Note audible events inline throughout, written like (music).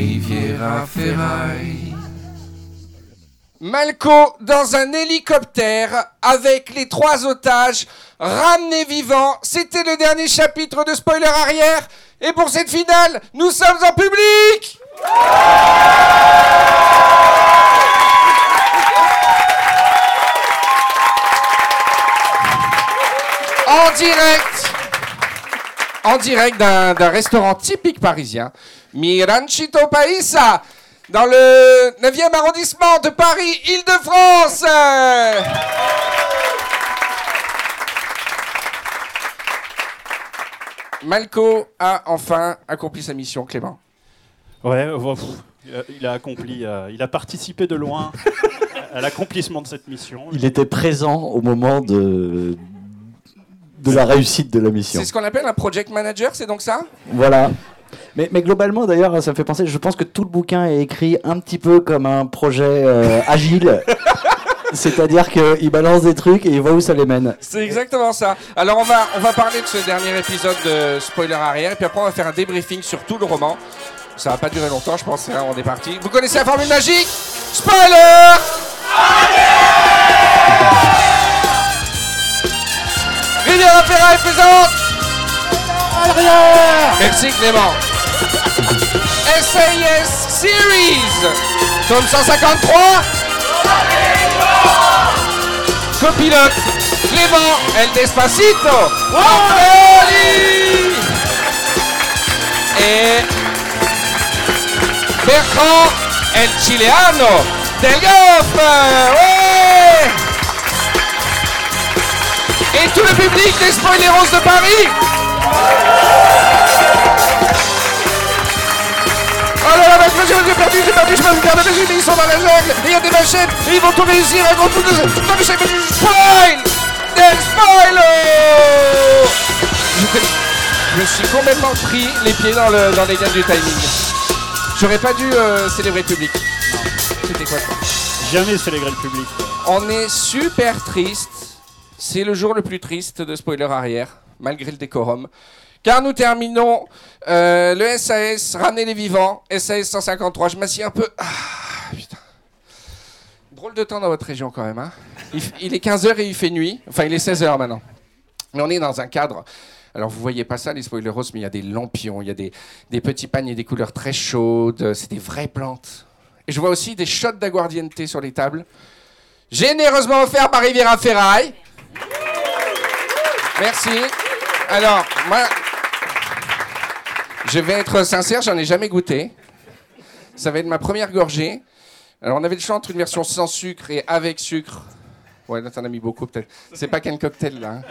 Riviera Ferraille. Malco dans un hélicoptère avec les trois otages ramenés vivants. C'était le dernier chapitre de Spoiler Arrière. Et pour cette finale, nous sommes en public En direct En direct d'un restaurant typique parisien, Miranchito Paisa, dans le 9e arrondissement de Paris, Île-de-France. Malco a enfin accompli sa mission, Clément. Ouais, il a- il a accompli, euh, il a participé de loin à l'accomplissement de cette mission. Il était présent au moment de, de la réussite de la mission. C'est ce qu'on appelle un project manager, c'est donc ça? Voilà. Mais, mais globalement, d'ailleurs, ça me fait penser, je pense que tout le bouquin est écrit un petit peu comme un projet euh, agile. (laughs) C'est-à-dire qu'il balance des trucs et il voit où ça les mène. C'est exactement ça. Alors on va, on va parler de ce dernier épisode de Spoiler Arrière, et puis après on va faire un débriefing sur tout le roman. Ça va pas durer longtemps, je pense, hein, on est parti. Vous connaissez la formule magique? Spoiler Riviera Ferraille présente Merci Clément. SAS Series, tome 153. Copilote Clément El Despacito. Et Bertrand El Chileano Del Golf. Et tout le public des Spoileros de Paris. Oh là là, mais monsieur, j'ai perdu, j'ai perdu, je me garde, mais ils sont dans la jungle, et il y a des machines, et ils vont tout réussir, ils vont tout... Non mais du spoil Del spoiler J'étais- Je me suis complètement pris les pieds dans, le, dans les liens du timing. J'aurais pas dû euh, célébrer le public. C'était quoi Jamais célébrer le public. On est super triste. C'est le jour le plus triste de Spoiler Arrière, malgré le décorum. Car nous terminons euh, le SAS, ramener les vivants, SAS 153. Je m'assieds un peu. Ah, putain. Drôle de temps dans votre région quand même. Hein il, est 15h et il fait nuit. Enfin, il est 16h maintenant. Mais on est dans un cadre. Alors, vous voyez pas ça, les spoileros, mais il y a des lampions, il y a des, des petits paniers, des couleurs très chaudes. C'est des vraies plantes. Et je vois aussi des shots d'aguardiente sur les tables. Généreusement offert par Riviera Ferraille. Merci. Alors, moi, je vais être sincère, j'en ai jamais goûté. Ça va être ma première gorgée. Alors, on avait le choix entre une version sans sucre et avec sucre. Ouais, là, t'en as mis beaucoup, peut-être. C'est pas qu'un cocktail, là. hein.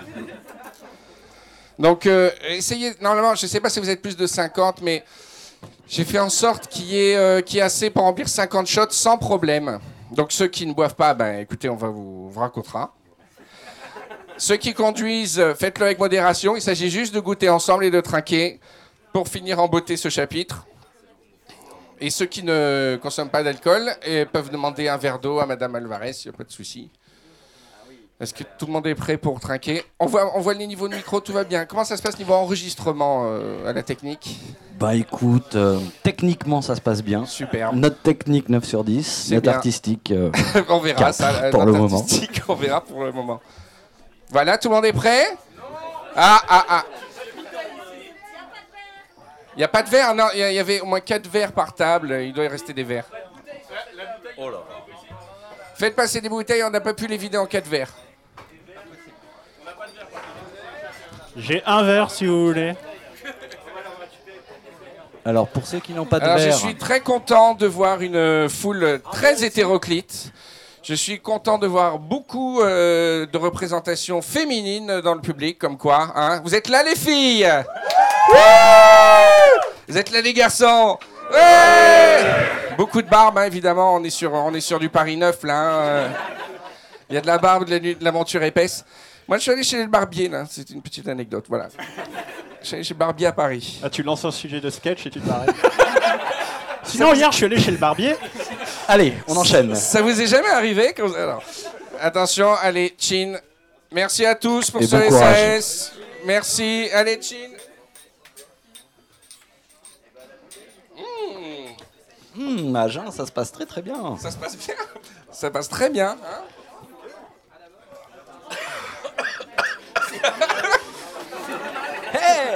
Donc, euh, essayez. Normalement, je sais pas si vous êtes plus de 50, mais j'ai fait en sorte qu'il y, ait, euh, assez pour remplir 50 shots sans problème. Donc, ceux qui ne boivent pas, ben, écoutez, on va vous, vous racontera. Ceux qui conduisent, euh, faites-le avec modération. Il s'agit juste de goûter ensemble et de trinquer pour finir en beauté ce chapitre. Et ceux qui ne consomment pas d'alcool peuvent demander un verre d'eau à Madame Alvarez, il n'y a pas de souci. Est-ce que tout le monde est prêt pour trinquer? On voit, on voit les niveaux de micro, tout va bien. Comment ça se passe niveau enregistrement euh, à la technique? Bah écoute, euh, techniquement ça se passe bien. Super. Note technique 9 sur 10, C'est note bien. artistique. euh, (laughs) on verra Quatre ça la pour note le moment. artistique, on verra pour le moment. Voilà, tout le monde est prêt? Ah, ah, ah. Il n'y a pas de verre? Non, il y, avait au moins 4 verres par table. Il doit y rester des verres. Faites passer des bouteilles, on n'a pas pu les vider en 4 verres. J'ai un verre si vous voulez. Alors pour ceux qui n'ont pas de Alors, je verre, suis très content de voir une foule très hétéroclite. Je suis content de voir beaucoup euh, de représentations féminines dans le public, comme quoi. Hein Vous êtes là, les filles Ouais Vous êtes là, les garçons Ouais Beaucoup de barbe, hein, évidemment. On est, sur, on est sur du Paris 9, là. hein, euh. Il y a de la barbe, de la, nu- de la monture épaisse. Moi, je suis allé chez le barbier, là. C'est une petite anecdote, voilà. Je suis allé chez le barbier à Paris. Ah, tu lances un sujet de sketch et tu t'arrêtes. (laughs) Sinon, hier, je suis allé chez le barbier. Allez, on enchaîne. Ça vous est jamais arrivé quand vous- alors, Attention, allez, Chin. Merci à tous pour Et ce bon courage. SAS. Merci. Allez, Chin. Mmh. Hum, à Jeun, ça se passe très très bien. Ça se passe bien. Ça passe très bien. hein.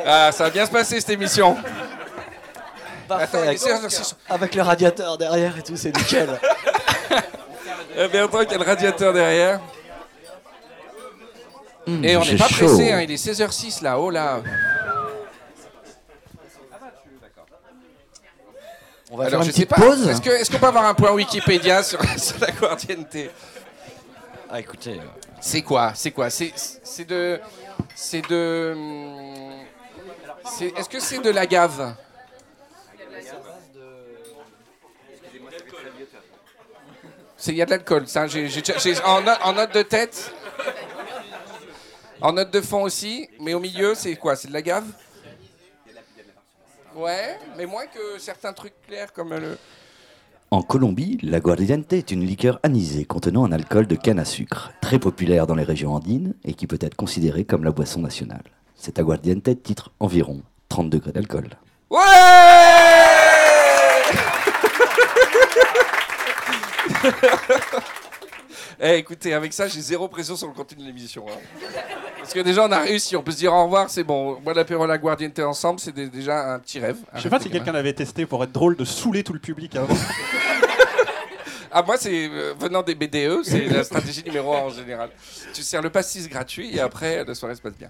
ah, ça va bien se passer cette émission. Parfait. Avec, le radiateur derrière et tout, c'est nickel. Euh, Bertrand qui a le radiateur derrière. Et on n'est pas chaud. pressé, hein, il est 16h06 là, oh là. On va Alors faire je une sais petite pas, pause. est-ce qu'on peut avoir un point Wikipédia sur, (laughs) sur la guardianité Ah, écoutez. euh, C'est quoi C'est quoi C'est de. C'est de. Est-ce que c'est de l'agave C'est- Il y a de l'alcool, ça. j'ai- j'ai- j'ai- en, note, en note de tête. En note de fond aussi. Mais au milieu, c'est quoi? C'est de l'agave Ouais, mais moins que certains trucs clairs comme le. En Colombie, l'aguardiente est une liqueur anisée contenant un alcool de canne à sucre, très populaire dans les régions andines et qui peut être considérée comme la boisson nationale. Cet aguardiente titre environ 30 degrés d'alcool. Ouais Eh, écoutez, avec ça, j'ai zéro pression sur le contenu de l'émission. hein. Parce que déjà, on a réussi. On peut se dire au revoir, c'est bon. Moi, l'apéro la Guardiente ensemble, c'est dé- déjà un petit rêve. Je sais pas si quelqu'un l'avait testé pour être drôle de saouler tout le public avant. Ah, moi, c'est euh, venant des BDE, c'est la stratégie numéro un en général. Tu sers le pastis gratuit et après, la soirée se passe bien.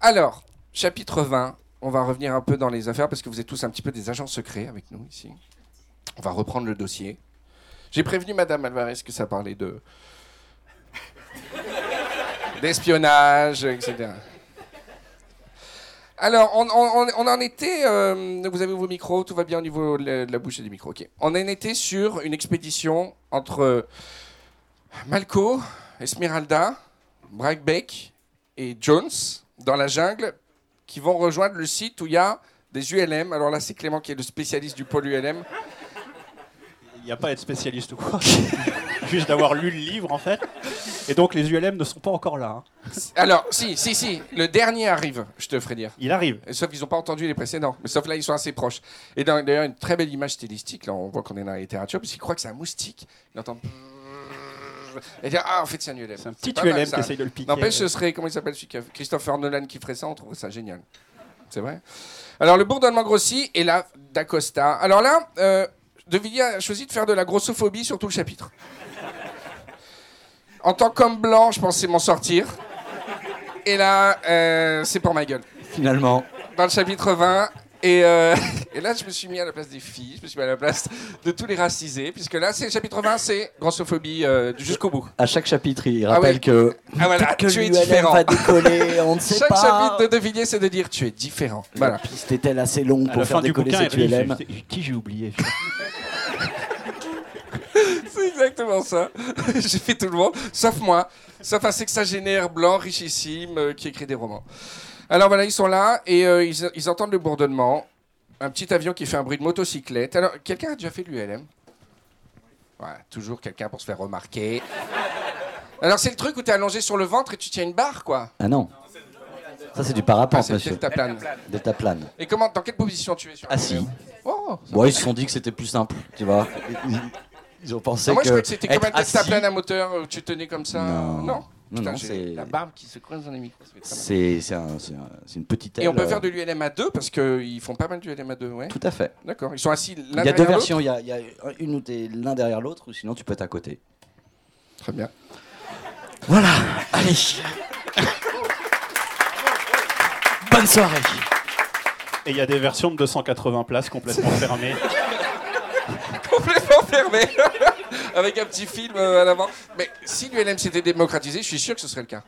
Alors, chapitre 20. On va revenir un peu dans les affaires parce que vous êtes tous un petit peu des agents secrets avec nous ici. On va reprendre le dossier. J'ai prévenu Madame Alvarez que ça parlait de d'espionnage, etc. Alors, on, on- en était. euh, vous avez vos micros, tout va bien au niveau de la, bouche et du micro. ok. On en était sur une expédition entre Malco, Esmeralda, Brackbeck et Jones dans la jungle qui vont rejoindre le site où il y a des ULM. Alors là, c'est Clément qui est le spécialiste du pôle ULM. Il n'y a pas à être spécialiste ou quoi. (laughs) Juste d'avoir lu le livre en fait. Et donc les ULM ne sont pas encore là. hein. Alors, si, si, si, le dernier arrive, je te ferai dire. Il arrive. Sauf qu'ils n'ont pas entendu les précédents. Mais sauf là, ils sont assez proches. Et dans- d'ailleurs, une très belle image stylistique. Là, on voit qu'on est dans la littérature, parce qu'ils croient que c'est un moustique. Ils entendent. Et dire, ah, en fait, c'est un ULM. C'est un petit pas mal, ULM ça. qui essaye de le piquer. N'empêche, ce serait, comment il s'appelle celui qui a- Christopher Nolan qui ferait ça, on trouverait ça génial. C'est vrai Alors, le bourdonnement grossit, et là, d'Acosta. Alors là, euh, De Villiers a choisi de faire de la grossophobie sur tout le chapitre. En tant qu'homme blanc, je pensais m'en sortir. Et là, euh, c'est pour ma gueule Finalement, dans le chapitre 20. Et, euh, (laughs) et là, je me suis mis à la place des filles, je me suis mis à la place de tous les racisés, puisque là, c'est le chapitre 20, c'est grossophobie euh, jusqu'au bout. à chaque chapitre, il rappelle oui. que, Ah voilà, que tu es différent. va décoller, on ne (laughs) sait Chaque pas. chapitre de De Villiers, c'est de dire tu es différent. Voilà. La piste est-elle assez longue pour faire décoller cette ULM Qui j'ai oublié? (laughs) C'est exactement ça. J'ai fait tout le monde, sauf moi, sauf un sexagénaire blanc richissime euh, qui écrit des romans. Alors voilà, ils sont là et euh, ils, ils entendent le bourdonnement. Un petit avion qui fait un bruit de motocyclette. Alors, quelqu'un a déjà fait l'ULM Ouais, toujours quelqu'un pour se faire remarquer. Alors, c'est le truc où tu es allongé sur le ventre et tu tiens une barre, quoi. Ah non. Ça, c'est du Ah, parapente, c'est le monsieur. deltaplane. Deltaplane. Et comment, dans quelle position tu es sur Assis. avion? Oh, ils se sont dit que c'était plus simple, tu vois. Ils- ont pensé Ah, moi, que. je croyais que c'était comme un deltaplane à moteur où tu tenais comme ça. Non. Non? Non, Putain, non, j'ai c'est- la barbe qui se coince dans les micros. C'est c'est un- c'est un- c'est une petite Et on aile, peut euh, faire de l'ULM à deux parce qu'ils font pas mal de l'ULM à deux, ouais. Tout à fait. D'accord. Ils sont assis l'un Il y a deux versions. Il y a, il y a une où tu es l'un derrière l'autre, ou sinon tu peux être à côté. Très bien. Voilà, allez. Bonne soirée. Et il y a des versions de 280 places complètement fermées. (laughs) Complètement fermé. (laughs) (laughs) Avec un petit film euh, à l'avant. Mais si l'ULM s'était démocratisé, je suis sûr que ce serait le cas.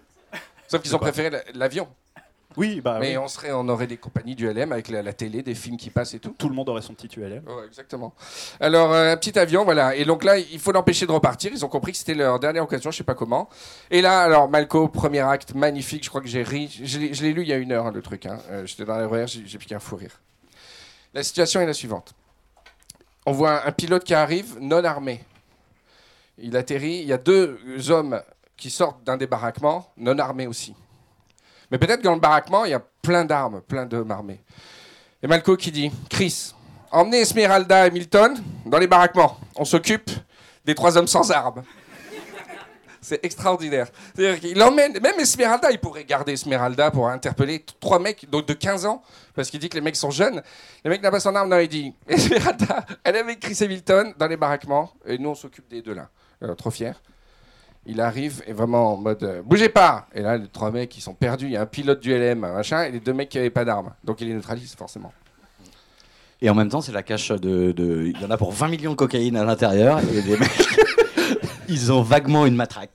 Sauf qu'ils ont préféré la- l'avion. Oui, bah Mais oui. on, serait, on aurait des compagnies d'ULM avec la, la télé, des films qui passent et tout. tout le monde aurait son petit ULM. Ouais, exactement. Alors, euh, un petit avion, voilà. Et donc là, il faut l'empêcher de repartir. Ils ont compris que c'était leur dernière occasion, je sais pas comment. Et là, alors, Malco, premier acte, magnifique. Je crois que j'ai ri. Je l'ai lu il y a une heure, hein, le truc. hein. Euh, J'étais dans l'horaire, j'ai j'ai piqué un fou rire. La situation est la suivante. On voit un, un pilote qui arrive, non armé. Il atterrit. Il y a deux hommes qui sortent d'un débarquement, non armés aussi. Mais peut-être que dans le baraquement, il y a plein d'armes, plein d'hommes armés. Et Malco qui dit Chris, emmenez Esmeralda et Milton dans les baraquements. On s'occupe des trois hommes sans armes. (laughs) C'est extraordinaire. C'est-à-dire qu'il emmène, même Esmeralda, il pourrait garder Esmeralda pour interpeller trois mecs de 15 ans, parce qu'il dit que les mecs sont jeunes. Les mecs n'ont pas son arme, non, il dit (laughs) Esmeralda, elle est avec Chris et Milton dans les baraquements, et nous on s'occupe des deux là. Euh, trop fier. Il arrive et vraiment en mode euh, bougez pas Et là, les trois mecs ils sont perdus. Il y a un pilote du LM, machin, et les deux mecs qui n'avaient pas d'armes. Donc il les neutralise forcément. Et en même temps, c'est la cache de, de- Il y en a pour 20 millions de cocaïne à l'intérieur. Et les mecs, (laughs) ils ont vaguement une matraque.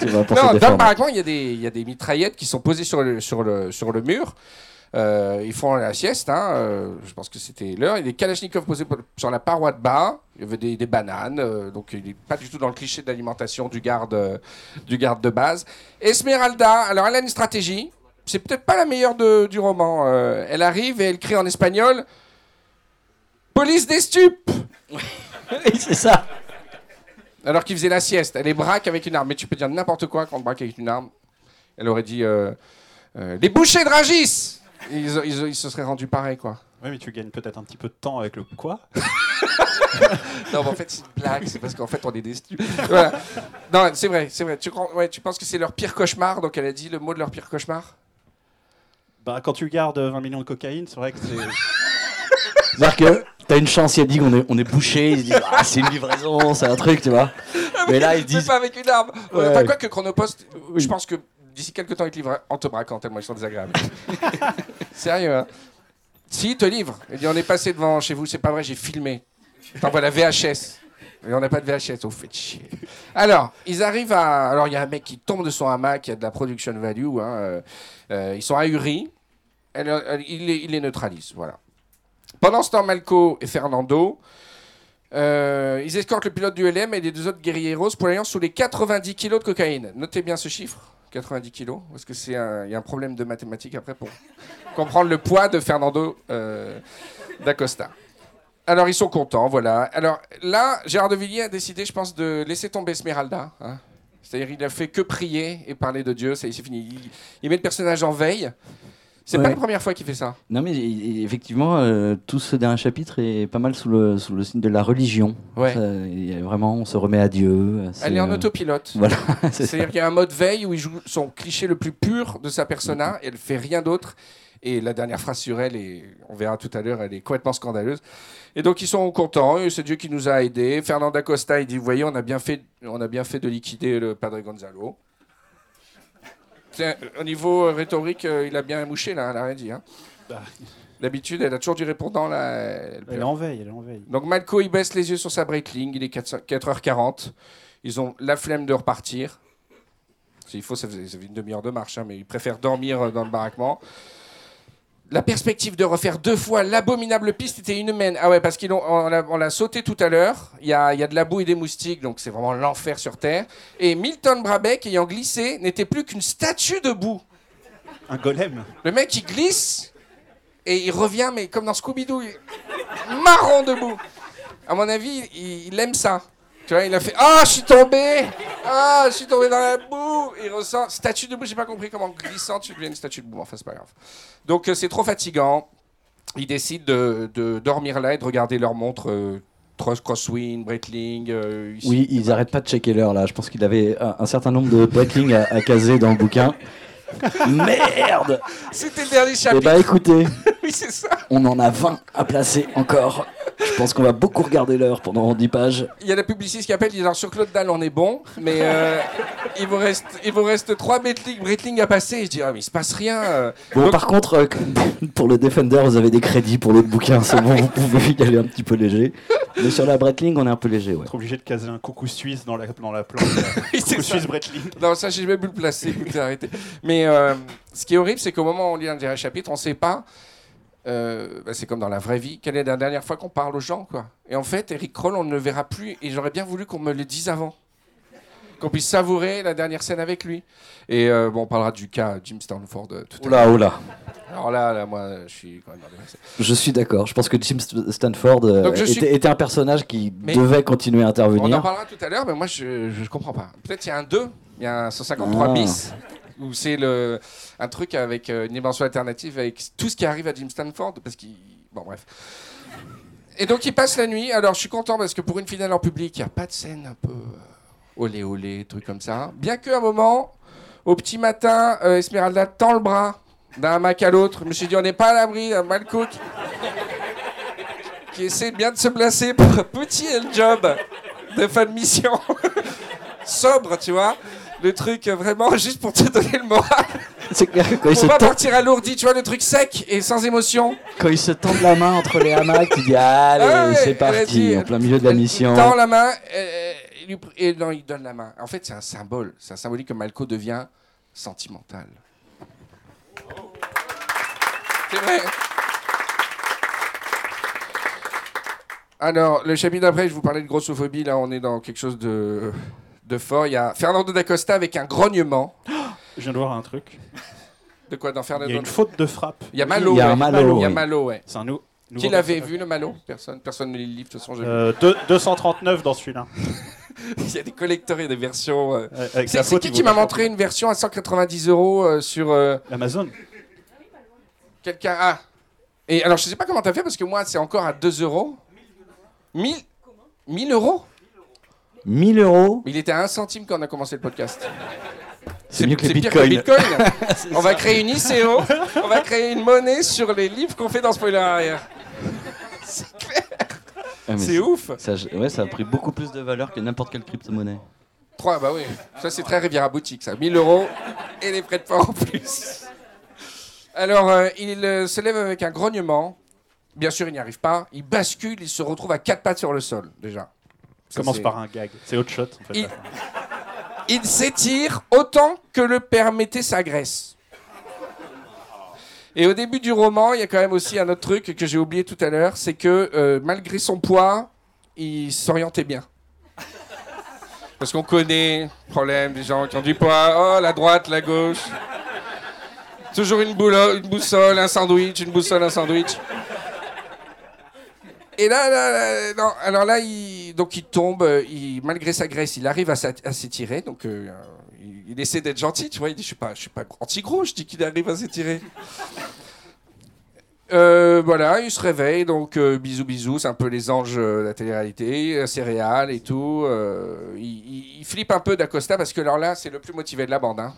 Tu vois, pour Non, baraquement, il y, a des- il y a des mitraillettes qui sont posées sur le, sur le, sur le mur. Euh, ils font la sieste, hein, euh, je pense que c'était l'heure. Il y a des kalachnikovs posés sur la paroi de bas. Il y avait des, des bananes, euh, donc il n'est pas du tout dans le cliché d'alimentation du garde, euh, du garde de base. Esmeralda, alors elle a une stratégie. C'est peut-être pas la meilleure de- du roman. Euh, elle arrive et elle crie en espagnol Police des stupes (laughs) Oui, c'est ça. alors qu'il faisait la sieste. Elle les braque avec une arme. Mais tu peux dire n'importe quoi quand on braque avec une arme. Elle aurait dit Les bouchers de Ragis ils, ils- ils se seraient rendus pareil, quoi. Oui, mais tu gagnes peut-être un petit peu de temps avec le quoi (laughs) Non, mais en fait, c'est une blague. C'est parce qu'en fait, on est des. Voilà. Non, c'est vrai, c'est vrai. Tu, crois- ouais, tu penses que c'est leur pire cauchemar Donc, elle a dit le mot de leur pire cauchemar? Bah, quand tu gardes 20 millions de cocaïne, c'est vrai que c'est. (laughs) C'est-à-dire que t'as une chance, il dit qu'on est, on est bouché, ils se disent ah, c'est une livraison, c'est un truc, tu vois. Mais là, ils Mais disent pas avec une arme. Ouais. Enfin, quoi que Chronopost, Oui. je pense que d'ici quelques temps, ils te livrent en te braquant tellement ils sont désagréables. (laughs) Sérieux, hein Si, ils te livrent. Il dit on est passé devant chez vous, c'est pas vrai, j'ai filmé. T'envoies la VHS. Et on n'a pas de VHS, vous faites chier. Alors, ils arrivent à. Alors, il y a un mec qui tombe de son hamac, il y a de la production value. hein, euh, euh, ils sont ahuris. Il, il les neutralise, voilà. Pendant ce temps, Malco et Fernando, euh, ils escortent le pilote du LM et les deux autres guerrieros pour l'alliance sous les 90 kilos de cocaïne. Notez bien ce chiffre, 90 kilos, parce que c'est y a un problème de mathématiques après pour comprendre le poids de Fernando euh, d'Acosta. Alors ils sont contents, voilà. Alors là, Gérard de Villiers a décidé, je pense, de laisser tomber Esmeralda. hein. C'est-à-dire il a fait que prier et parler de Dieu, ça y est, c'est fini. Il met le personnage en veille. C'est Ouais. pas la première fois qu'il fait ça. Non, mais effectivement, euh, tout ce dernier chapitre est pas mal sous le, sous le signe de la religion. Ouais. Ça, il y a vraiment, on se remet à Dieu. Elle est en euh, autopilote. Voilà. (laughs) C'est-à-dire qu'il y a un mode veille où il joue son cliché le plus pur de sa persona, et elle fait rien d'autre. Et la dernière phrase sur elle, et on verra tout à l'heure, elle est complètement scandaleuse. Et donc ils sont contents, c'est Dieu qui nous a aidés. Fernando Acosta, il dit, vous voyez, on a bien fait, on a bien fait de liquider le Padre Gonzalo. Tiens, au niveau euh, rhétorique, euh, il a bien mouché là, elle a rien dit. hein. Bah. D'habitude, elle a toujours du répondant là. elle est en veille, elle est en veille. Donc Malco, il baisse les yeux sur sa Breitling, il est 4 4h40. Ils ont la flemme de repartir. S'il faut, ça fait une demi-heure de marche, hein, mais ils préfèrent dormir euh, dans le baraquement. La perspective de refaire deux fois l'abominable piste était inhumaine. Ah ouais, parce qu'on on l'a sauté tout à l'heure. Il y a, y a de la boue et des moustiques, donc c'est vraiment l'enfer sur Terre. Et Milton Brabeck, ayant glissé, n'était plus qu'une statue de boue. Un golem Le mec, il glisse et il revient, mais comme dans Scooby-Doo, marron debout. À mon avis, il, il aime ça. Il a fait Ah, je suis tombé Ah, je suis tombé dans la boue Il ressent statue de boue, j'ai pas compris comment glissant tu deviens une statue de boue. Enfin, c'est pas grave. Donc, euh, c'est trop fatigant. Ils décident de, dormir là et de regarder leur montre. Euh, Cross- Crosswind, Breitling. euh. Oui, ils arrêtent pas de checker l'heure là. Je pense qu'il avait un, certain nombre de breaking à, à caser dans le bouquin. Merde C'était le dernier Eh chapitre. bah écoutez, (laughs) Oui, c'est ça. on en a 20 à placer encore. Je pense qu'on va beaucoup regarder l'heure pendant 10 pages. Il y a la publiciste qui appelle, il dit alors sur Claude Dalle on est bon, mais euh, (laughs) il, vous reste, il vous reste trois Breitling, Breitling à passer. Et je dis ah mais il se passe rien. euh. Bon, Donc- par contre, euh, pour le Defender, vous avez des crédits pour l'autre bouquin, c'est bon, vous pouvez y aller un petit peu léger. Mais sur la Breitling, on est un peu léger, ouais. Être obligé de caser un coucou suisse dans la, dans la planche. (laughs) Oui, c'est coucou ça. suisse Breitling. Non ça j'ai même pu le placer. Écoutez, arrêtez. Mais euh, ce qui est horrible c'est qu'au moment où on lit un dernier chapitre, on sait pas. euh, bah, c'est comme dans la vraie vie. Quelle est la dernière fois qu'on parle aux gens quoi Et en fait, Eric Kroll, on ne le verra plus. Et j'aurais bien voulu qu'on me le dise avant. Qu'on puisse savourer la dernière scène avec lui. Et euh, bon, on parlera du cas Jim Stanford tout à l'heure. Oula, oula. Alors là, là, moi, je suis quand même. Je suis d'accord. Je pense que Jim St- Stanford euh, suis- était, un personnage qui Mais- devait continuer à On en intervenir. parlera tout à l'heure, mais moi, je ne comprends pas. Peut-être il y a un 2, il y a un 153 Ah. bis, où c'est le, un truc avec euh, une dimension alternative, avec tout ce qui arrive à Jim Stanford, parce qu'il... Bon, bref. Et donc il passe la nuit. Alors je suis content parce que pour une finale en public, il n'y a pas de scène un peu euh, olé olé, truc comme ça. Bien qu'à un moment, au petit matin, euh, Esmeralda tend le bras d'un hamac à l'autre. Je me suis dit, on n'est pas à l'abri d'un Malco qui, qui essaie bien de se placer pour un petit job de fin de mission. (laughs) Sobre, tu vois. Le truc euh, vraiment (laughs) juste pour te donner le moral. C'est clair que quand ils, se pas partir alourdi, tu vois, le truc sec et sans émotion. quand ils se tendent la main entre les hamacs, tu dis allez, Ah ouais, c'est parti, en plein milieu de la mission. Il tend la main il et non, il donne la main. En fait, c'est un symbole. C'est un symbolique que Malco devient sentimental. C'est vrai. Alors, le chapitre d'après, je vous parlais de grossophobie. Là, on est dans quelque chose de, de fort. Il y a Fernando d'Acosta avec un grognement. Je viens de voir un truc. De quoi dans Il y a une faute de frappe. Il y a Malo. Il y a Malo, Il y a. Malo, ouais. C'est un nou- nouveau Qui l'avait vu, le Malo? Personne. Personne ne lit le livre, de toute façon. Euh, deux- 239 dans celui-là. (laughs) Il y a des collecteurs et des versions. euh, C'est qui il qui m'a montré une version à 190 euros euh, sur euh. Amazon. quelqu'un Ah Et alors je sais pas comment t'as fait parce que moi c'est encore à 2 euros. 1000 1000 euros? 1000 euros, il était à 1 centime quand on a commencé le podcast. c'est mieux que les pire que bitcoins. le Bitcoin. (laughs) on va créer une ICO, on va créer une monnaie sur les livres qu'on fait dans Spoiler arrière. Ah, mais C'est ouf. Ça, ouais, ça a pris beaucoup plus de valeur que n'importe quelle crypto-monnaie. 3, bah oui. Ça, c'est très Riviera Boutique, ça. 1000 euros et les frais de port en plus. Alors, euh, il euh, se lève avec un grognement. Bien sûr, il n'y arrive pas. Il bascule, il se retrouve à quatre pattes sur le sol, déjà. Ça, Commence par un gag. C'est autre shot. En fait, Il- s'étire autant que le permettait sa graisse. Et au début du roman, il y a quand même aussi un autre truc que j'ai oublié tout à l'heure, c'est que euh, malgré son poids, il s'orientait bien. Parce qu'on connaît le problème des gens qui ont du poids. Oh, la droite, la gauche. Toujours une boussole, un sandwich, une boussole, un sandwich. Et là, là, là, non, alors là, il, donc il tombe, euh, il, malgré sa graisse, il arrive à s'étirer. Donc euh, il, il essaie d'être gentil, tu vois. Il dit Je suis pas, je suis pas anti-gros, je dis qu'il arrive à s'étirer. (laughs) Euh, voilà, il se réveille, donc euh, bisous bisous, c'est un peu les anges de la télé-réalité, céréales et tout. il, flippe un peu d'Acosta parce que alors là, c'est le plus motivé de la bande. hein.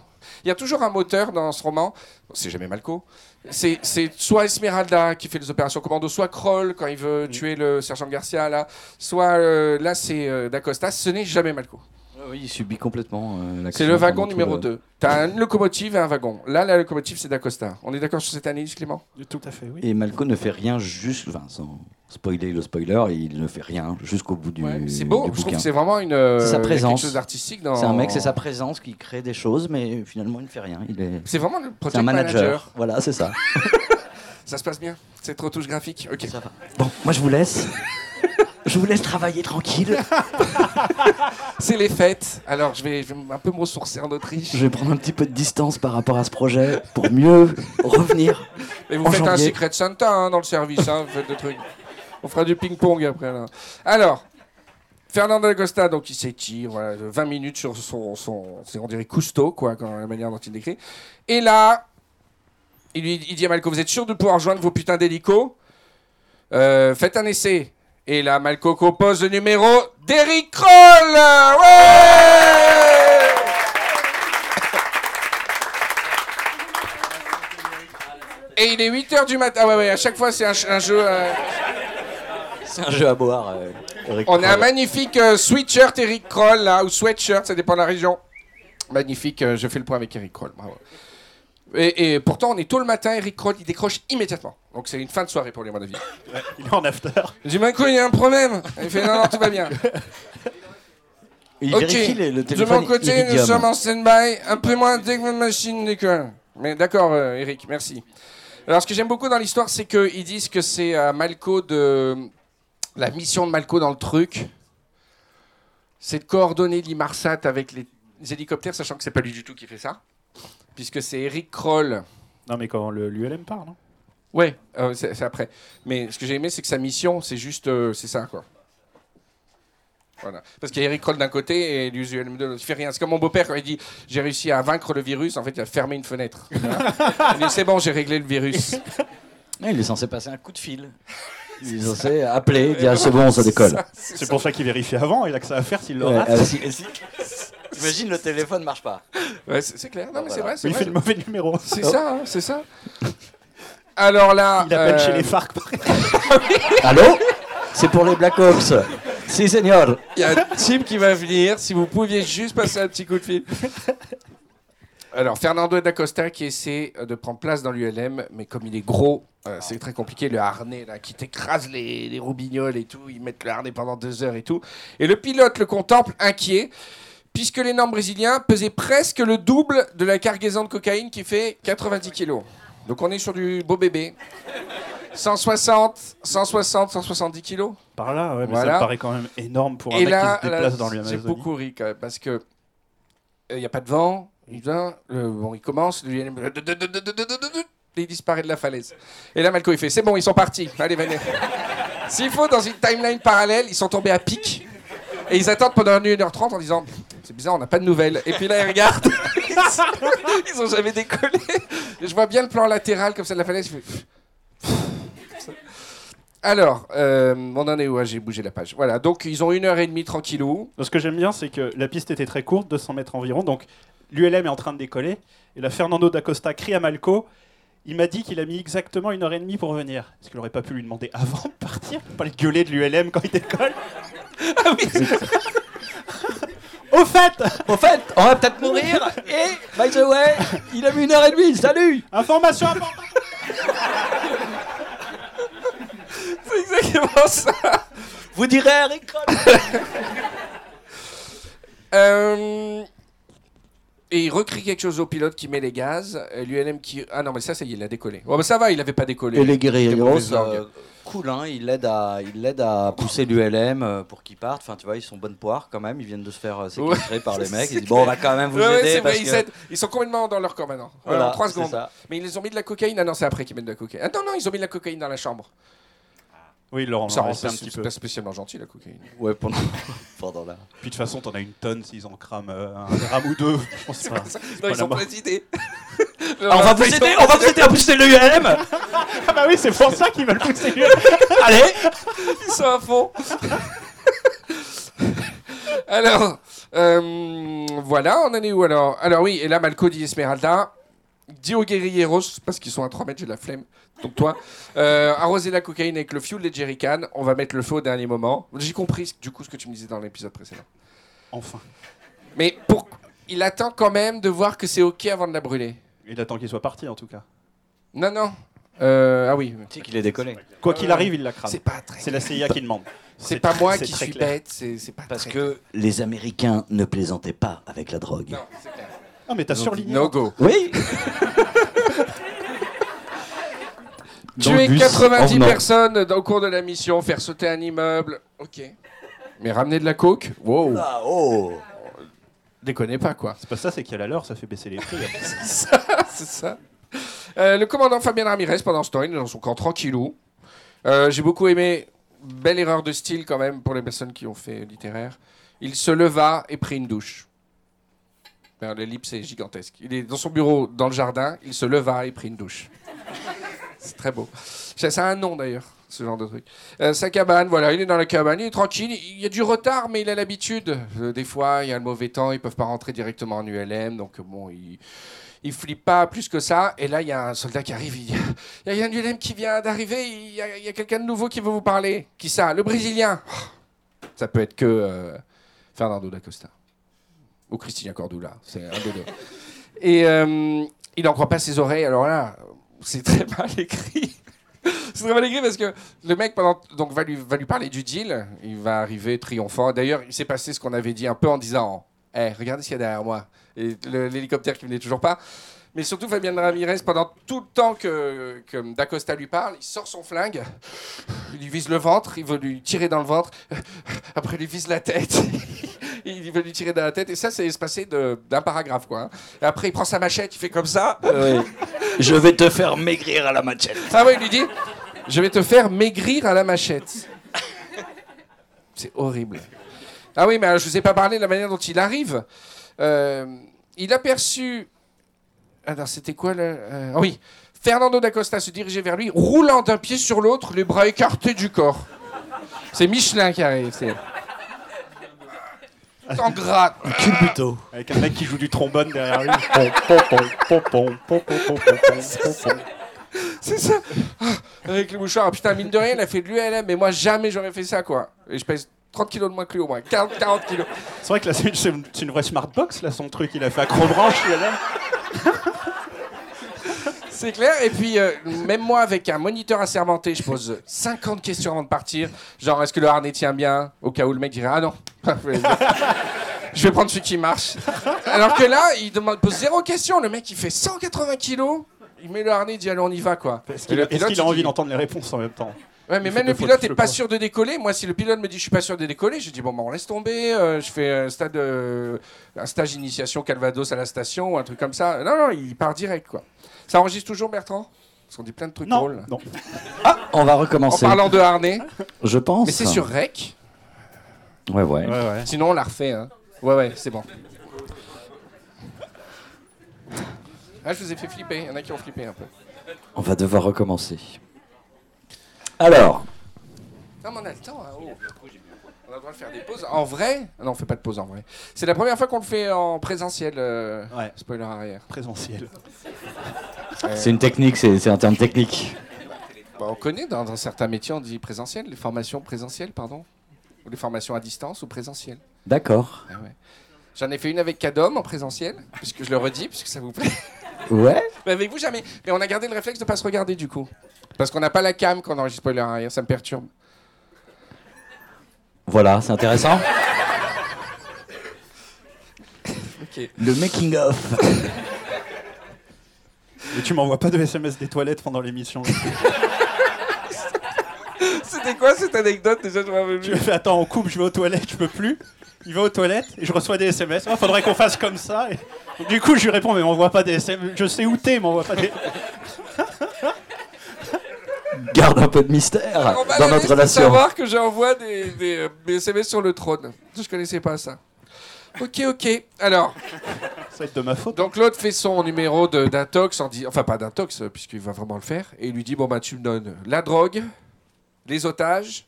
Il y a toujours un moteur dans ce roman, c'est jamais Malco. C'est c'est soit Esmeralda qui fait les opérations commando, soit Kroll quand il veut tuer le sergent Garcia, là, soit euh, là c'est euh, d'Acosta, ce n'est jamais Malco. Oui, il subit complètement euh, C'est le wagon numéro le- 2. T'as une locomotive et un wagon. Là, la locomotive, c'est d'Acosta. On est d'accord sur cette analyse, Clément? Tout à fait, oui. Et Malco ne fait rien juste, enfin, sans spoiler le spoiler, il ne fait rien jusqu'au bout du, Ouais, C'est beau, du je trouve que c'est vraiment une. euh, C'est sa présence. quelque chose d'artistique dans. C'est un mec, c'est sa présence qui crée des choses, mais finalement il ne fait rien. Il est, C'est vraiment le c'est project un manager. manager. Voilà, c'est ça. (laughs) Ça se passe bien. Cette retouche graphique. Ok. Ça va. Bon, moi je vous laisse. Je vous laisse travailler tranquille. (laughs) C'est les fêtes. Alors, je vais, je vais un peu me ressourcer en Autriche. Je vais prendre un petit peu de distance par rapport à ce projet pour mieux (laughs) revenir. Et vous En faites un. Secret Santa hein, dans le service. Hein, vous faites des trucs. On fera du ping-pong après. Là. Alors, Fernando Acosta, donc il s'étire voilà, 20 minutes sur son. son c'est, on dirait Cousteau, quoi, quand, la manière dont il décrit. Et là, il, lui, il dit à Malco Vous êtes sûr de pouvoir joindre vos putains d'hélicos? Euh, Faites un essai. Et là, Malco compose le numéro d'Eric Kroll Ouais Et il est 8h du matin. Ah ouais, ouais, à chaque fois, c'est un, jeu. euh, C'est un jeu à boire. euh, Eric On a un magnifique euh, sweatshirt Eric Kroll, là, ou sweatshirt, ça dépend de la région. Magnifique, je fais le point avec Eric Kroll. bravo. Et, et pourtant, on est tôt le matin, Eric Kroll, il décroche immédiatement. Donc c'est une fin de soirée pour lui, à mon avis. Ouais, il est en after. Je dis, Marco, il y a un problème. Il fait, non, non, tout va bien. (laughs) Il ok, vérifie le, le de mon côté, nous sommes en stand-by, un peu moins dès que ma machine décolle. Mais d'accord, euh, Eric, merci. Alors, ce que j'aime beaucoup dans l'histoire, c'est qu'ils disent que c'est euh, Malco de. La mission de Malco dans le truc, c'est de coordonner l'Imarsat avec les hélicoptères, sachant que c'est pas lui du tout qui fait ça. Puisque c'est Eric Kroll. Non, mais quand le- l'ULM part, non? Ouais, euh, c'est après. Mais ce que j'ai aimé, c'est que sa mission, c'est juste. euh, c'est ça, quoi. Voilà. Parce qu'il y a Eric Kroll d'un côté et l'USULM de l'autre. Il fait rien. C'est comme mon beau-père quand il dit J'ai réussi à vaincre le virus. En fait, il a fermé une fenêtre. (laughs) Voilà. il dit C'est bon, j'ai réglé le virus. (laughs) Ouais, il est censé passer un coup de fil. Il est censé (laughs) appeler, dire c'est bon, ça décolle. C'est pour ça qu'il vérifie avant, il a que ça à faire s'il le Ouais, rate. euh, si- Imagine le téléphone marche pas. Ouais, c'est c'est clair. Non, mais c'est Voilà. vrai. c'est il vrai. fait le mauvais numéro. C'est ça, hein, c'est ça. Alors là. Il appelle euh, chez les FARC. par exemple. (laughs) Allô? C'est pour les Black Ops. Si, senior. Il y a un type qui va venir. Si vous pouviez juste passer un petit coup de fil. Alors, Fernando D'Acosta qui essaie euh, de prendre place dans l'ULM, mais comme il est gros, euh, c'est très compliqué. Le harnais, là, qui t'écrase les, les roubignoles et tout. Ils mettent le harnais pendant deux heures et tout. Et le pilote le contemple inquiet, puisque l'énorme brésilien pesait presque le double de la cargaison de cocaïne qui fait 90 kilos. Donc, on est sur du beau bébé. 160, 160, 170 kilos. Par là, ouais, mais Voilà. ça me paraît quand même énorme pour un Et mec là, qui se là, déplace dans j'ai l'Amazonie. beaucoup ri quand même, parce que il n'y a pas de vent. Il vient, euh, bon, il commence, lui, il disparaît de la falaise. Et là, Malco, il fait, c'est bon, ils sont partis. Allez, venez. S'il faut, dans une timeline parallèle, ils sont tombés à pic. Et ils attendent pendant 1h30 en disant, c'est bizarre, on n'a pas de nouvelles. Et puis là, ils regardent. (laughs) ils ont jamais décollé. Et je vois bien le plan latéral comme ça de la falaise. je fais, alors, euh, on en est où Ah, J'ai bougé la page. Voilà, donc ils ont une heure et demie tranquillou. Ce que j'aime bien, c'est que la piste était très courte, 200 mètres environ. Donc, l'ULM est en train de décoller. Et là, Fernando d'Acosta crie à Malco. Il m'a dit qu'il a mis exactement une heure et demie pour venir. Est-ce qu'il aurait pas pu lui demander avant de partir? Pas le gueuler de l'ULM quand il décolle Ah oui, Au fait Au fait, on va peut-être mourir. Et, by the way, il a mis une heure et demie. Salut Information importante c'est exactement ça. Vous direz à Eric. Euh, Et il recrie quelque chose au pilote qui met les gaz. L'ULM qui. Ah non, mais ça, ça y est, il a décollé. Oh, bah ça va, il avait pas décollé. Et les langue. euh, cool, hein, ils l'aident à, ils l'aident à pousser l'ULM euh, pour qu'ils partent. Enfin, tu vois, ils sont bonne poire quand même. Ils viennent de se faire euh, séquestrer par les (laughs) mecs. Ils disent bon, on va quand même vous Ouais, aider parce vrai, ils, que aident. Ils sont complètement dans leur corps maintenant. Voilà, en 3 c'est secondes. ça. Mais ils les ont mis de la cocaïne. Ah non, c'est après qu'ils mettent de la cocaïne. Ah non, non, ils ont mis de la cocaïne dans la chambre. Oui, en Ça rend pas, un petit c'est peu. pas spécialement gentil la cocaïne. Ouais, pendant, (laughs) pendant la. Puis de toute façon, t'en as une tonne s'ils en crament euh, un gramme ou deux. Je pense (laughs) pas. Non, ils la ont mort. plein d'idées. on va vous aider, on va vous aider à pousser l'ULM. Ah bah oui, c'est pour ça qu'ils veulent pousser l'ULM. (laughs) Allez. Ils sont à fond. alors, euh, voilà, on en est où alors? Alors oui, et là, Malco dit Esmeralda. Dit aux guerrieros, parce qu'ils sont à 3 mètres, j'ai la flemme. Donc toi, euh, arroser la cocaïne avec le fuel des jerrycans, on va mettre le feu au dernier moment. J'ai compris du coup ce que tu me disais dans l'épisode précédent. Enfin. Mais pour... il attend quand même de voir que c'est ok avant de la brûler. Il attend qu'il soit parti en tout cas. Non, non. Euh, ah oui, Tu sais qu'il est décollé. Quoi qu'il arrive, il la crame. c'est pas très. C'est la CIA qui demande. C'est pas moi qui suis clair. bête, c'est pas Parce très- que les Américains ne plaisantaient pas avec la drogue. Non, c'est clair. Ah mais t'as surligné. No go. Oui. (laughs) Tuer bus, en 90 venant. personnes dans- au cours de la mission, faire sauter un immeuble. Ok. Mais ramener de la coke Wow. Ah, oh. Déconnez pas, quoi. C'est pas ça, c'est qu'il y a la leur, ça fait baisser les prix. (laughs) C'est ça. Euh, le commandant Fabien Ramirez, pendant ce temps, il est dans son camp tranquillou. Euh, J'ai beaucoup aimé. Belle erreur de style, quand même, pour les personnes qui ont fait littéraire. Il se leva et prit une douche. L'ellipse est gigantesque. Il est dans son bureau, dans le jardin. Il se leva et prit une douche. C'est très beau. A un nom d'ailleurs, ce genre de truc. Euh, sa cabane, voilà, il est dans la cabane, il est tranquille. Il y a du retard, mais il a l'habitude. Euh, des fois, il y a le mauvais temps, ils peuvent pas rentrer directement en ULM, donc euh, bon, il, il flippe pas plus que ça. Et là, il y a un soldat qui arrive. Il Il y a un ULM qui vient d'arriver. Il y a, y quelqu'un de nouveau qui veut vous parler. Qui ça? Le Brésilien. Ça peut être que Fernando da Costa ou Cristina Cordula. C'est un des deux. Et il n'en croit pas ses oreilles. Alors là, c'est très mal écrit. c'est très mal écrit parce que le mec donc, va, lui, parler du deal. Il va arriver triomphant. D'ailleurs, il s'est passé ce qu'on avait dit un peu en disant Eh, regardez ce qu'il y a derrière moi. Et l'hélicoptère qui venait toujours pas. Mais surtout, Fabien Ramirez, pendant tout le temps que, que D'Acosta lui parle, il sort son flingue, il lui vise le ventre, il veut lui tirer dans le ventre, après il lui vise la tête, (laughs) il veut lui tirer dans la tête, et ça, c'est espacé d'un paragraphe, quoi. hein. Et après, il prend sa machette, il fait comme ça. Oui. Je vais te faire maigrir à la machette. Ah ouais, il lui dit Je vais te faire maigrir à la machette. C'est horrible. Ah oui, mais alors, je vous ai pas parlé de la manière dont il arrive. Euh, il a perçu alors c'était quoi là Ah euh, oh oui, Fernando d'Acosta se dirigeait vers lui, roulant d'un pied sur l'autre, les bras écartés du corps. C'est Michelin qui arrive. C'est... En gras. Culbuto. Avec un mec qui joue du trombone derrière lui. C'est ça. Ah, avec le mouchoir. Ah, putain, mine de rien, il a fait de l'ULM. Mais moi, jamais j'aurais fait ça, quoi. Et je pèse 30 kilos de moins que lui, au moins. 40, 40 kilos. C'est vrai que là, c'est une, c'est une vraie smartbox, là, son truc. Il a fait accrobranche, l'ULM. (laughs) C'est clair. Et puis, euh, même moi, avec un moniteur assermenté, je pose 50 questions avant de partir. Genre, est-ce que le harnais tient bien Au cas où le mec dirait Ah non. (laughs) je vais prendre celui qui marche. Alors que là, il demande, pose zéro question. Le mec, il fait 180 kilos. Il met le harnais, il dit Allez, on y va, quoi. Est-ce Et qu'il pilote, a envie d'entendre les réponses en même temps Ouais, mais Il même le pilote fautes, est je pas sûr de décoller. Moi, si le pilote me dit je suis pas sûr de décoller, je dis bon, bah, on laisse tomber. euh, je fais un stade, euh, un stage d'initiation Calvados à la station ou un truc comme ça. Non, non, il part direct quoi. Ça enregistre toujours, Bertrand? Parce qu'on dit plein de trucs Non, drôles. non. On va En recommencer. parlant de harnais, Je pense. mais c'est sur Rec. Ouais, ouais. Ouais, ouais. Sinon, on la refait. Hein. Ouais, ouais, c'est bon. Ah, je vous ai fait flipper. Il y en a qui ont flippé un peu. On va devoir recommencer. Alors, Non, mais on a le temps. hein, oh. On a le droit de faire des pauses. En vrai Non, on fait pas de pause en vrai. C'est la première fois qu'on le fait en présentiel. euh, Ouais. Spoiler arrière. Présentiel. c'est une technique, c'est c'est un terme technique. Bah, on connaît dans, dans certains métiers, on dit présentiel, les formations présentielles, pardon. Ou les formations à distance ou présentiel. D'accord. Ah ouais. J'en ai fait une avec Cadom en présentiel, puisque je le redis, puisque ça vous plaît. Ouais. Mais avec vous, jamais. Mais on a gardé le réflexe de pas se regarder du coup. Parce qu'on n'a pas la cam quand on enregistre spoiler arrière, ça me perturbe. Voilà, c'est intéressant. Le making of. Mais tu m'envoies pas de SMS des toilettes pendant l'émission. (laughs) C'était quoi cette anecdote déjà Je m'en rappelle tu me fais attends, on coupe, je vais aux toilettes, je peux plus. Il va aux toilettes et je reçois des SMS. Ah, faudrait qu'on fasse comme ça. Et... du coup, je lui réponds, mais m'envoie pas des SMS. Je sais où t'es, m'envoie pas des. (laughs) Garde un peu de mystère On m'a dans notre relation. savoir que j'envoie des, des, euh, des SMS sur le trône. Je connaissais pas ça. Ok, ok. Alors, Ça va être de ma faute. Donc l'autre fait son numéro de- d'intox, en dit, enfin pas d'intox, euh, puisqu'il va vraiment le faire, et il lui dit, bon bah tu me donnes la drogue, les otages,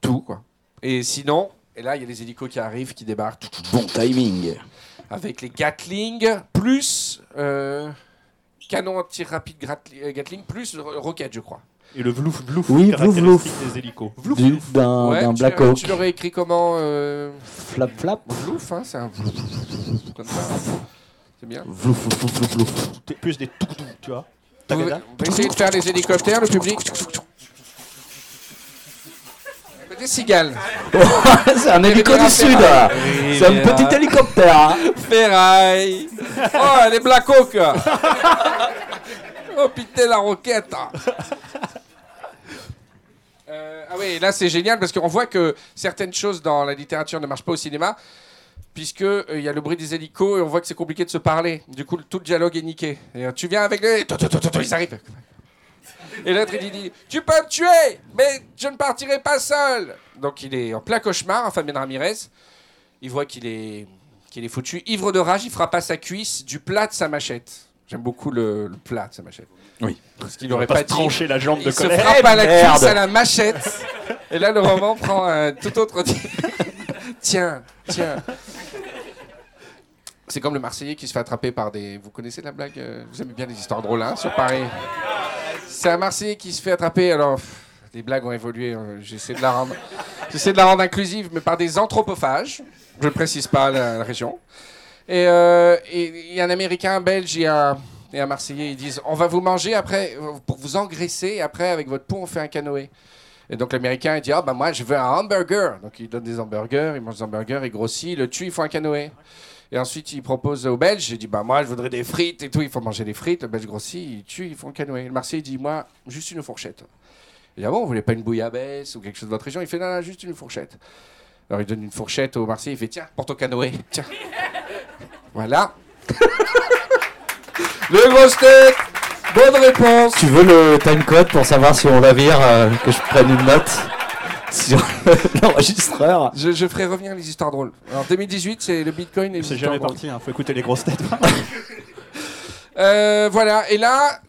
tout quoi. Et sinon, et là il y a les hélicos qui arrivent, qui débarquent, Bon timing. avec les Gatling, plus euh, canon à tir rapide Gratli- euh, Gatling, plus ro- roquette je crois. Et le vlouf vlouf Oui, vlouf, vlouf. des hélicos. Du- D'un Ouais, d'un tu Black Hawk. Tu l'aurais écrit comment euh, Flap flap. Vlouf, hein, c'est un vlouf, comme ça. C'est bien. Vlouf, vlouf, vlouf, vlouf, vlouf. T'es Plus des tout tu vois. Vous, essayez de faire les hélicoptères, le public. Des cigales. (laughs) c'est un hélico du sud. C'est un petit hélicoptère. hein. Ferraille. (laughs) Oh, les Black Hawk. oh putain, la roquette. Euh, ah oui, là c'est génial parce qu'on voit que certaines choses dans la littérature ne marchent pas au cinéma, puisque euh, il y a le bruit des hélicos et on voit que c'est compliqué de se parler. Du coup, tout le dialogue est niqué. Et, euh, tu viens avec les... Tout, tout, tout, tout, Ils arrivent. Et l'autre il dit Tu peux me tuer, mais je ne partirai pas seul. Donc il est en plein cauchemar, Fabien Ramirez. Il voit qu'il est, qu'il est foutu. Ivre de rage, il frappe à sa cuisse du plat de sa machette. J'aime beaucoup le, le plat de sa machette. Oui. Parce qu'il n'aurait pas, trancher la jambe de Il se colère. frappe à la merde. cuisse à la machette. Et là, le roman prend un tout autre. (laughs) tiens, tiens. C'est comme le Marseillais qui se fait attraper par des. Vous connaissez la blague euh, Vous aimez bien les histoires drôles, hein, sur Paris? C'est un Marseillais qui se fait attraper. Alors, pff, les blagues ont évolué. euh, J'essaie de la rendre. (laughs) J'essaie de la rendre inclusive, mais par des anthropophages. Je ne précise pas la, région. Et euh, et il y a un Américain, un Belge et un, Marseillais. Ils disent On va vous manger après, pour vous engraisser. Après, avec votre peau, on fait un canoë. Et donc l'Américain, il dit Ah, bah moi, je veux un hamburger. Donc il donne des hamburgers, il mange des hamburgers, il grossit, il le tue, il faut un canoë. Et ensuite, il propose au Belge, il dit Bah moi, je voudrais des frites et tout, il faut manger des frites. Le Belge grossit, il tue, il faut un canoë. Le Marseillais dit Moi, juste une fourchette. Il dit Ah bon, vous voulez pas une bouillabaisse ou quelque chose de votre région? Il fait Non, juste une fourchette. Alors il donne une fourchette au Marseillais, il fait Tiens, pour ton canoë, tiens. (laughs) Voilà. (laughs) Le grosse tête Bonne réponse Tu veux le timecode pour savoir si on la vire, euh, que je prenne une note? Sur (laughs) l'enregistreur je, je ferai revenir les histoires drôles. Alors 2018, c'est le Bitcoin et C'est jamais drôles. parti, hein. faut écouter les grosses têtes. (laughs) Euh, voilà, et là,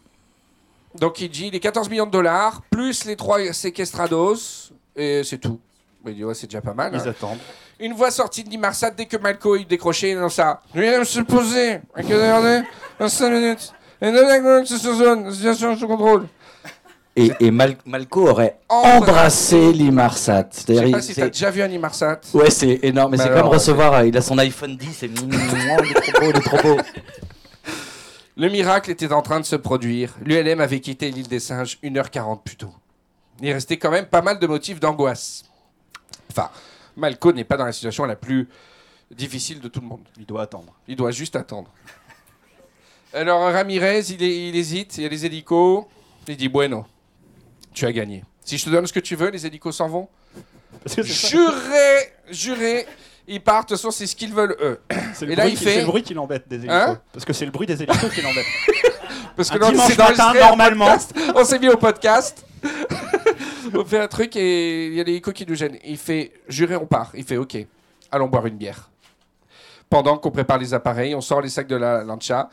Donc il dit les 14 millions de dollars, plus les trois séquestrados, et c'est tout. Mais il dit, ouais, c'est déjà pas mal. Ils hein. attendent. Une voix sortie de Nimarsat dès que Malco il décrochait dans ça. Je viens de se poser. À quelle heure est Dans 5 minutes. Et non, d'accord, c'est sur zone. Situation sous contrôle. Et, et Mal- Malco aurait Embrassé. l'Imarsat. Je sais pas si t'as déjà vu un Nimarsat. Ouais, c'est énorme. Mais Bah c'est comme recevoir. euh, Il a son iPhone 10 et. il est trop beau, il est trop beau. (laughs) Le miracle était en train de se produire. L'ULM avait quitté l'île des singes 1h40 plus tôt. Il restait quand même pas mal de motifs d'angoisse. Enfin, Malco n'est pas dans la situation la plus difficile de tout le monde. Il doit attendre. Il doit juste attendre. Alors Ramirez, il, est- il hésite, il y a les hélicos. Il dit Bueno, tu as gagné. Si je te donne ce que tu veux, les hélicos s'en vont. (laughs) Juré, juré, ils partent. De toute façon, c'est ce qu'ils veulent eux. C'est Et le, fait- le bruit qui l'embête des hélicos. Hein Parce que c'est le bruit des hélicos qui l'embête. (laughs) Parce que Un non, c'est matin, normalement. podcast. On s'est mis au podcast. (laughs) on fait un truc et il y a l'hélico qui nous gêne. Il fait Juré, on part. Il fait Ok, allons boire une bière. Pendant qu'on prépare les appareils, on sort les sacs de la lancha.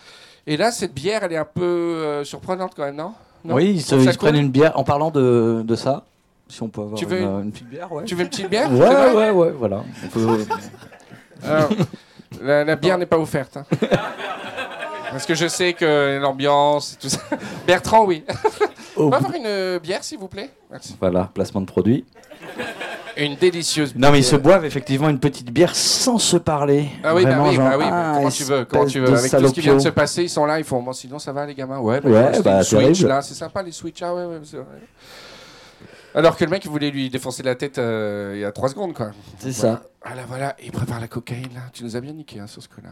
Et là, cette bière, elle est un peu euh, surprenante quand même, non, Non Oui, ils se, ils se prennent une bière. En parlant de, de ça, si on peut avoir Tu veux une, une petite bière, ouais. Tu veux une petite bière Ouais, ouais, ouais, voilà. On peut- Alors, la, la bière n'est pas offerte. hein. (laughs) Parce que je sais que l'ambiance, tout ça. Bertrand, oui. On va avoir une euh, bière, s'il vous plaît Merci. Voilà, placement de produit. Une délicieuse Non, mais ils se bière. boivent effectivement une petite bière sans se parler. Ah oui, bah Vraiment, oui, genre, bah oui, ah, comment tu veux, comment tu veux. Avec tout ce qui vient de se passer, ils sont là, ils font bon, sinon ça va les gamins. Ouais, Ouais, d'accord, c'était bah, une Switch là, c'est sympa les Switch. Ah ouais, ouais. Alors que le mec il voulait lui défoncer la tête euh, il y a 3 secondes quoi. C'est Voilà. ça. Ah là voilà, il prépare la cocaïne là. Tu nous as bien niqué hein, sur ce coup-là.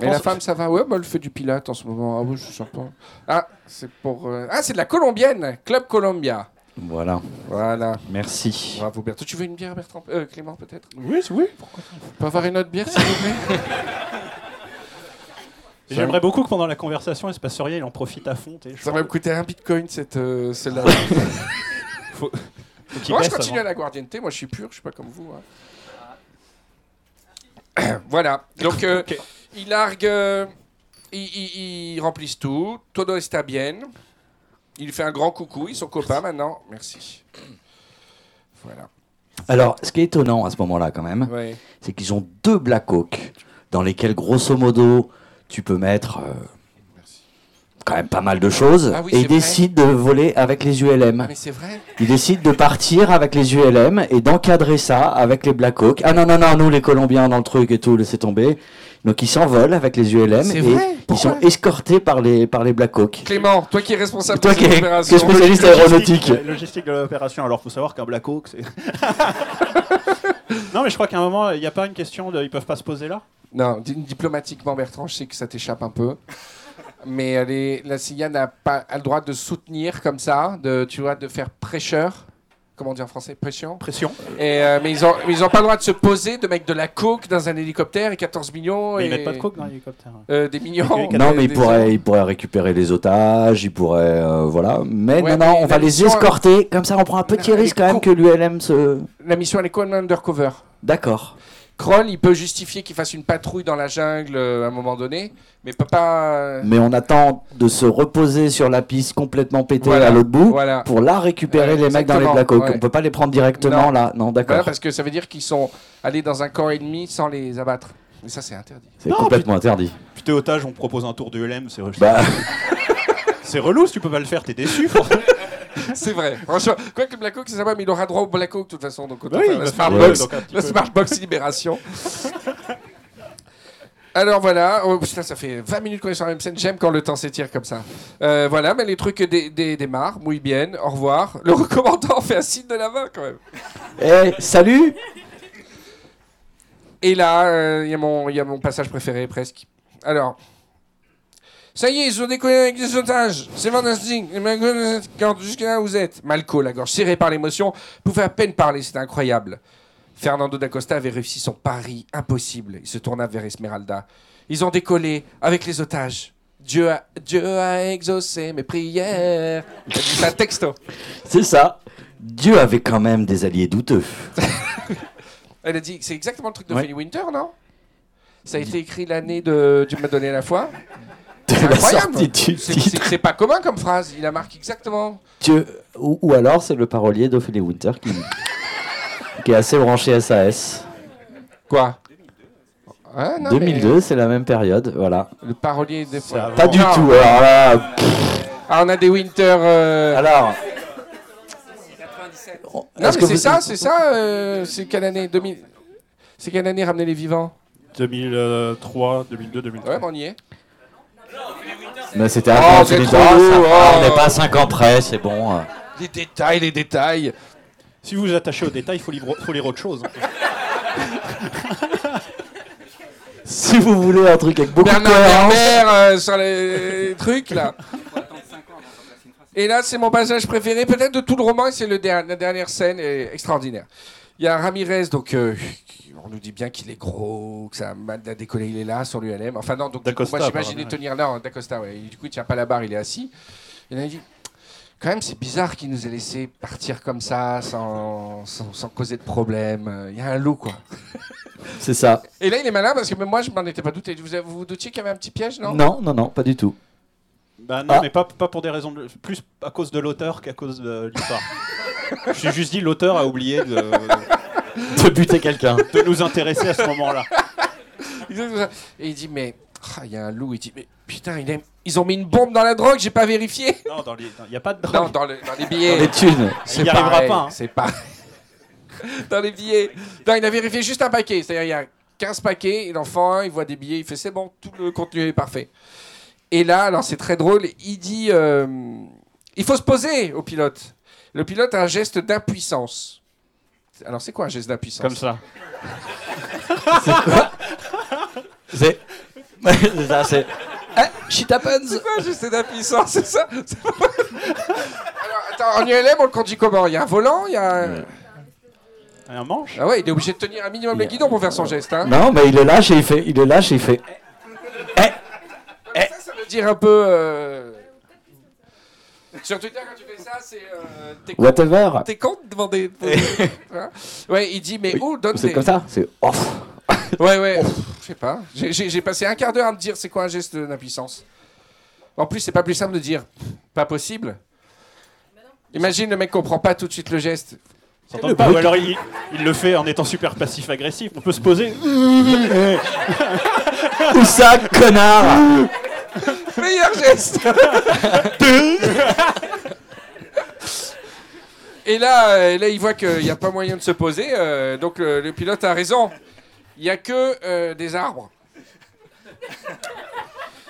Mais la femme ça va Ouais, bah elle fait du pilates en ce moment. Ah ouais, je sais pas. Ah, c'est pour. euh, Ah, c'est de la colombienne, Club Colombia. Voilà, Voilà. merci. Bravo Bertrand. Tu veux une bière Bertrand? Euh, Clément peut-être? Oui, oui. Pourquoi On peut avoir une autre bière s'il vous plaît? (laughs) J'aimerais beaucoup que pendant la conversation, il se passe rien, il en profite à fond. je Ça va me coûter un bitcoin cette euh, celle-là. (laughs) Faut Moi, je continue avant. à la Guardiente. Moi, je suis pur. Je suis pas comme vous. hein. (coughs) voilà. Donc, euh, Ok. ils larguent. euh, ils, remplissent tout. Todo está bien. Il fait un grand coucou. Ils sont copains maintenant. Merci. Voilà. Alors, ce qui est étonnant à ce moment-là, quand même, Ouais. c'est qu'ils ont deux Black Hawk dans lesquels, grosso modo, tu peux mettre euh, quand même pas mal de choses. Ah oui, et décident de voler avec les ULM. Mais c'est vrai. Ils décident de partir avec les ULM et d'encadrer ça avec les Black Hawk. Ah non, non, non, nous les Colombiens dans le truc et tout, laissez tomber. Donc ils s'envolent avec les ULM et vrai ils sont escortés par les, par les Black Hawk. Clément, toi qui es responsable Toi de qui cette es, opération. qui es spécialiste aéronautique. Logistique de l'opération. Alors, faut savoir qu'un Black Hawk, c'est. (laughs) non, mais je crois qu'à un moment, il n'y a pas une question de. Ils peuvent pas se poser là? Non, di- diplomatiquement, Bertrand, je sais que ça t'échappe un peu. Mais elle est- la CIA n'a pas a le droit de soutenir comme ça, de, tu vois, de faire prêcheur. Comment on dit en français? Pression Pression. Et, euh, mais ils ont, ils ont pas le droit de se poser, de mettre de la coke dans un hélicoptère et 14 millions. Mais et, ils mettent pas de coke dans l'hélicoptère. euh, des millions. Non, mais ils pourraient, ils pourraient récupérer les otages, ils pourraient. euh, voilà. Mais Ouais, non, non, mais on va les escorter. Comme ça, on prend un petit risque quand même que l'ULM se. La mission, elle est comme undercover. D'accord. Kroll, il peut justifier qu'il fasse une patrouille dans la jungle euh, à un moment donné, mais il peut pas. euh, Mais on attend de se reposer sur la piste complètement pétée Voilà, à l'autre bout Voilà. pour là récupérer les mecs dans les Black Hawk. ouais. On peut pas les prendre directement Non. là. Non, d'accord. Voilà, parce que ça veut dire qu'ils sont allés dans un camp ennemi sans les abattre. Mais ça, c'est interdit. C'est complètement interdit. Puis t'es otage, on propose un tour de LM, c'est Bah, c'est relou si tu peux pas le faire, t'es déçu. (laughs) (laughs) C'est vrai. Franchement, quoi que Black Hawk, c'est sympa, mais il aura droit au Black Hawk de toute façon. Donc autant Oui, faire la Smartbox, la. Smartbox Libération. (laughs) Alors voilà, oh, putain, ça fait 20 minutes qu'on est sur la même scène. J'aime quand le temps s'étire comme ça. Euh, voilà, mais les trucs dé- dé- démarrent. Muy bien, au revoir. Le recommandant fait un signe de la main quand même. eh, salut Et là, euh, il y, a mon- il y a mon passage préféré presque. Alors, ça y est, ils ont décollé avec les otages. C'est fantastique. Jusqu'à là où vous êtes. Malco, la gorge serrée par l'émotion, pouvait à peine parler. C'était incroyable. Fernando d'Acosta avait réussi son pari impossible. Il se tourna vers Esmeralda. Ils ont décollé avec les otages. Dieu a, Dieu a exaucé mes prières. Ça texto. C'est ça. Dieu avait quand même des alliés douteux. (laughs) Elle a dit, c'est exactement le truc de Ouais. Philly Winter, non? Ça a été écrit l'année de Tu m'as donné la foi. C'est la incroyable. sortie du C'est- titre. C'est c'est pas commun comme phrase. Il la marque exactement. Dieu- ou, ou alors c'est le parolier d'Ophélie Winter qui, qui est assez branché SAS. Quoi? Ah, non, 2002, c'est la même période, voilà. Le parolier des. Pas du Non. tout. Alors là, Ah, on a des Winter. euh, alors. Non, Est-ce mais c'est vous- ça, c'est ça. euh, c'est quelle année? 2000 C'est quelle année ramener les vivants? 2003, 2002, 2003. Ouais, mais on y est. Mais c'était Oh, avant. Ça va, oh. On n'est pas à 5 ans près, c'est bon. euh. Les détails, les détails. Si vous vous attachez aux détails, il faut, lire- faut lire autre chose. hein. (laughs) Si vous voulez un truc avec beaucoup de Bernard cohérence. Werber euh, sur les trucs là. Et là, c'est mon passage préféré, peut-être de tout le roman, et c'est der- la dernière scène est extraordinaire. Il y a Ramirez, donc euh, on nous dit bien qu'il est gros, que ça a mal à décoller, il est là sur l'ULM. Enfin non, donc du coup, D'Acosta, moi j'imaginais tenir là, d'Acosta, ouais. Et du coup il tient pas la barre, il est assis. Et là il dit, quand même c'est bizarre qu'il nous ait laissé partir comme ça, sans, sans, sans causer de problème. Euh, Il y a un loup quoi. (laughs) C'est ça. Et là il est malin parce que même moi je m'en étais pas douté. Vous vous, vous doutiez qu'il y avait un petit piège, non? Non, non, non, pas du tout. Bah non, Ah. mais pas, pas pour des raisons de... Plus à cause de l'auteur qu'à cause de l'histoire. (laughs) Je suis juste dit, l'auteur a oublié de, De buter quelqu'un. de nous intéresser à ce moment-là. Et il dit, mais ah, il y a un loup. Il dit, mais putain, il aime- ils ont mis une bombe dans la drogue, j'ai pas vérifié. Non, dans les- il n'y a pas de Non, drogue. dans, le- dans les Dans billets. les thunes. C'est Il y arrivera pas, hein. C'est pas. (laughs) dans les billets. Non, il a vérifié juste un paquet. C'est-à-dire, il y a 15 paquets, il en fait un, il voit des billets, il fait c'est bon, tout le contenu est parfait. Et là, alors c'est très drôle, il dit euh, il faut se poser au pilote. Le pilote a un geste d'impuissance. Alors, c'est quoi un geste d'impuissance Comme ça. C'est. (laughs) c'est ça, c'est. Eh, shit happens! C'est quoi un geste d'impuissance C'est ça C'est pas- Alors, attends, en ULM, on le conduit comment? Il y a un volant il y a un- Un manche Ah ouais, il est obligé de tenir un minimum le guidon pour faire son geste. Hein. Non, mais il le lâche et il fait. Il le lâche et il fait. Ça, ça veut dire un peu. euh, Sur Twitter, quand tu fais ça, c'est. euh, T'es con, Whatever! t'es con de demander. (laughs) Hein? Ouais, il dit, mais où donne C'est comme ça? C'est off! (laughs) Ouais, ouais. Je sais pas. J'ai- J'ai j'ai passé un quart d'heure à me dire c'est quoi un geste d'impuissance? En plus, c'est pas plus simple de dire pas possible. Imagine le mec comprend pas tout de suite le geste. S'entend Le pas, ou alors il, il le fait en étant super passif-agressif. On peut se poser. Où ça, connard? (laughs) Meilleur geste Et là, euh, là, il voit qu'il n'y a pas moyen de se poser. euh, donc euh, le pilote a raison. Il n'y a que euh, des arbres.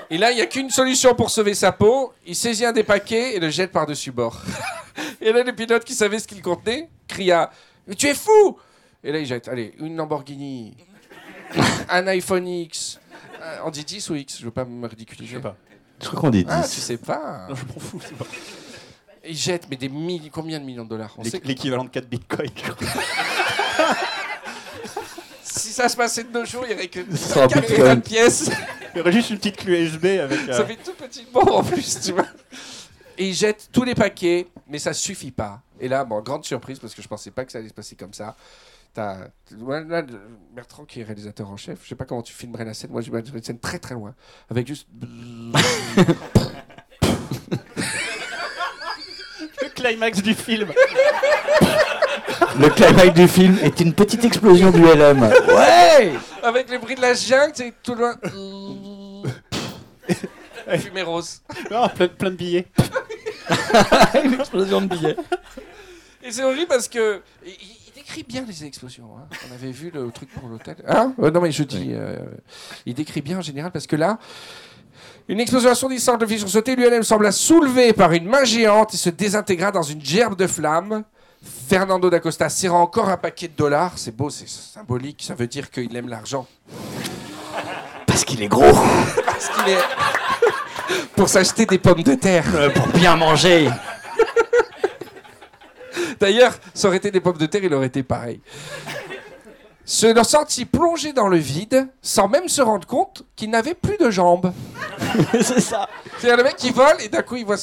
Et là, il n'y a qu'une solution pour sauver sa peau. Il saisit un des paquets et le jette par-dessus bord. (laughs) et là, le pilote qui savait ce qu'il contenait cria Mais tu es fou Et là, il jette Allez, une Lamborghini, un iPhone X. Euh, On dit 10 ou X Je veux pas me ridiculiser. Je sais pas. Je crois qu'on dit 10. Ah, tu sais pas. Non, je m'en fous. c'est pas- Il jette, mais des milliers, combien de millions de dollars L'équivalent de 4 bitcoins. (laughs) si ça se passait de nos jours, il y aurait que Ce sera un 4 bitcoin. pièces. Il y aurait juste une petite clé USB avec. euh, Ça fait tout petit bombe en plus, tu vois. Et il jette tous les paquets, mais ça suffit pas. Et là, bon, grande surprise, parce que je pensais pas que ça allait se passer comme ça. T'as Bertrand qui est réalisateur en chef. Je sais pas comment tu filmerais la scène. Moi, j'ai une scène très très loin, avec juste. (laughs) Le climax du film. Le climax du film est une petite explosion du LM. Ouais! avec le bruit de la jungle, sais, tout loin. (laughs) Fumée rose. Non, plein, plein de billets. (laughs) une explosion de billets. (laughs) Et c'est horrible parce que il, il décrit bien les explosions. hein. On avait vu le truc pour l'hôtel. Hein? Euh, Non mais je dis, euh, il décrit bien en général parce que là, une explosion assourdissante le fit sursauter. L'ULM sembla soulevé par une main géante et se désintégra dans une gerbe de flammes. Fernando d'Acosta serrant encore un paquet de dollars. C'est beau, c'est symbolique. Ça veut dire qu'il aime l'argent. Parce qu'il est gros. Parce qu'il est pour s'acheter des pommes de terre. Euh, pour bien manger. D'ailleurs, ça aurait été des pommes de terre, il aurait été pareil. Se sentit plongé dans le vide, sans même se rendre compte qu'il n'avait plus de jambes. (laughs) c'est ça. C'est-à-dire le mec qui vole et d'un coup il voit,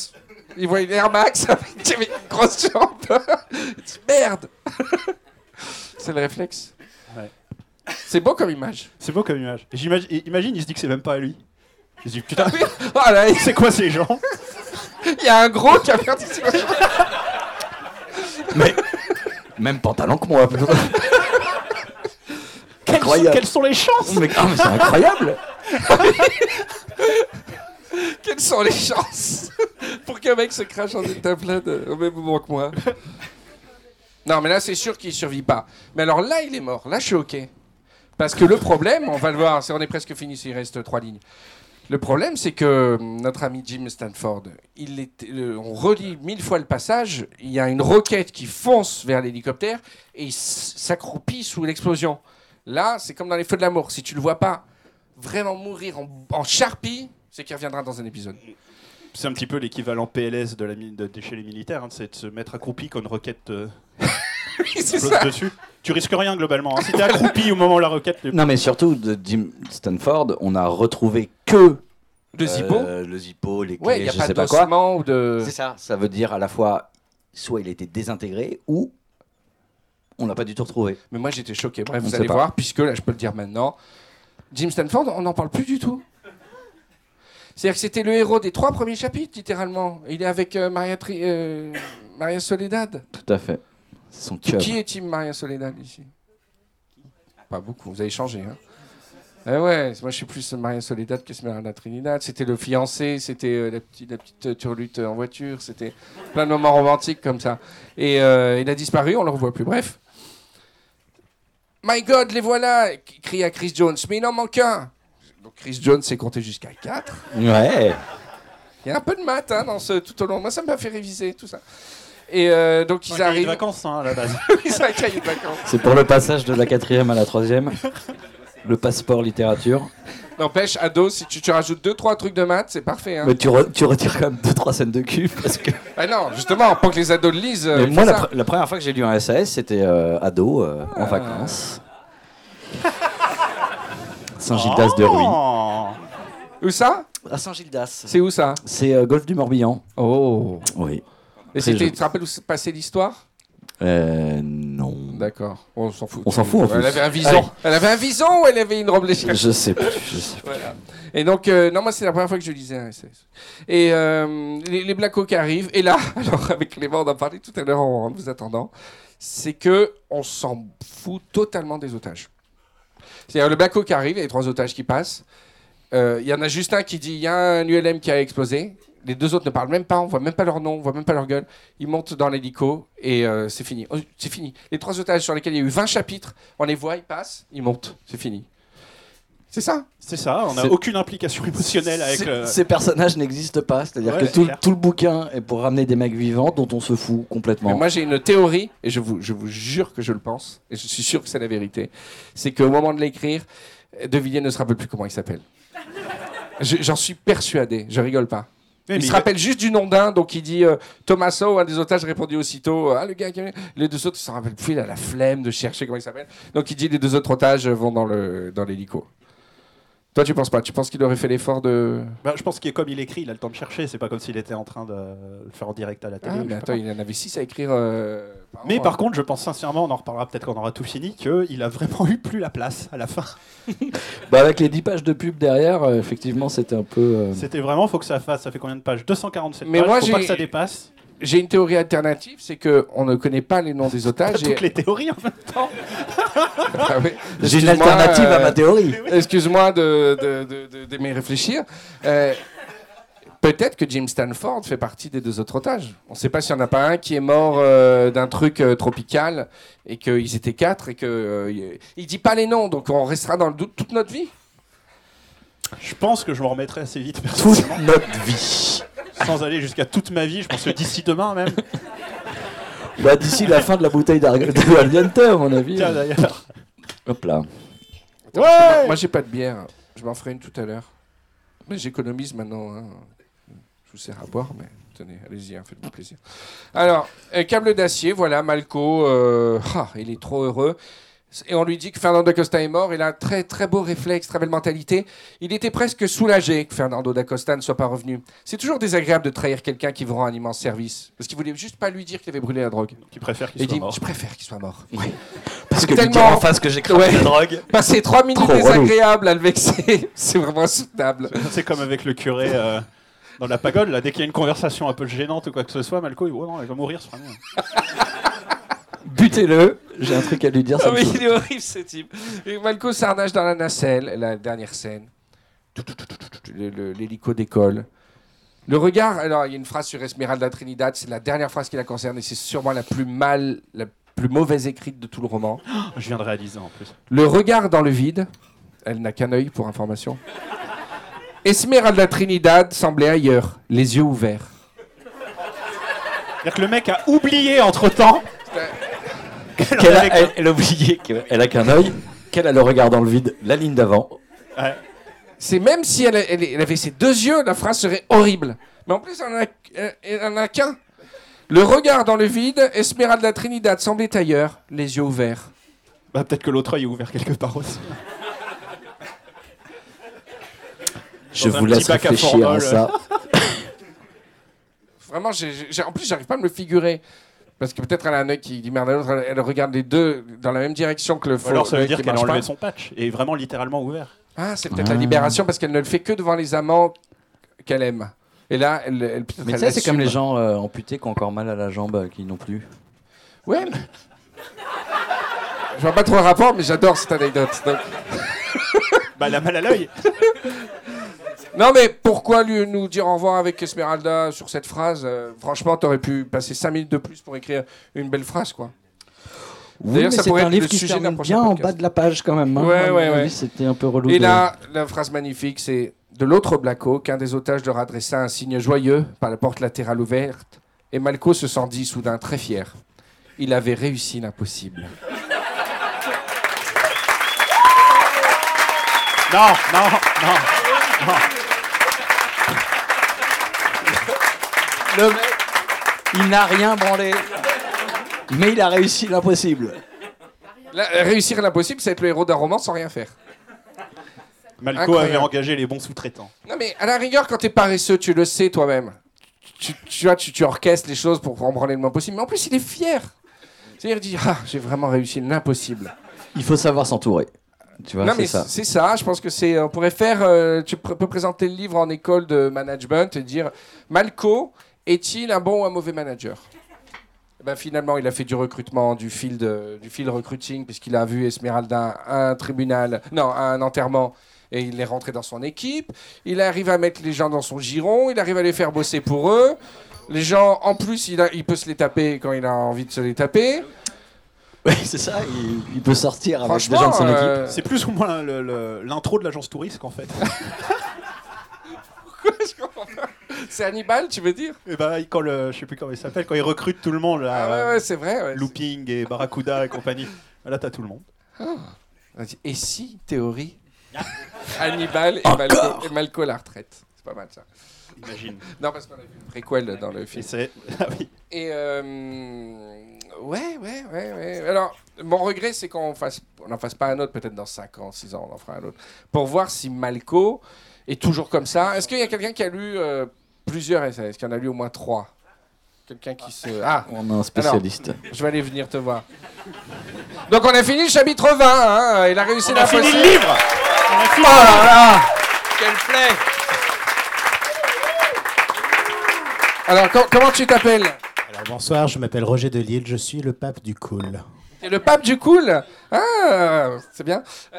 il voit une Air Max (laughs) avec une grosse jambe. il dit merde. (laughs) C'est le réflexe. Ouais. C'est beau comme image. C'est beau comme image. Et j'imagine- imagine, il se dit que c'est même pas à lui. Je dis putain, Oh là, c'est quoi ces gens? Il y a un gros qui a perdu ses- Mais même pantalon que moi. Quelles sont, Incroyable. quelles sont les chances mais ah, mais c'est incroyable. (laughs) Quelles sont les chances pour qu'un mec se crache en deltaplane au même moment que moi Non, mais là, c'est sûr qu'il survit pas. Mais alors là, il est mort. Là, je suis OK. Parce que le problème, on va le voir, c'est- on est presque fini s'il reste trois lignes. Le problème, c'est que hum, notre ami Jim Stanford, il est, le- on relit mille fois le passage, il y a une roquette qui fonce vers l'hélicoptère et il s'accroupit sous l'explosion. Là, c'est comme dans les feux de l'amour. Si tu le vois pas vraiment mourir en, en charpie, c'est qu'il reviendra dans un épisode. C'est un petit peu l'équivalent PLS de, la, de, de chez les militaires, hein, c'est de se mettre accroupi quand une roquette euh, (laughs) c'est explose ça. dessus. Tu risques rien globalement. hein. Si t'es accroupi au moment où la roquette. Non, mais surtout de Jim Stanford, on a retrouvé que Le zippo euh, le zippo, les clés, Ouais, il n'y a je pas sais pas quoi. ou de. C'est ça. Ça veut dire à la fois soit il était désintégré ou on l'a pas du tout retrouvé. Mais moi j'étais choqué. Bref, On vous allez pas. voir, puisque là je peux le dire maintenant. Jim Stanford, on n'en parle plus du tout. C'est-à-dire que c'était le héros des trois premiers chapitres, littéralement. Il est avec euh, Maria, Tri- euh, Maria Soledad. Tout à fait. C'est son. Qui est Team Maria Soledad ici? Pas beaucoup, vous avez changé. Hein Eh ouais, moi je suis plus Maria Soledad que Esmeralda Trinidad. C'était le fiancé, c'était euh, la, petite, la petite turlute en voiture, c'était plein de moments romantiques comme ça. Et il a disparu, on ne le revoit plus. Bref. My God, les voilà cria Chris Jones. Mais il en manque un. Donc Chris Jones s'est compté jusqu'à 4. Ouais. Il y a un peu de maths hein, dans ce, tout au long. Moi, ça m'a fait réviser tout ça. Et euh, donc ils Un cahier de arrivent. vacances hein, à la base. (laughs) C'est un cahier de vacances. C'est pour le passage de la quatrième à la troisième. Le passeport littérature. N'empêche, ado, si tu, tu rajoutes deux trois trucs de maths, c'est parfait. Hein. Mais tu, re- tu retires quand même deux trois scènes de cul (laughs) parce que. Ah non, justement, pour que les ados le lisent. Mais moi, la, ça. pr- la première fois que j'ai lu un SAS, c'était euh, ado euh, en Ah. vacances. (laughs) Saint-Gildas de Ruy. Oh. Où ça? À Saint-Gildas. C'est où ça? C'est euh, Golfe du Morbihan. Oh. Oui. Et tu te rappelles où s'est passée l'histoire? Euh, non. D'accord. On s'en fout. On s'en fout, en Elle plus. avait un vison. Elle avait un vison ou elle avait une robe légère Je sais plus. Je sais plus. Voilà. Et donc, euh, non, moi, c'est la première fois que je lisais un SS. Et euh, les, les Black Hawk arrivent. Et là, (laughs) alors, avec Clément, on en parlait tout à l'heure en, en vous attendant. C'est que on s'en fout totalement des otages. C'est-à-dire, le Black Hawk arrive, il y a les trois otages qui passent. Euh, Il y en a juste un qui dit il y a un ULM qui a explosé. Les deux autres ne parlent même pas, on voit même pas leur nom, on voit même pas leur gueule. Ils montent dans l'hélico et euh, c'est fini. Oh, c'est fini. Les trois otages sur lesquels il y a eu 20 chapitres, on les voit, ils passent, ils montent, c'est fini. C'est ça? C'est ça, on n'a aucune implication émotionnelle avec Ces- le. Ces personnages n'existent pas. C'est-à-dire Ouais, que tout, le bouquin est pour ramener des mecs vivants dont on se fout Mais complètement. moi, j'ai une théorie, et je vous, je vous jure que je le pense, et je suis sûr que c'est la vérité. C'est qu'au moment de l'écrire, De Villiers ne se rappelle plus comment il s'appelle. Je- J'en suis persuadé, je rigole pas. Il se rappelle juste du nom d'un, donc il dit euh, Tommaso, un des otages répondit aussitôt Ah, le gars qui. Les deux autres, il s'en rappelle plus, il a la flemme de chercher comment il s'appelle. Donc il dit Les deux autres otages vont dans le dans l'hélico. Toi, tu penses pas? Tu penses qu'il aurait fait l'effort de. Bah, je pense qu'il est comme il écrit, il a le temps de chercher. C'est pas comme s'il était en train de le faire en direct à la télé. Ah, mais attends, il en avait six à écrire. euh, par Mais an, par hein. contre, je pense sincèrement, on en reparlera peut-être quand on aura tout fini, qu'il a vraiment eu plus la place à la fin. (laughs) Bah, avec les 10 pages de pub derrière, euh, effectivement, c'était un peu. euh, C'était vraiment, faut que ça fasse. Ça fait combien de pages? 247 Mais pages. moi, faut pas que ça dépasse. J'ai une théorie alternative, c'est que on ne connaît pas les noms des (laughs) otages. et- Toutes les théories en même temps. Ah oui. J'ai une alternative à euh, ma théorie. Excuse-moi de, de, de, réfléchir. Euh, Peut-être que Jim Stanford fait partie des deux autres otages. On ne sait pas s'il n'y en a pas un qui est mort euh, d'un truc euh, tropical et qu'ils étaient quatre et que euh, il- il dit pas les noms, donc on restera dans le doute toute notre vie. Je pense que je m'en remettrai assez vite, Toute personnellement. notre vie. sans aller jusqu'à toute ma vie. Je pense que d'ici demain même. Bah, d'ici la fin de la bouteille d'Ar- de Aliente, à mon avis. Tiens d'ailleurs. Hop là. Ouais Moi, j'ai pas de bière. Je m'en ferai une tout à l'heure. Mais j'économise maintenant. hein. Je vous sers à boire, mais tenez, allez-y, hein, faites-vous plaisir. Alors, euh, câble d'acier, voilà, Malco. euh, (laughs) ah, il est trop heureux. Et on lui dit que Fernando Costa est mort. Il a un très très beau réflexe, très belle mentalité. Il était presque soulagé que Fernando da Costa ne soit pas revenu. C'est toujours désagréable de trahir quelqu'un qui vous rend un immense service. Parce qu'il voulait juste pas lui dire qu'il avait brûlé la drogue. Qui préfère qu'il soit dit mort. Je préfère qu'il soit mort. (laughs) Parce que Tellement- lui dire en face que j'ai cramé Ouais. la drogue. (laughs) Passer trois minutes Trop relou. désagréables à le vexer, (laughs) c'est vraiment insoutenable. C'est comme avec le curé euh, dans la pagode, là, dès qu'il y a une conversation un peu gênante ou quoi que ce soit, Malco, il dit, oh non, il va mourir, ce sera mieux. Butez-le. J'ai un truc à lui dire. Ça Ah, mais il est horrible ce type. Et Malco s'arnache dans la nacelle, la dernière scène. L'hélico décolle. Le regard, alors il y a une phrase sur Esmeralda Trinidad, c'est la dernière phrase qui la concerne et c'est sûrement la plus mal, la plus mauvaise écrite de tout le roman. Je viens de réaliser en plus. Le regard dans le vide, elle n'a qu'un œil pour information. Esmeralda Trinidad semblait ailleurs, les yeux ouverts. C'est-à-dire que le mec a oublié entre temps. Qu'elle a, elle, elle a oublié qu'elle a qu'un œil, qu'elle a le regard dans le vide, la ligne d'avant. C'est même si elle, elle- elle avait ses deux yeux, la phrase serait horrible. Mais en plus, elle en a, elle- elle en a qu'un. Le regard dans le vide, Esmeralda Trinidad semblait ailleurs, les yeux ouverts. Bah, peut-être que l'autre œil est ouvert quelque part aussi. Je Dans un vous petit laisse bac à réfléchir formol. à ça. Vraiment, j'ai- j'ai- en plus, j'arrive pas à me le figurer. Parce que peut-être elle a un œil qui dit merde à l'autre, elle, elle regarde les deux dans la même direction que le faux. alors ça veut dire qu'elle a enlevé pas. son patch et est vraiment littéralement ouvert. Ah, c'est peut-être Ah. la libération parce qu'elle ne le fait que devant les amants qu'elle aime. Et là, elle. elle peut-être Mais tu elle sais, c'est comme les gens euh, amputés qui ont encore mal à la jambe, euh, qui n'ont plus. Ouais. mais- Je vois pas trop le rapport, mais j'adore cette anecdote. donc. Bah, elle a mal à l'œil. (laughs) Non, mais pourquoi lui, nous dire au revoir avec Esmeralda sur cette phrase euh, Franchement, t'aurais pu passer 5 minutes de plus pour écrire une belle phrase, quoi. Oui, D'ailleurs, mais ça c'est pourrait un être livre le qui se sujet d'un termine prochain bien en bas de la page quand même. hein. Ouais, ouais, ouais. C'était un peu relou. Et de- là, la phrase magnifique, c'est de l'autre Blacko qu'un des otages leur adressa un signe joyeux par la porte latérale ouverte, et Malco se sentit soudain très fier. Il avait réussi l'impossible. Non, non, non. Le mec, il n'a rien branlé. Mais il a réussi l'impossible. Réussir l'impossible, c'est être le héros d'un roman sans rien faire. Malco Incroyable. avait engagé les bons sous-traitants. Non, mais à la rigueur, quand t'es paresseux, tu le sais toi-même. Tu, tu, vois, tu, tu orchestres les choses pour en branler le moins possible. Mais en plus, il est fier. C'est-à-dire, il dit Ah, j'ai vraiment réussi l'impossible. Il faut savoir s'entourer. Tu vois, non, c'est mais ça. c'est ça. Je pense que c'est. On pourrait faire. euh, tu pr- peux présenter le livre en école de management et dire Malco est-il un bon ou un mauvais manager? Eh ben, Finalement, il a fait du recrutement, du field, euh, du field recruiting, puisqu'il a vu Esmeralda à un tribunal, non, à un enterrement, et il est rentré dans son équipe. Il arrive à mettre les gens dans son giron, il arrive à les faire bosser pour eux. Les gens, en plus, il, a- il peut se les taper quand il a envie de se les taper. Oui, (laughs) c'est ça. Il, il peut sortir avec des gens de son équipe. euh, C'est plus ou moins le- le- l'intro de l'agence touriste en fait. je comprends pas. c'est Hannibal, tu veux dire Et bah, quand le, je sais plus comment il s'appelle, quand il recrute tout le monde, là, Ah ouais, ouais, c'est vrai. ouais. Looping et Barracuda et compagnie. Là, t'as tout le monde. Vas-y. Et si, théorie (laughs) Hannibal et Malco, et Malco la retraite. C'est pas mal ça. Imagine. Non, parce qu'on a vu une préquel dans le Et film. c'est. (laughs) Ah oui. Et euh, ouais, ouais, ouais, ouais. Alors, mon regret, c'est qu'on fasse, on n'en fasse pas un autre, peut-être dans 5 ans, 6 ans, on en fera un autre, pour voir si Malco est toujours comme ça. Est-ce qu'il y a quelqu'un qui a lu euh, plusieurs essais? Est-ce qu'il y en a lu au moins 3 Quelqu'un qui se. Ah, On a un spécialiste. je vais aller venir te voir. Donc, on a fini le chapitre 20. Hein. Il a réussi On a fini le livre On a fini Oh là là Quel play Alors, com- comment tu t'appelles? Alors bonsoir, je m'appelle Roger Delille, je suis le pape du cool. T'es le pape du cool Ah, c'est bien. Euh,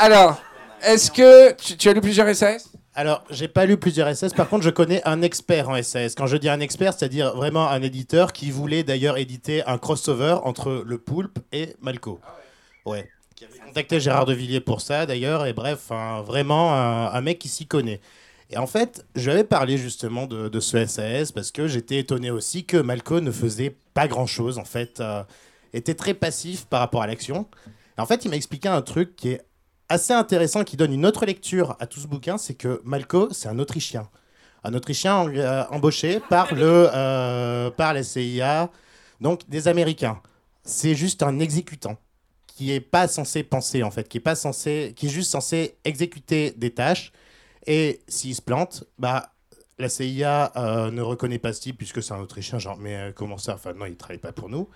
alors, est-ce que tu, tu as lu plusieurs SAS Alors, j'ai pas lu plusieurs SAS, par contre, je connais un expert en SAS. Quand je dis un expert, c'est-à-dire vraiment un éditeur qui voulait d'ailleurs éditer un crossover entre le Poulpe et Malco. Ouais. Qui avait contacté Gérard de Villiers pour ça d'ailleurs, et bref, un- vraiment un, un mec qui s'y connaît. Et en fait, je lui avais parlé justement de, ce SAS parce que j'étais étonné aussi que Malco ne faisait pas grand-chose, en fait, euh, était très passif par rapport à l'action. En fait, il m'a expliqué un truc qui est assez intéressant, qui donne une autre lecture à tout ce bouquin, c'est que Malco, c'est un Autrichien. Un Autrichien euh, embauché par, le, euh, par la CIA, donc des Américains. C'est juste un exécutant. qui est pas censé penser en fait, qui est pas censé, qui est juste censé exécuter des tâches. Et s'il se plante, bah la CIA euh, ne reconnaît pas ce type puisque c'est un Autrichien. Genre, mais euh, comment ça Enfin non, il travaille pas pour nous.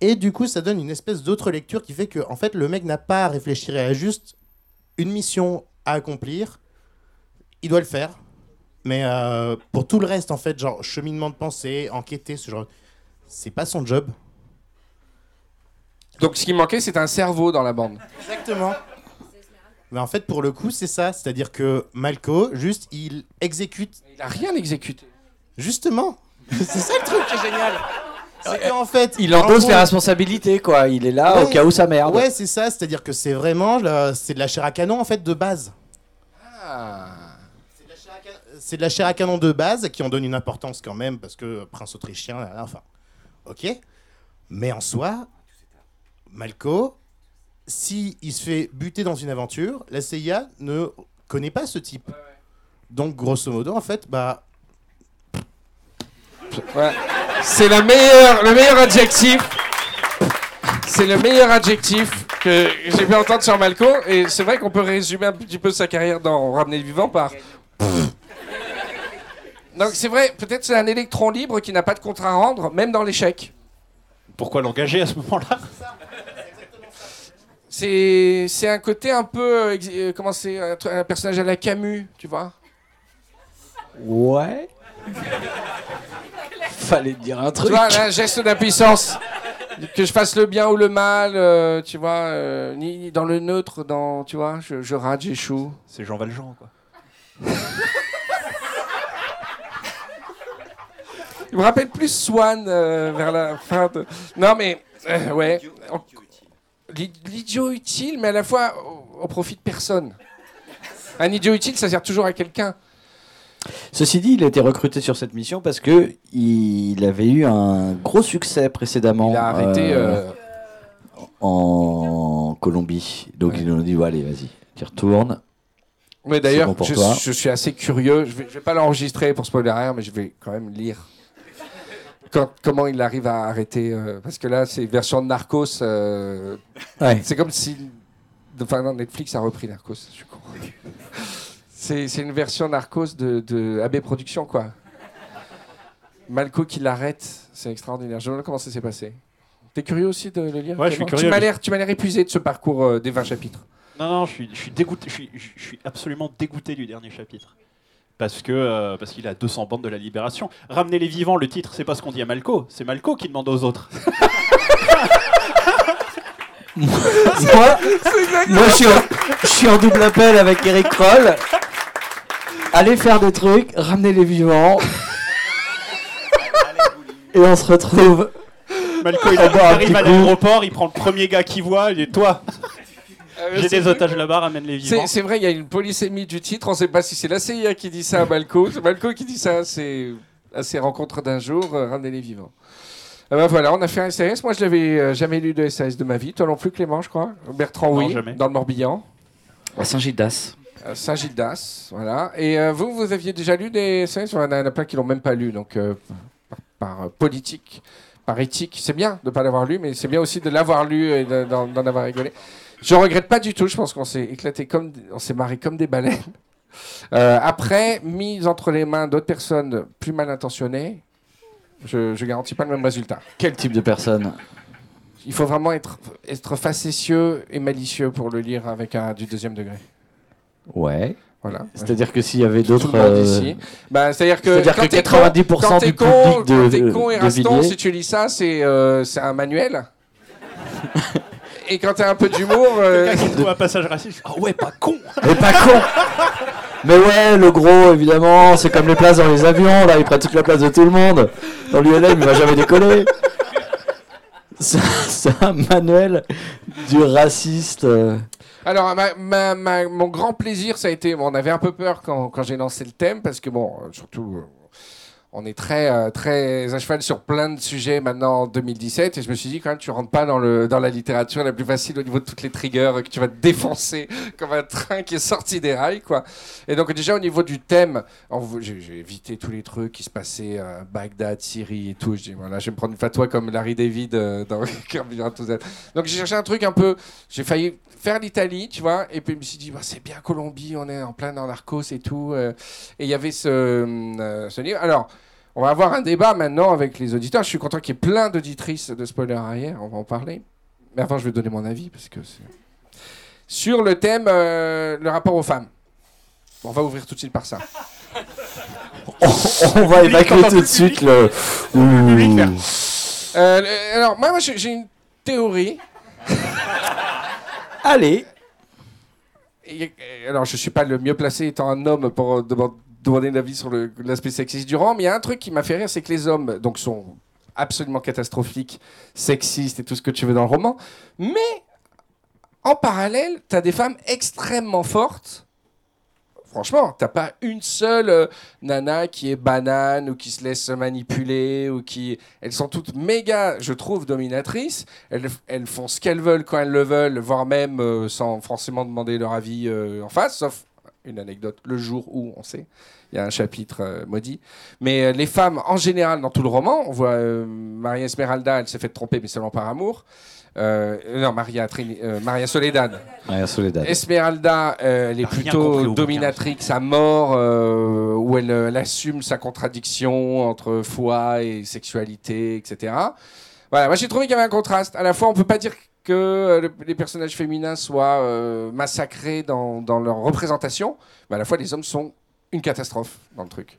Et du coup, ça donne une espèce d'autre lecture qui fait que en fait le mec n'a pas à réfléchir, il a juste une mission à accomplir. Il doit le faire. Mais euh, pour tout le reste, en fait, genre cheminement de pensée, enquêter, ce genre, c'est pas son job. Donc ce qui manquait, c'est un cerveau dans la bande. Exactement. Mais en fait, pour le coup, c'est ça. C'est-à-dire que Malco, juste, il exécute. Il a rien exécuté. Justement. (laughs) c'est ça le truc qui est génial. C'est qu'en fait. Il en endosse gros- les responsabilités, quoi. Il est là au cas où ça merde. Ouais, c'est ça. C'est-à-dire que c'est vraiment. C'est de la chair à canon, en fait, de base. Ah. C'est de la chair à canon de base qui en donne une importance quand même, parce que prince autrichien, là, là, enfin. Ok. Mais en soi, Malco, si il se fait buter dans une aventure, la CIA ne connaît pas ce type. Donc, grosso modo, en fait, bah. Ouais. C'est la meilleure, le meilleur adjectif. C'est le meilleur adjectif que j'ai pu entendre sur Malco. Et c'est vrai qu'on peut résumer un petit peu sa carrière dans Ramener le vivant par. Donc c'est vrai, peut-être c'est un électron libre qui n'a pas de contrat à rendre, même dans l'échec. Pourquoi l'engager à ce moment-là? C'est c'est un côté un peu. euh, euh, comment c'est un, personnage à la Camus, tu vois Ouais. (laughs) Fallait dire un Tu truc. vois, là, un geste d'impuissance. Que je fasse le bien ou le mal, euh, tu vois, euh, ni, ni dans le neutre, dans, tu vois, je, je rate, j'échoue. C'est Jean Valjean, quoi. (laughs) Il me rappelle plus Swan euh, vers la fin de... Non mais, euh, ouais. On- L'idiot utile, mais à la fois au, profit de personne. Un idiot utile, ça sert toujours à quelqu'un. Ceci dit, il a été recruté sur cette mission parce que il avait eu un gros succès précédemment. Il a arrêté... euh, euh, en Colombie. Donc Ouais. ils lui ont dit ouais, allez, vas-y, tu retournes. Mais d'ailleurs, bon je, suis assez curieux. Je vais, je vais pas l'enregistrer pour spoiler rien, mais je vais quand même lire. Quand- comment il arrive à arrêter euh, Parce que là, c'est version de Narcos. euh, Ouais. c'est comme si. Enfin, non, Netflix a repris Narcos. Je suis con. C'est c'est une version Narcos de, de AB Productions, quoi. Malco qui l'arrête, c'est extraordinaire. Je me demande comment ça s'est passé. T'es curieux aussi de le lire Ouais, je suis Clément? curieux, Tu m'as l'air, tu m'as l'air épuisé de ce parcours euh, des 20 chapitres. Non, non, je suis, je suis dégoûté. Je suis, je suis absolument dégoûté du dernier chapitre. Parce que euh, parce qu'il a 200 bandes de la Libération. Ramener les vivants, le titre, c'est pas ce qu'on dit à Malco. C'est Malco qui demande aux autres. (laughs) moi, moi je, suis en, je suis en double appel avec Eric Kroll. Allez faire des trucs, ramener les vivants. Et on se retrouve. Malco, il, un arrive à l'aéroport, il prend le premier gars qu'il voit, il dit Toi, j'ai des otages là-bas, ramène les vivants. C'est vrai, il y a une polysémie du titre. On ne sait pas si c'est la CIA qui dit ça à Malco. C'est Malco qui dit ça c'est à ses rencontres d'un jour. Euh, ramenez les vivants. Ah ben voilà, on a fait un SAS. Moi, je l'avais euh, jamais lu de SAS de ma vie. Toi non plus, Clément, je crois. Bertrand, Non, oui, jamais. dans le Morbihan. À Saint-Gildas. Euh, Saint-Gildas, voilà. Et euh, vous, vous aviez déjà lu des SAS Il y en a, plein qui l'ont même pas lu. Donc, euh, par, par, euh, politique, par éthique, c'est bien de ne pas l'avoir lu, mais c'est bien aussi de l'avoir lu et de- d'en d'en avoir rigolé. Je regrette pas du tout. Je pense qu'on s'est éclaté comme, on s'est marré comme des baleines. (laughs) Euh, après, mise entre les mains d'autres personnes plus mal intentionnées, je, je garantis pas le même résultat. Quel type de personne? Il faut vraiment être, être facétieux et malicieux pour le lire avec un du deuxième degré. Ouais. Voilà. C'est-à-dire que s'il y avait d'autres. euh, ici. Bah, C'est-à-dire que C'est-à-dire quand que t'es con, 90% quand t'es du con, public de- quand t'es con et de Raston, si tu lis ça, c'est euh, c'est un manuel. (laughs) et quand t'as un peu d'humour, euh, Quelqu'un qui trouve un passage raciste. Ah ouais, pas con Mais pas con Mais ouais, le gros, évidemment, c'est comme les places dans les avions, là, il prend toute la place de tout le monde. Dans l'ULM, il va jamais décoller. C'est un manuel du raciste. euh. Alors, ma- ma- ma- mon grand plaisir, ça a été. bon, on avait un peu peur quand, quand j'ai lancé le thème, parce que, bon, euh, surtout, euh, on est très, euh, très à cheval sur plein de sujets maintenant en 2017. Et je me suis dit, quand même, tu rentres pas dans, le, dans la littérature la plus facile au niveau de toutes les triggers, que tu vas te défoncer (laughs) comme un train qui est sorti des rails. Quoi. Et donc, déjà, au niveau du thème, j'ai évité tous les trucs qui se passaient à Bagdad, Syrie et tout. Je dis, voilà, je vais me prendre une fatwa comme Larry David euh, dans. (laughs) Donc, j'ai cherché un truc un peu. J'ai failli faire l'Italie, tu vois. Et puis, je me suis dit, bah, c'est bien Colombie, on est en plein dans Narcos et tout. euh. et il y avait ce, euh, ce livre. Alors. On va avoir un débat maintenant avec les auditeurs. Je suis content qu'il y ait plein d'auditrices de spoiler arrière. On va en parler. Mais avant, je vais donner mon avis parce que c'est sur le thème euh, le rapport aux femmes. Bon, on va ouvrir tout de suite par ça. On, (laughs) on va évacuer tout de suite le. Euh, le- alors, moi, moi, j'ai une théorie. Allez. Et- alors, je suis pas le mieux placé étant un homme pour euh, deman- demander un sur l'aspect sexiste du roman, mais il y a un truc qui m'a fait rire, c'est que les hommes donc sont absolument catastrophiques, sexistes et tout ce que tu veux dans le roman, mais en parallèle, tu as des femmes extrêmement fortes. Franchement, t'as pas une seule euh, nana qui est banane ou qui se laisse manipuler ou qui. Elles sont toutes méga, je trouve, dominatrices. Elles, elles font ce qu'elles veulent quand elles le veulent, voire même euh, sans forcément demander leur avis euh, en face, sauf une anecdote, le jour où on sait. Il y a un chapitre euh, maudit. Mais euh, les femmes, en général, dans tout le roman, on voit euh, Maria Esmeralda, elle s'est fait tromper, mais seulement par amour. Euh, non, Maria, Trini- euh, Maria Soledad. Maria Soledad. Esmeralda, euh, elle est plutôt dominatrix à mort, euh, où elle, elle assume sa contradiction entre foi et sexualité, etc. Voilà, moi j'ai trouvé qu'il y avait un contraste. À la fois, on peut pas dire que euh, le- les personnages féminins soient euh, massacrés dans, dans leur représentation, mais à la fois les hommes sont une catastrophe dans le truc.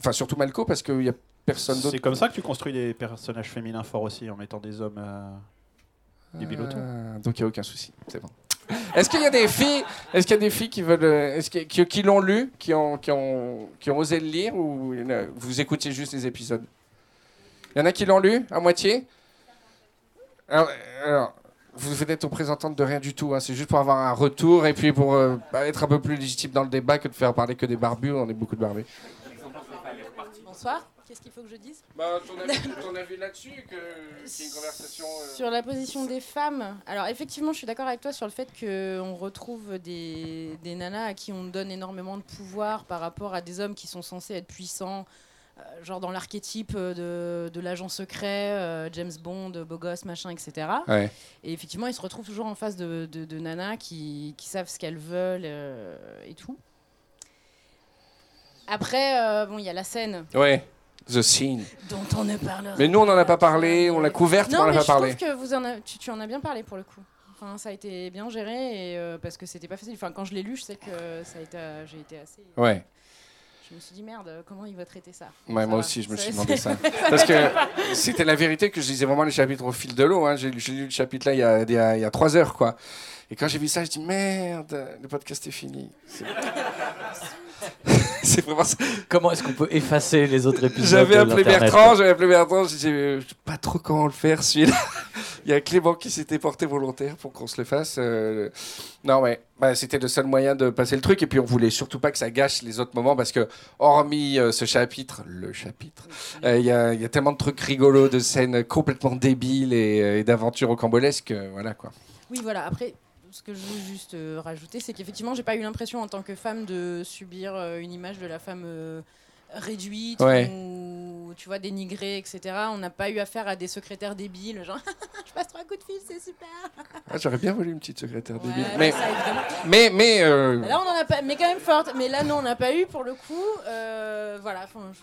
Enfin, surtout Malco, parce qu'il y a personne d'autre. C'est comme ça que tu construis des personnages féminins forts aussi, en mettant des hommes euh, débiles autour. Ah, donc il n'y a aucun souci, c'est bon. Est-ce qu'il y a des filles, est-ce qu'il y a des filles qui veulent, euh, est-ce qui, qui l'ont lu, qui ont, qui ont, qui ont osé le lire ou vous écoutiez juste les épisodes? Il y en a qui l'ont lu à moitié? Alors, alors, vous êtes représentante de rien du tout. hein, c'est juste pour avoir un retour et puis pour euh, être un peu plus légitime dans le débat que de faire parler que des barbus. On est beaucoup de barbus. Bonsoir. Qu'est-ce qu'il faut que je dise? Bah, ton avis, là-dessus, que c'est une conversation. euh, Sur la position des femmes, alors effectivement, je suis d'accord avec toi sur le fait qu'on retrouve des, des nanas à qui on donne énormément de pouvoir par rapport à des hommes qui sont censés être puissants, euh, genre dans l'archétype de, de l'agent secret, euh, James Bond, beau gosse, machin, etc. Ouais. Et effectivement, ils se retrouvent toujours en face de, de- de nanas qui, qui savent ce qu'elles veulent euh, et tout. Après, euh, bon, il y a la scène Ouais. The Scene. dont on ne parlera Mais nous, on n'en a pas parlé, on l'a couverte, mais on n'en a pas je parlé. trouve que vous en a- tu, tu en as bien parlé pour le coup. Enfin, ça a été bien géré et euh, parce que c'était pas facile. Enfin, quand je l'ai lu, je sais que ça a été, euh, j'ai été assez. Ouais. Je me suis dit merde, comment il va traiter ça Ouais, Ça moi aussi, je me suis demandé ça. Parce que c'était la vérité que je lisais vraiment les chapitres au fil de l'eau. hein. J'ai lu le chapitre là il y, a, il y a- il y a trois heures, quoi. Et quand j'ai vu ça, je dis merde, le podcast est fini. C'est- (laughs) (laughs) C'est vraiment ça. Comment est-ce qu'on peut effacer les autres épisodes J'avais appelé Bertrand, j'avais appelé Bertrand, je disais, je sais pas trop comment le faire celui-là. (laughs) Il y a Clément qui s'était porté volontaire pour qu'on se le fasse. euh, Non, ouais, bah, c'était le seul moyen de passer le truc. Et puis on voulait surtout pas que ça gâche les autres moments parce que, hormis euh, ce chapitre, le chapitre, euh, il y, a, il y a tellement de trucs rigolos, de scènes complètement débiles et, et d'aventures rocambolesques. euh, voilà quoi. Oui, voilà. Après, ce que je veux juste euh, rajouter, c'est qu'effectivement, j'ai pas eu l'impression en tant que femme de subir euh, une image de la femme euh, réduite Ouais. ou tu vois dénigrée, etc. On n'a pas eu affaire à des secrétaires débiles, genre (laughs) je passe trois coups de fil, c'est super. Ah, J'aurais bien voulu une petite secrétaire Ouais, débile. Mais, ça, mais, mais, Là, on en a pas, mais quand même forte. Mais là, non, on n'a pas eu pour le coup. voilà, enfin, je-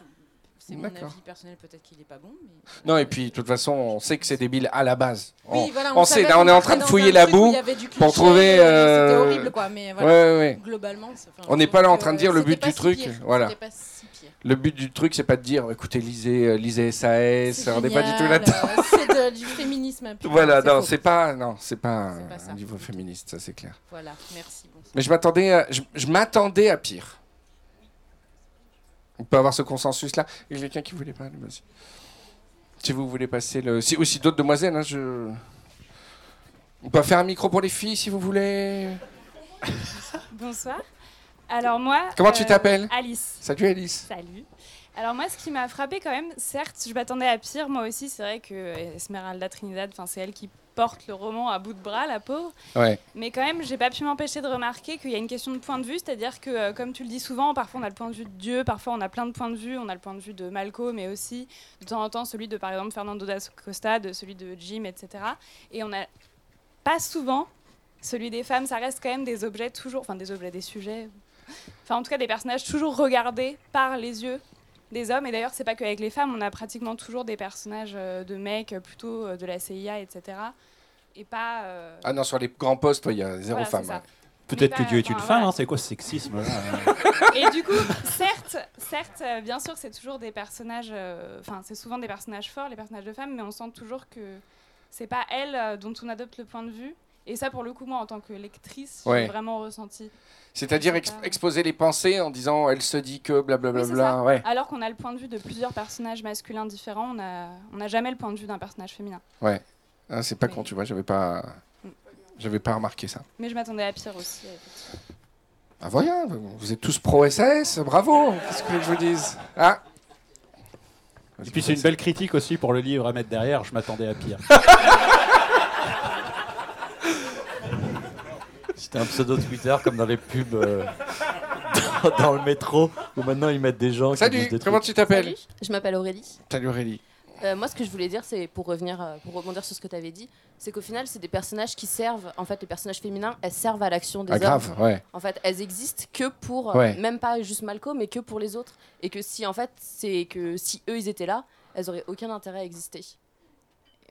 c'est mon avis personnel, peut-être qu'il est pas bon. Mais... non, et puis de toute façon, on sait que c'est débile à la base. On- Oui, voilà, on savait sait, là, on est en train de fouiller la boue pour trouver, C'était euh, horrible, quoi. Mais voilà. Ouais, ouais. Globalement, On n'est pas là en train de dire le c'était but du si truc, pire. voilà. C'était pas si pire. Le but du truc, c'est pas de dire, écoutez, lisez, euh, lisez SAS, C'est on n'est pas du tout là-dedans. euh, (laughs) C'est de- du féminisme. pur, Voilà, non, c'est pas, non, c'est pas un niveau féministe, ça c'est clair. Voilà, merci. bon. Mais je m'attendais, je m'attendais à pire. On peut avoir ce consensus-là. Il y a quelqu'un qui voulait pas, vas-y. Si vous voulez passer le, si aussi d'autres demoiselles, hein, je. On peut faire un micro pour les filles si vous voulez. Bonsoir. Alors moi. Comment tu euh, t'appelles? Alice. Salut Alice. Salut. Alors moi, ce qui m'a frappé quand même, certes, je m'attendais à pire, moi aussi. C'est vrai que Esmeralda Trinidad, enfin, c'est elle qui porte le roman à bout de bras, la pauvre. Ouais. Mais quand même, j'ai pas pu m'empêcher de remarquer qu'il y a une question de point de vue, c'est-à-dire que, euh, comme tu le dis souvent, parfois on a le point de vue de Dieu, parfois on a plein de points de vue. On a le point de vue de Malco, mais aussi de temps en temps celui de, par exemple, Fernando da Costa, de celui de Jim, etc. Et on a pas souvent celui des femmes. Ça reste quand même des objets toujours, enfin des objets, des sujets. Enfin, en tout cas, des personnages toujours regardés par les yeux des hommes. Et d'ailleurs, c'est pas qu'avec les femmes, on a pratiquement toujours des personnages euh, de mecs, euh, plutôt euh, de la CIA, etc. Et pas. euh, Ah non, sur les grands postes, il y a zéro voilà, femme. ouais. Peut-être que Dieu est une enfin, femme, voilà. hein, c'est quoi ce sexisme là (laughs) Et du coup, certes, certes, euh, bien sûr, c'est toujours des personnages. euh, Enfin, c'est souvent des personnages forts, les personnages de femmes, mais on sent toujours que c'est pas elles euh, dont on adopte le point de vue. Et ça, pour le coup, moi, en tant que lectrice, Ouais. j'ai vraiment ressenti. C'est-à-dire ex- exposer les pensées en disant elle se dit que blablabla. Oui, ouais. Alors qu'on a le point de vue de plusieurs personnages masculins différents, on n'a on n'a jamais le point de vue d'un personnage féminin. Ouais. Ah, c'est pas Oui. con, tu vois, j'avais pas. Mm. J'avais pas remarqué ça. Mais je m'attendais à pire aussi. Ah voyons, vous êtes tous pro SAS, bravo Qu'est-ce que je vous dise? Ah Et puis c'est une belle critique aussi pour le livre à mettre derrière, je m'attendais à pire. (laughs) C'était un pseudo Twitter comme dans les pubs euh, dans, dans le métro où maintenant ils mettent des gens qui Salut, disent des comment trucs. tu t'appelles je m'appelle Aurélie. Salut Aurélie. Euh, moi, ce que je voulais dire, c'est pour revenir, euh, pour rebondir sur ce que tu avais dit, c'est qu'au final, c'est des personnages qui servent, en fait, les personnages féminins, elles servent à l'action des Ah hommes. grave, ouais. En fait, elles existent que pour, euh, Ouais. même pas juste Malco, mais que pour les autres. Et que si, en fait, c'est que si eux, ils étaient là, elles auraient aucun intérêt à exister.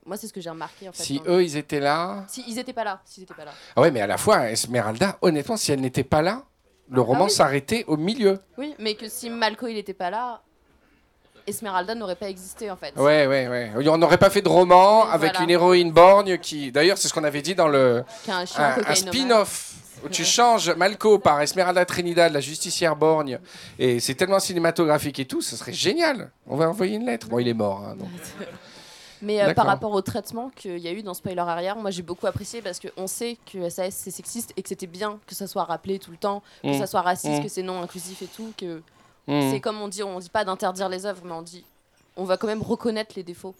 Moi, c'est ce que j'ai remarqué, en fait. Si eux ils étaient là. Si ils étaient pas là, s'ils étaient pas là. Ah ouais, mais à la fois, Esmeralda, honnêtement, si elle n'était pas là, le roman Ah oui. s'arrêtait au milieu. Oui, mais que si Malco, il était pas là, Esmeralda n'aurait pas existé, en fait. Ouais, ouais, ouais. On n'aurait pas fait de roman avec voilà. une héroïne borgne qui. D'ailleurs, c'est ce qu'on avait dit dans le. Un Un, spin-off où tu (laughs) changes Malco par Esmeralda Trinidad, la justicière borgne, et c'est tellement cinématographique et tout, ce serait génial. On va envoyer une lettre. Bon, il est mort. hein, donc. (laughs) Mais euh, par rapport au traitement qu'il y a eu dans Spoiler Arrière, moi j'ai beaucoup apprécié parce qu'on sait que SAS c'est sexiste et que c'était bien que ça soit rappelé tout le temps, que Mm. ça soit raciste, Mm. que c'est non inclusif et tout, que Mm. c'est comme on dit, on dit pas d'interdire les œuvres, mais on dit on va quand même reconnaître les défauts.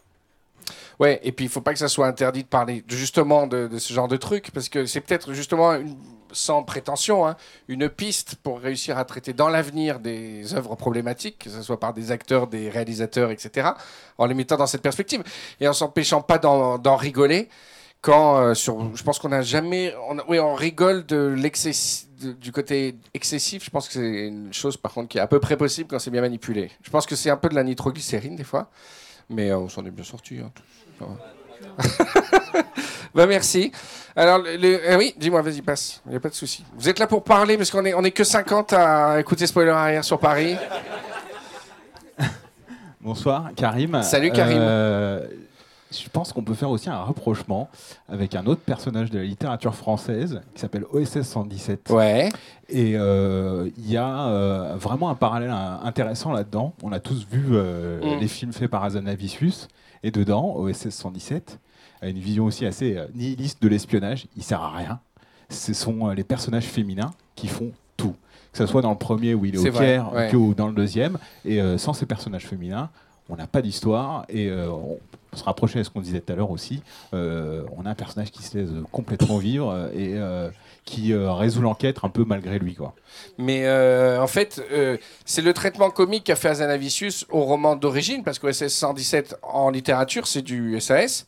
Ouais, et puis il faut pas que ça soit interdit de parler justement de, de ce genre de truc, parce que c'est peut-être justement, une- sans prétention, hein, une piste pour réussir à traiter dans l'avenir des œuvres problématiques, que ce soit par des acteurs, des réalisateurs, etc., en les mettant dans cette perspective, et en s'empêchant pas d'en rigoler. Quand, euh, sur, je pense qu'on n'a jamais, oui, on rigole de l'excess, de- du côté excessif. Je pense que c'est une chose, par contre, qui est à peu près possible quand c'est bien manipulé. Je pense que c'est un peu de la nitroglycérine des fois, mais euh, on s'en est bien sorti. hein, (laughs) bah merci. Alors, le, le- euh, oui, dis-moi, vas-y, passe. Il n'y a pas de souci. Vous êtes là pour parler, parce qu'on est, on est que 50 à écouter Spoiler Arrière sur Paris. (laughs) Bonsoir, Karim. Salut, Karim. Euh, je pense qu'on peut faire aussi un rapprochement avec un autre personnage de la littérature française qui s'appelle OSS 117. Ouais. Et euh, il y a euh, vraiment un parallèle intéressant là-dedans. On a tous vu euh, Mm. les films faits par Azanavicius. Et dedans, OSS 117 a une vision aussi assez euh, nihiliste de l'espionnage. Il sert à rien. Ce sont euh, les personnages féminins qui font tout. Que ce soit dans le premier où il est, au vrai, Caire ouais. ou dans le deuxième. Et euh, sans ces personnages féminins, on n'a pas d'histoire. Et euh, on peut se rapprocher à ce qu'on disait tout à l'heure aussi. Euh, on a un personnage qui se laisse complètement vivre et qui euh, résout l'enquête un peu malgré lui. Mais euh, en fait, euh, c'est le traitement comique qu'a fait Azanavicius au roman d'origine, parce que SS 117 en littérature, c'est du SAS,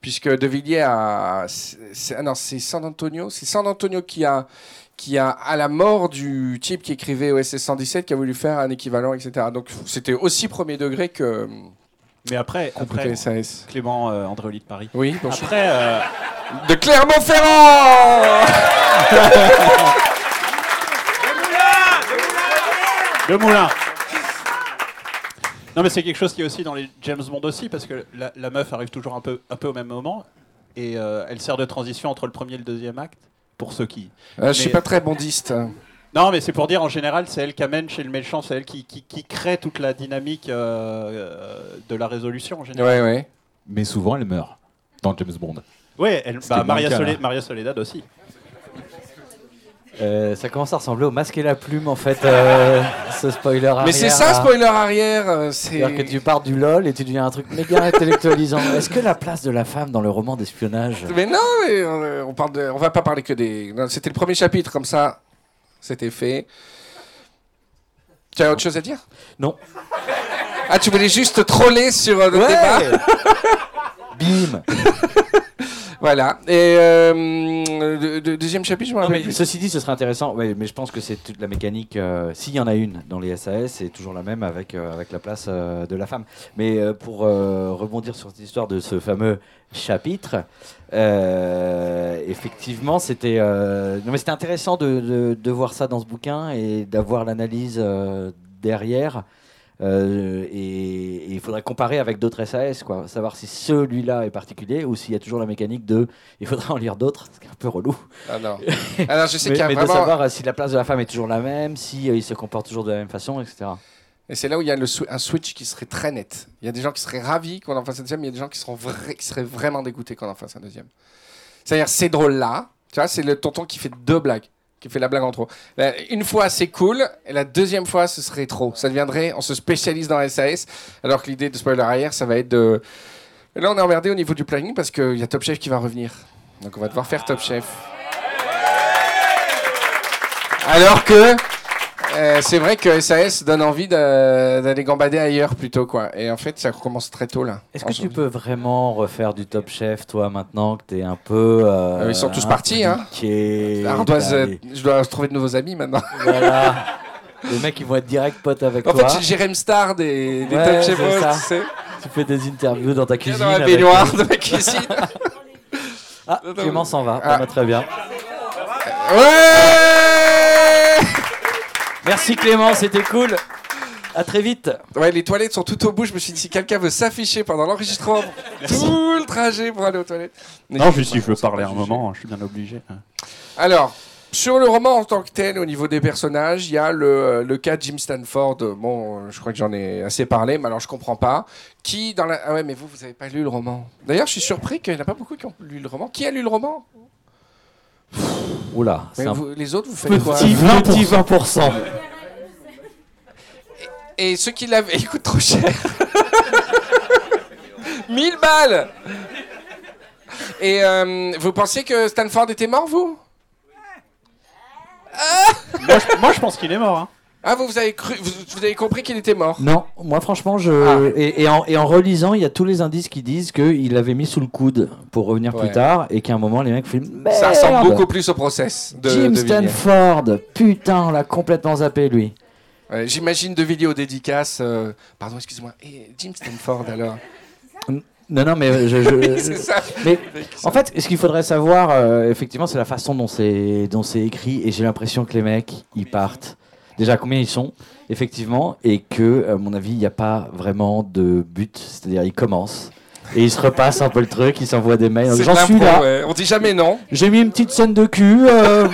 puisque De Villiers a. ah non, c'est San Antonio. C'est San Antonio qui a, qui a, à la mort du type qui écrivait OSS 117, qui a voulu faire un équivalent, etc. Donc c'était aussi premier degré que, Mais après, après SAS. Clément euh, Andréoli de Paris. Oui, bonjour. Après, euh, De Clermont-Ferrand Le moulin Non mais c'est quelque chose qui est aussi dans les James Bond aussi, parce que la, la meuf arrive toujours un peu, un peu au même moment, et euh, elle sert de transition entre le premier et le deuxième acte, pour ceux qui... Euh, Je suis pas très bondiste. Non mais c'est pour dire, en général, c'est elle qui amène chez le méchant, c'est elle qui, qui, qui crée toute la dynamique euh, euh, de la résolution en général. Ouais, ouais. Mais souvent, elle meurt dans James Bond. Ouais, elle, bah, Maria, cas. Maria Soledad aussi. Euh, ça commence à ressembler au masque et la plume en fait, euh, (laughs) ce spoiler arrière. Mais c'est ça, là. spoiler arrière. C'est. C'est-à-dire que tu pars du LOL et tu deviens un truc méga intellectualisant. Est-ce que la place de la femme dans le roman d'espionnage Mais non, mais on, on parle de, on va pas parler que des. C'était le premier chapitre, comme ça, c'était fait. Tu as autre chose à dire? Non. Ah, tu voulais juste troller sur euh, le Ouais. débat? (laughs) Bim Voilà. Et euh, le, deuxième chapitre, je me rappelle mais plus. ceci dit, ce serait intéressant. ouais, mais je pense que c'est toute la mécanique. euh, S'il y en a une dans les SAS, c'est toujours la même avec, euh, avec la place de la femme. Mais pour rebondir sur cette histoire de ce fameux chapitre, euh, effectivement, c'était euh, non, mais c'était intéressant de, de- de voir ça dans ce bouquin et d'avoir l'analyse euh, derrière. Et il faudrait comparer avec d'autres SAS, quoi. Savoir si celui-là est particulier ou s'il y a toujours la mécanique de. Il faudrait en lire d'autres, ce qui est un peu relou. Ah non. Alors, je sais (laughs) mais qu'il y a mais de vraiment. savoir euh, si la place de la femme est toujours la même, si il se comporte toujours de la même façon, etc. Et c'est là où il y a un switch qui serait très net. Il y a des gens qui seraient ravis qu'on en fasse un deuxième, mais il y a des gens qui, seraient vraiment dégoûtés qu'on en fasse un deuxième. C'est-à-dire, c'est drôle là. Tu vois, c'est le tonton qui fait deux blagues, qui fait la blague en trop. Une fois, c'est cool, et la deuxième fois, ce serait trop. Ça deviendrait, on se spécialise dans SAS, alors que l'idée de spoiler arrière, ça va être de. Là, on est emmerdé au niveau du planning parce qu'il y a Top Chef qui va revenir. Donc, on va devoir faire Top Chef. Alors que euh, c'est vrai que SAS donne envie d'a- d'aller gambader ailleurs plutôt quoi. Et en fait, ça commence très tôt là. Est-ce que tu peux vraiment refaire du Top Chef, toi, maintenant que t'es un peu. euh, Ah, ils sont tous partis, hein. t'as euh, les- je dois trouver de nouveaux amis maintenant. Voilà. Les mecs, ils vont être direct potes avec En toi. fait, j'ai Jérém Star des, des Ouais, Top Chef, tu sais. Tu fais des interviews dans ta cuisine. dans la avec- baignoire de ma cuisine. (laughs) Ah, Clément s'en va. Ah. Très bien. Ouais Merci Clément, c'était cool. À très vite. Ouais, les toilettes sont tout au bout. Je me suis dit, si quelqu'un veut s'afficher pendant l'enregistrement, tout le trajet pour aller aux toilettes. Non, juste si je veux parler un moment, je suis bien obligé. Alors, sur le roman en tant que tel, au niveau des personnages, il y a le, le cas de Jim Stanford. Bon, je crois que j'en ai assez parlé, mais alors je comprends pas. Qui dans la... Ah ouais, mais vous, vous n'avez pas lu le roman. D'ailleurs, je suis surpris qu'il n'y en a pas beaucoup qui ont lu le roman. Qui a lu le roman? Oula, Mais un vous- Les autres, vous faites quoi petit 20%. Et ceux qui l'avaient, (laughs) il coûte trop cher. (laughs) 1000 balles Et euh, vous pensiez que Stanford était mort, vous? Moi, je, moi, je pense qu'il est mort. Hein. Ah, vous, vous avez cru, vous, vous avez compris qu'il était mort Non, moi franchement, je. Ah. Et, et en, et en relisant, il y a tous les indices qui disent qu'il l'avait mis sous le coude pour revenir Ouais. plus tard et qu'à un moment, les mecs filment. Ça ressemble beaucoup plus au process de, Jim de. Stanford, putain, on l'a complètement zappé lui. Ouais, J'imagine de vidéos dédicaces. euh, Pardon, excuse-moi. Et Jim Stanford (laughs) alors Non, non, mais je. je- (laughs) C'est ça. Mais en fait, ce qu'il faudrait savoir, euh, effectivement, c'est la façon dont c'est dont c'est écrit. Et j'ai l'impression que les mecs, ils partent. Déjà, combien ils sont, effectivement, et que, à mon avis, il n'y a pas vraiment de but. C'est-à-dire, ils commencent. Et ils se repassent un peu le truc, ils s'envoient des mails. J'en suis là. ouais. On dit jamais non. J'ai mis une petite scène de cul. euh,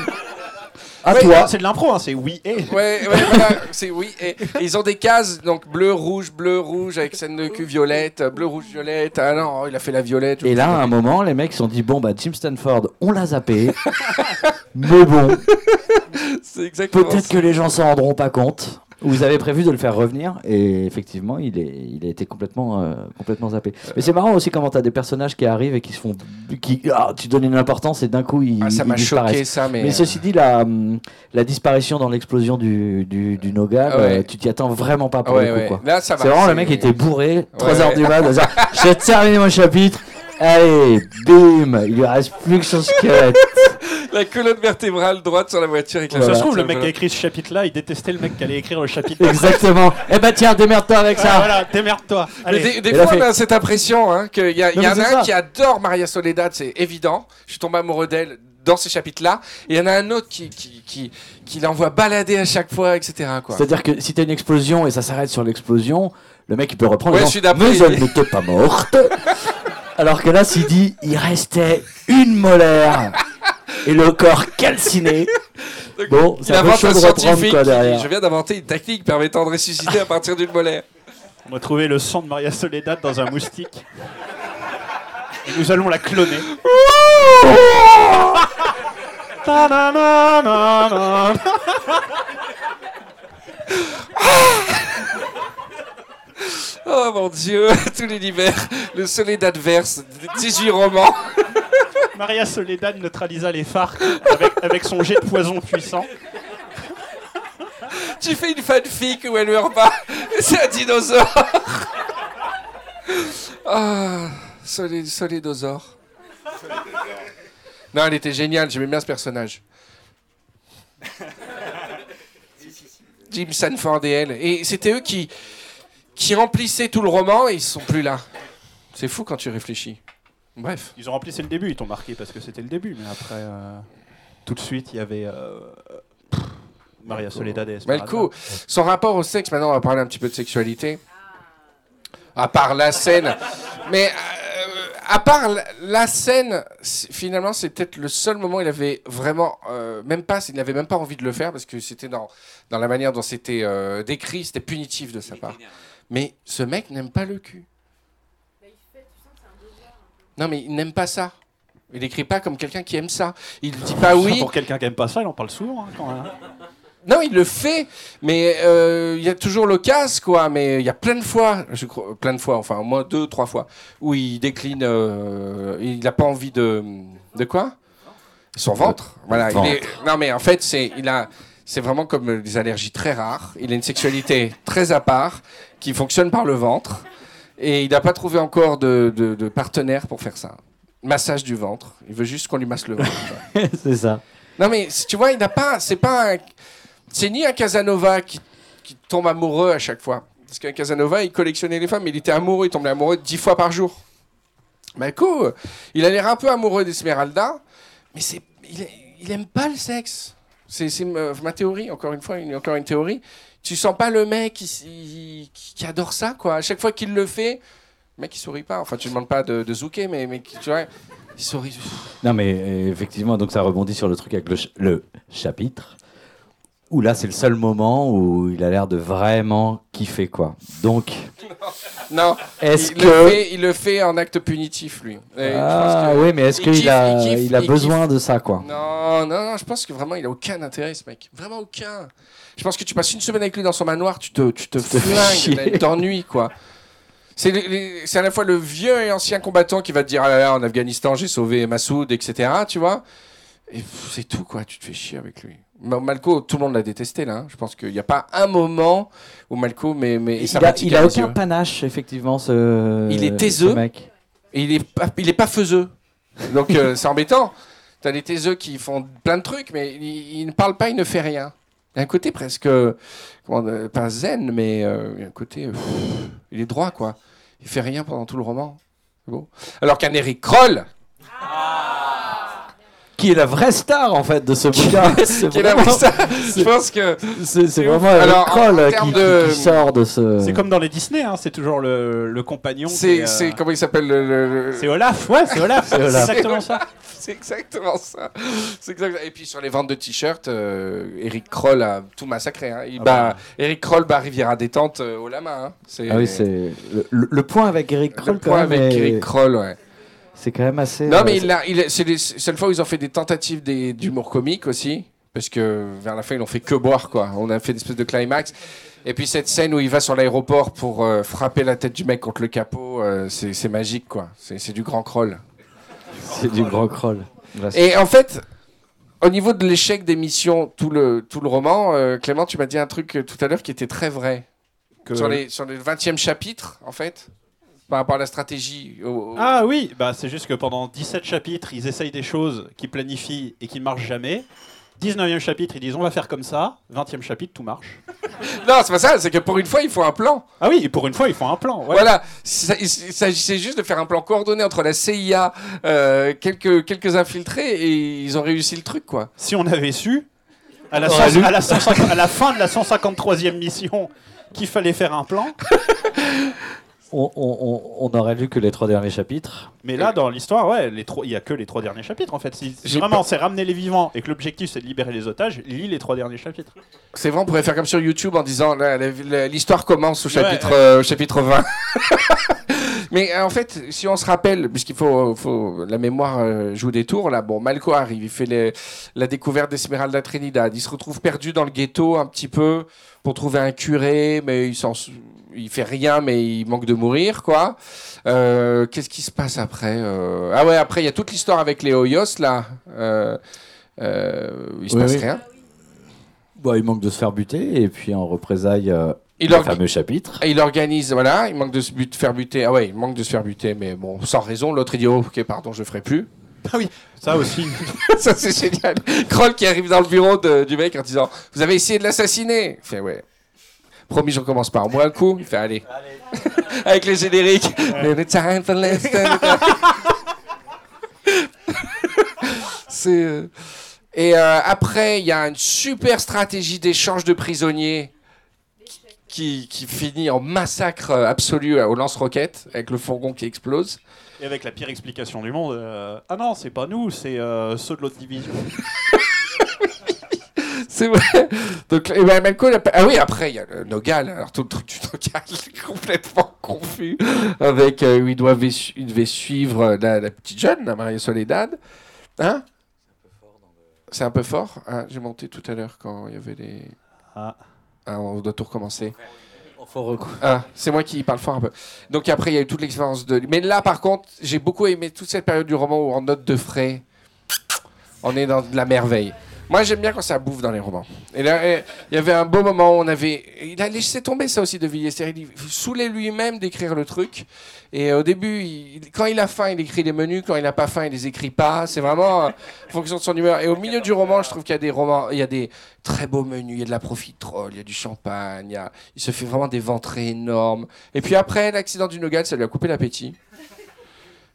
à Ouais, toi. C'est de l'impro, hein, c'est oui et. Ouais, ouais, voilà, c'est oui. Et, et ils ont des cases, donc bleu, rouge, bleu, rouge, avec scène de cul violette, bleu, rouge, violette. Ah non, il a fait la violette. Et là, à un moment, les mecs se sont dit bon, bah, Jim Stanford, on l'a zappé. (laughs) mais bon, c'est exactement peut-être que les gens s'en rendront pas compte. Vous avez prévu de le faire revenir et effectivement, il, est, il a été complètement, euh, complètement zappé. Mais c'est marrant aussi comment tu as des personnages qui arrivent et qui se font. Qui, ah, tu donnes une importance et d'un coup ils, Ah, ça m'a choqué ça, mais. Mais ceci dit, la, la disparition dans l'explosion du, du, du Nogal, Ah ouais. euh, tu t'y attends vraiment pas pour Ouais, le coup. ouais. Quoi. Là, ça va. C'est vraiment le mec était bourré, 3 Ouais, heures ouais. du mat, j'ai terminé mon chapitre, allez, bim, il lui reste plus que son squelette. La colonne vertébrale droite sur la voiture avec la Ça se trouve, le mec qui a écrit ce chapitre-là, il détestait le mec qui allait écrire le chapitre. Exactement. (laughs) Eh ben tiens, démerde-toi avec Ah, ça. voilà, démerde-toi. Des, des fois, fait- on a cette impression hein, qu'il y, a- y Non, en mais a un ça. qui adore Maria Soledad, c'est évident. Je suis tombé amoureux d'elle dans ces chapitres-là. Et il y en a un autre qui, qui, qui, qui l'envoie balader à chaque fois, etc. C'est-à-dire que si t'as une explosion et ça s'arrête sur l'explosion, le mec il peut reprendre Ouais, disant, d'après, mais elle n'était pas morte. Alors que là, s'il dit, il restait une molaire et le corps calciné. (laughs) Bon, il c'est un peu invente chaud un de reprendre scientifique quoi derrière. Je viens d'inventer une technique permettant de ressusciter à partir d'une molaire. On va trouver le sang de Maria Soledad dans un moustique. Et nous allons la cloner. (laughs) (laughs) Oh mon dieu, tout l'univers, le soleil d'adverse, 18 romans. Maria Soledad neutralisa les phares avec, son jet de poison puissant. Tu fais une fanfic où elle meurt pas, c'est un dinosaure. Ah, solédosaure. Non, elle était géniale, j'aimais bien ce personnage. Jim Sanford et elle. Et c'était eux qui, qui remplissaient tout le roman et ils sont plus là. C'est fou quand tu réfléchis. Bref. Ils ont rempli, c'est le début, ils t'ont marqué parce que c'était le début, mais après, euh, tout de suite, il y avait euh, Maria Soledad et Esmeralda. Malco, son rapport au sexe, maintenant on va parler un petit peu de sexualité. À part la scène. (laughs) Mais euh, à part la, la scène, finalement, c'est peut-être le seul moment où il avait vraiment. euh, même pas, il n'avait même pas envie de le faire parce que c'était dans, dans la manière dont c'était euh, décrit, c'était punitif de sa part. Mais ce mec n'aime pas le cul. Non, mais il n'aime pas ça. Il n'écrit pas comme quelqu'un qui aime ça. Il dit pas (laughs) oui. Pour quelqu'un qui aime pas ça, il en parle souvent. hein, quand même. Non, il le fait, mais euh, il y a toujours le casse, quoi. Mais il y a plein de fois, je crois, plein de fois, enfin au moins deux, trois fois, où il décline. euh, il n'a pas envie de de quoi? Son ventre. Voilà. il est- non, mais en fait, c'est il a. C'est vraiment comme des allergies très rares. Il a une sexualité très à part qui fonctionne par le ventre. Et il n'a pas trouvé encore de, de, de partenaire pour faire ça. Massage du ventre. Il veut juste qu'on lui masse le ventre. (laughs) c'est ça. Non mais tu vois, il n'a pas, c'est pas, c'est ni un Casanova qui, qui tombe amoureux à chaque fois. Parce qu'un Casanova, il collectionnait les femmes, mais il était amoureux, il tombait amoureux dix fois par jour. Malco, il a l'air un peu amoureux d'Esmeralda, mais c'est, il, il aime pas le sexe. C'est, ma théorie, encore une fois, une, encore une théorie. Tu sens pas le mec qui, qui, qui adore ça, quoi. À chaque fois qu'il le fait, le mec il sourit pas. Enfin, tu demandes pas de, de zouker, mais, mais tu vois, il sourit. Non, mais effectivement, donc ça rebondit sur le truc avec le, ch- le chapitre. Où là, c'est le seul moment où il a l'air de vraiment kiffer, quoi. Donc, Non, est-ce il, que. le fait, il le fait en acte punitif, lui. Et Ah que- oui, mais est-ce il qu'il a, il kiffe, il a il besoin kiffe. de ça, quoi? Non, non, non, je pense que vraiment, il a aucun intérêt, ce mec. Vraiment aucun. Je pense que tu passes une semaine avec lui dans son manoir, tu te, tu te flingues, t'ennuies, quoi. C'est à la fois le vieux et ancien combattant qui va te dire Ah là là, en Afghanistan, j'ai sauvé Massoud, etc. Tu vois Et c'est tout, quoi. Tu te fais chier avec lui. Ma- Malco, tout le monde l'a détesté, là. hein. Je pense qu'il n'y a pas un moment où Malco mais, Il a, il aucun yeux. panache, effectivement, ce. Il est taiseux. mec. Et il est pas, il est pas faiseux. Donc euh, c'est embêtant. T'as des taiseux qui font plein de trucs, mais il, il ne parle pas, il ne fait rien. Il y a un côté presque, euh, pas zen, mais euh, un côté, euh, il est droit quoi. Il fait rien pendant tout le roman. Beau. Alors qu'un Eric Kroll, Qui est la vraie star, en fait, de ce bouquin. C'est qui est la vraiment- vraie star, (laughs) je pense que C'est vraiment Eric Alors, Kroll en qui, sort de ce. C'est comme dans les Disney, hein, c'est toujours le, le compagnon. c'est, est, euh, comment il s'appelle le, le- le- c'est Olaf, ouais, c'est Olaf, (laughs) c'est Olaf. exactement ça. (laughs) C'est exactement ça. Exact- Et puis sur les ventes de t-shirts, euh, Eric Kroll a tout massacré. hein. Il Ah bat, bah. Eric Kroll bat Riviera détente euh, au lama. hein. Ah oui, c'est. Le, le- le point avec Eric le Kroll, quand point même. avec est- Eric Kroll, ouais. C'est quand même assez. Non, euh, mais c'est- il a, il a- c'est les seules fois où ils ont fait des tentatives des- d'humour comique aussi. Parce que vers la fin, ils n'ont fait que boire, quoi. On a fait une espèce de climax. Et puis cette scène où il va sur l'aéroport pour euh, frapper la tête du mec contre le capot, euh, c'est c'est magique, quoi. C'est c'est du grand Kroll. C'est du grand c'est- Et en fait, au niveau de l'échec des missions, tout le, tout le roman, euh, Clément, tu m'as dit un truc tout à l'heure qui était très vrai. Que- Sur, les, sur le 20e chapitre, en fait, par rapport à la stratégie. au- au- Ah oui, bah c'est juste que pendant 17 chapitres, ils essayent des choses qu'ils planifient et qui marchent jamais. 19e chapitre, ils disent on va faire comme ça. 20e chapitre, tout marche. (laughs) Non, c'est pas ça, c'est que pour une fois, il faut un plan. Ah oui, et pour une fois, ils font un plan. ouais. Voilà, il s'agissait juste de faire un plan coordonné entre la CIA, euh, quelques, quelques infiltrés, et ils ont réussi le truc, quoi. Si on avait su, à la, On aurait cent- lu. à la 150 à la fin de la 153e mission, qu'il fallait faire un plan. (laughs) On, on- aurait lu que les trois derniers chapitres. Mais là, dans l'histoire, ouais, les trois- il y a que les trois derniers chapitres en fait. Si, si vraiment c'est ramener les vivants et que l'objectif c'est de libérer les otages, lis les trois derniers chapitres. C'est vrai, on pourrait faire comme sur YouTube en disant l'histoire commence au chapitre, ouais. euh, au chapitre 20. (laughs) Mais euh, en fait, si on se rappelle, puisqu'il faut, faut la mémoire euh, joue des tours là. Bon, Malco arrive, il fait les- la découverte d'Esmeralda Trinidad. Il se retrouve perdu dans le ghetto un petit peu pour trouver un curé, mais il s'en, sou- il fait rien, mais il manque de mourir quoi. Euh, Qu'est-ce qui se passe après Euh, Ah ouais, après il y a toute l'histoire avec les Hoyos là. Euh, euh, il se Oui, passe oui. rien. Bon, il manque de se faire buter, et puis en représailles, Il le fameux chapitre. Et il organise, voilà, il manque de se but- faire buter. Ah ouais, il manque de se faire buter, mais bon, sans raison. L'autre il dit, oh, ok, pardon, je ferai plus. Ah oui, ça aussi. (laughs) Ça, c'est génial. Kroll qui arrive dans le bureau de- du mec en disant Vous avez essayé de l'assassiner Il fait Ouais. Promis, je recommence par moi un coup. Il fait Allez. Avec les génériques. Any time for less than- (laughs) C'est. euh, Et euh, après, il y a une super stratégie d'échange de prisonniers qui, qui finit en massacre absolu au lance-roquettes avec le fourgon qui explose. Et avec la pire explication du monde. euh, ah non, c'est pas nous, c'est euh, ceux de l'autre division. (laughs) C'est vrai. Donc, ben, Malco, ah oui, après, il y a le Nogal. Alors, tout le truc du Nogal (laughs) est complètement confus. Avec, euh, où il, doit vé- il devait suivre la, la petite jeune, la Maria Soledad. Hein? C'est un peu fort. Ah, J'ai monté tout à l'heure quand il y avait les. Ah. Ah, on doit tout recommencer. Faut Ah, c'est moi qui parle fort un peu. Donc après, il y a eu toute l'expérience de. Mais là, par contre, j'ai beaucoup aimé toute cette période du roman où en note de frais, on est dans de la merveille. Moi, j'aime bien quand ça bouffe dans les romans. Et là, eh, il y avait un beau moment où on avait. Il a laissé tomber ça aussi de Villiers. Il saoulait lui-même d'écrire le truc. Et au début, quand il a faim, il écrit les menus. Quand il n'a pas faim, il les écrit pas. C'est vraiment euh, en fonction de son humeur. Et au milieu du roman, je trouve qu'il y a des romans, il y a des très beaux menus. Il y a de la profiterole, il y a du champagne. Il se fait vraiment des ventrées énormes. Et puis après, l'accident du Nogal, ça lui a coupé l'appétit.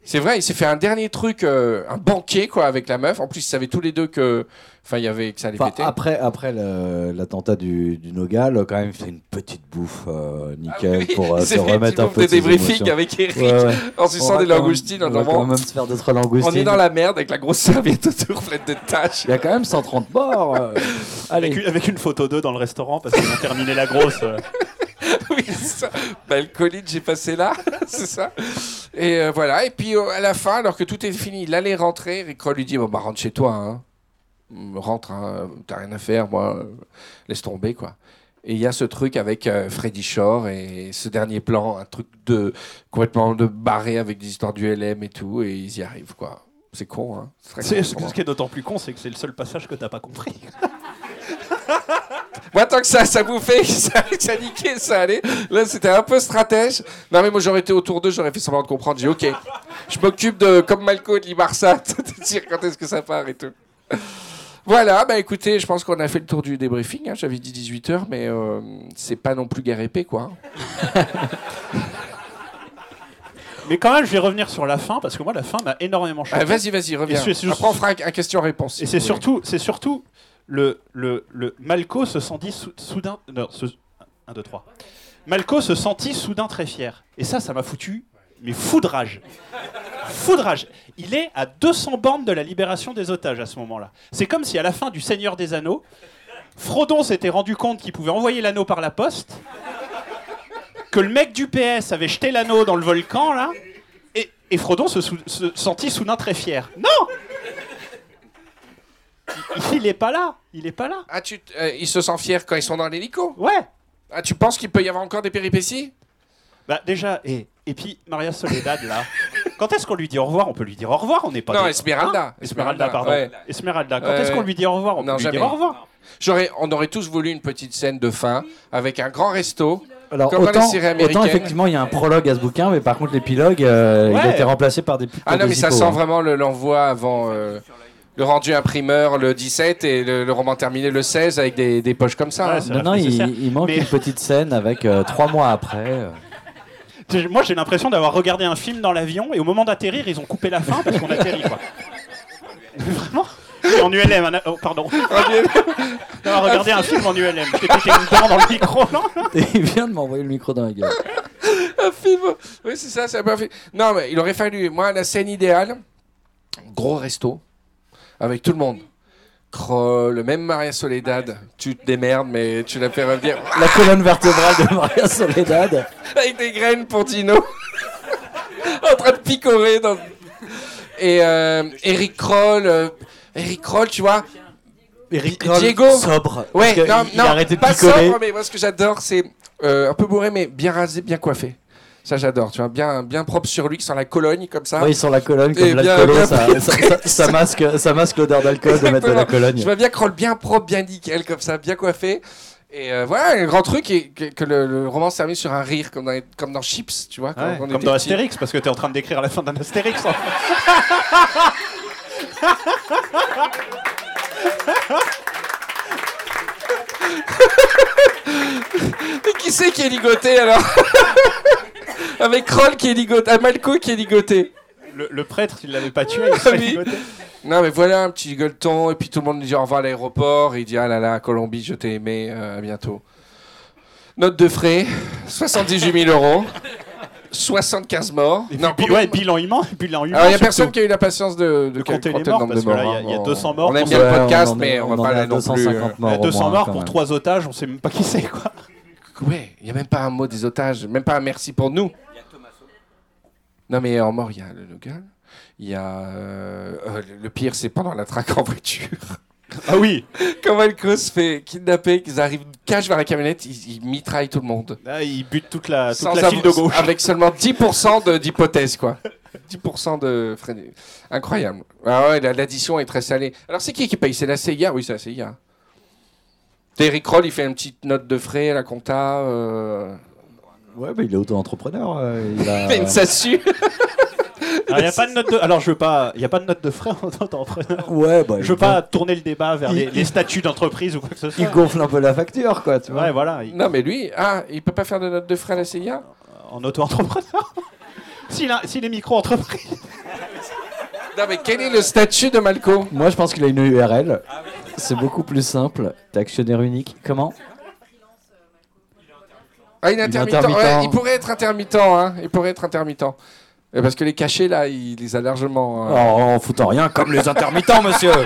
C'est vrai, il s'est fait un dernier truc, euh, un banquet quoi, avec la meuf. En plus, ils savaient tous les deux que, enfin, il y avait que ça allait Enfin, péter. après, après l'attentat du, du Nogal, quand même, il fait une petite bouffe euh, nickel Ah oui, pour euh, (laughs) se remettre un peu de bouffe de ses débriefing émotions. avec Eric, Ouais, ouais. (laughs) en suçant des même- langoustines On va même se faire d'autres langoustines. On est dans la merde avec la grosse (laughs) serviette autour pleine de taches. Il y a quand même 130 morts. euh. Allez. Avec, une- avec une photo d'eux dans le restaurant parce qu'ils ont terminé la grosse. euh. oui, c'est ça. Bah, le colis, j'ai passé là, c'est ça. Et euh, voilà. Et puis euh, à la fin, alors que tout est fini, il allait rentrer. Rick Roll lui dit bon, bah, rentre chez toi. Hein. Rentre, hein. t'as rien à faire, moi. Laisse tomber, quoi. Et il y a ce truc avec euh, Freddy Shore et ce dernier plan, un truc de complètement de barré avec des histoires du LM et tout, et ils y arrivent, quoi. C'est con, hein. C'est ce, qui est d'autant plus con, c'est que c'est le seul passage que t'as pas compris. (laughs) Moi, tant que ça, ça bouffait, (laughs) ça, ça niquait, ça allait. Là, c'était un peu stratège. Non, mais moi, j'aurais été autour d'eux, j'aurais fait semblant de comprendre. J'ai dit, OK, je m'occupe de, comme Malco de Limarsat, (laughs) de dire quand est-ce que ça part et tout. Voilà, bah écoutez, je pense qu'on a fait le tour du débriefing. hein. J'avais dit 18h, mais euh, c'est pas non plus guerre épée, quoi. (laughs) Mais quand même, je vais revenir sur la fin parce que moi, la fin m'a énormément choqué. Ah, vas-y, vas-y, reviens. Et c'est- Après, on fera un, question-réponse. Et c'est surtout, c'est surtout le, le, le Malco se sentit sou- soudain. Non, ce, 1, 2, 3. Malco se sentit soudain très fier. Et ça, ça m'a foutu, mais foudrage. Foudrage. Il est à 200 bornes de la libération des otages à ce moment-là. C'est comme si à la fin du Seigneur des Anneaux, Frodon s'était rendu compte qu'il pouvait envoyer l'anneau par la poste, que le mec du PS avait jeté l'anneau dans le volcan, là, et, et Frodon se, sou- se sentit soudain très fier. Non il est pas là. Il est pas là. Ah, tu, euh, ils se sentent fiers quand ils sont dans l'hélico? Ouais. Ah, tu penses qu'il peut y avoir encore des péripéties? Bah déjà, et, et puis Maria Soledad là. Quand est-ce qu'on lui dit au revoir On peut lui dire au revoir, on n'est pas. Non, des- Esmeralda. Hein Esmeralda, pardon. ouais. Esmeralda. Quand Ouais, est-ce qu'on lui dit au revoir On Non, peut lui jamais. dire au revoir. J'aurais, on aurait tous voulu une petite scène de fin avec un grand resto. Alors, comme dans autant, autant effectivement, il y a un prologue à ce bouquin, mais par contre, l'épilogue, euh, il a été remplacé par des pubs Ah non, des mais ça hippos, sent hein. vraiment le- l'envoi avant euh, le rendu imprimeur le 17 et le, le roman terminé le 16 avec des, des poches comme ça. Ouais, hein. Non, il, il manque Mais- une petite scène avec euh, trois mois après. Moi, j'ai l'impression d'avoir regardé un film dans l'avion et au moment d'atterrir, ils ont coupé la fin parce qu'on atterrit quoi. Vraiment? En ULM, un- oh, pardon. D'avoir regardé un film en ULM. Je t'ai pété une dent dans le micro, non? Et il vient de m'envoyer le micro dans la gueule. un film. Oui, c'est ça, c'est un peu un film. Non, mais il aurait fallu, moi, la scène idéale, gros resto, avec tout le monde. Kroll, même Maria Soledad, tu te démerdes, mais tu la fais revenir (laughs) La colonne vertébrale de Maria Soledad. avec des graines pour Dino. (laughs) en train de picorer. Dans... Et euh, Eric Kroll, euh, Eric Kroll, tu vois. Eric Kroll, Diego. sobre. Ouais, non, il- il non, a arrêté de pas sobre, mais moi ce que j'adore, c'est euh, un peu bourré, mais bien rasé, bien coiffé. Ça j'adore, tu vois, bien, bien propre sur lui, sans la cologne comme ça. Oui, sur la colonne, Et comme l'alcoolo, bien ça, masque, ça masque l'odeur d'alcool de mettre de la cologne. Je vois bien Kroll bien propre, bien nickel, comme ça, bien coiffé. Et euh, voilà, un grand truc, et que, que le, le roman se termine sur un rire, comme dans, les- comme dans Chips, tu vois. quand Ouais, on comme dans petit. Astérix, parce que t'es en train de décrire la fin d'un Astérix. en (laughs) Et qui c'est qui est ligoté alors (laughs) Avec Kroll qui est ligoté, ah, Malco qui est ligoté. Le, le prêtre, il l'avait pas tué, (laughs) il serait Oui. ligoté. Non mais voilà un petit gueuleton et puis tout le monde lui dit au revoir à l'aéroport et il dit ah là là Colombie je t'ai aimé euh, à bientôt. Note de frais 78 000 euros 75 morts. Et Non, puis, ouais, bilan humain. (laughs) Bilan humain Alors il y a personne qui a eu la patience de, de, De compter les compter morts, parce que là, il y a- il y a hein. 200 morts On aime bien le podcast mais on, va pas est à aller non plus. 250 morts. Ouais, au 200 moins, morts pour même. trois otages, on sait même pas qui c'est quoi. Ouais, il y a même pas un mot des otages, même pas un merci pour nous. Non mais en mort il y a le Logan, il y a euh, le pire c'est pendant la traque en voiture. Ah oui, Quand Malco se fait kidnapper, qu'ils arrivent cache vers la camionnette, ils, ils mitraillent tout le monde. là, il bute toute la, toute la file de gauche. Avec seulement 10% de- d'hypothèse, quoi. (laughs) 10% de frais. Incroyable. Ah ouais, la- l'addition est très salée. Alors, c'est qui qui paye? C'est la CIA Oui, c'est la CIA. Eric Kroll, il fait une petite note de frais à la compta. Euh... Ouais, mais il est auto-entrepreneur. euh, il a-. (laughs) (laughs) Alors, il y a pas de note de. Alors, je veux pas. Il y a pas de note de frais en tant qu'entrepreneur. Ouais, bah, Je veux pas tourner le débat vers Il- les, statuts d'entreprise ou quoi que ce soit. Il gonfle un peu la facture, quoi, tu vois. Ouais, voilà. il- Non, mais lui, ah, il peut pas faire de note de frais à la CIA En auto-entrepreneur. (laughs) S'il a- s'il est micro-entreprise. Non, mais quel est le statut de Malco? Moi, je pense qu'il a une URL. C'est beaucoup plus simple. T'es actionnaire unique. Comment? Ah, il est Il est intermittent. intermittent. Ouais, il pourrait être intermittent, hein. Il pourrait être intermittent. Parce que les cachets, là, il les a largement. Oh, En foutant rien comme les intermittents, monsieur (laughs)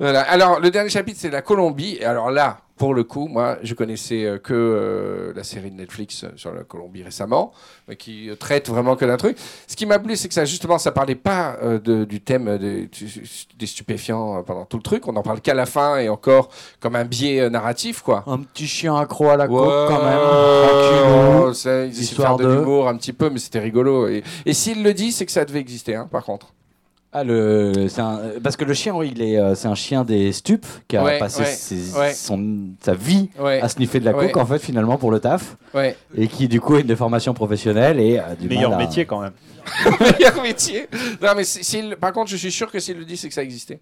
Voilà. Alors, le dernier chapitre, c'est la Colombie. Et alors là, pour le coup, moi, je connaissais euh, que euh, la série de Netflix euh, sur la Colombie récemment, euh, qui traite vraiment que d'un truc. Ce qui m'a plu, c'est que ça, justement, ça parlait pas euh, de- du thème des, stupéfiants pendant tout le truc. On en parle qu'à la fin et encore comme un biais euh, narratif, quoi. Un petit chien accro à la coke, Ouais, quand même. Tranquillou. ça, ils de de- l'humour un petit peu, mais c'était rigolo. Et, et s'il le dit, c'est que ça devait exister, hein, par contre. Ah, le, c'est un- parce que le chien, oui, il est, euh, c'est un chien des stupes qui a Ouais, passé ouais, ses- ouais. son, sa vie Ouais, à sniffer de la Ouais. coke, en fait, finalement, pour le taf. ouais. Et qui, du coup, a une déformation professionnelle et a du Meilleur mal à- métier quand même. (laughs) Meilleur métier. Non, mais si- par contre, je suis sûr que s'il le dit, c'est que ça existait.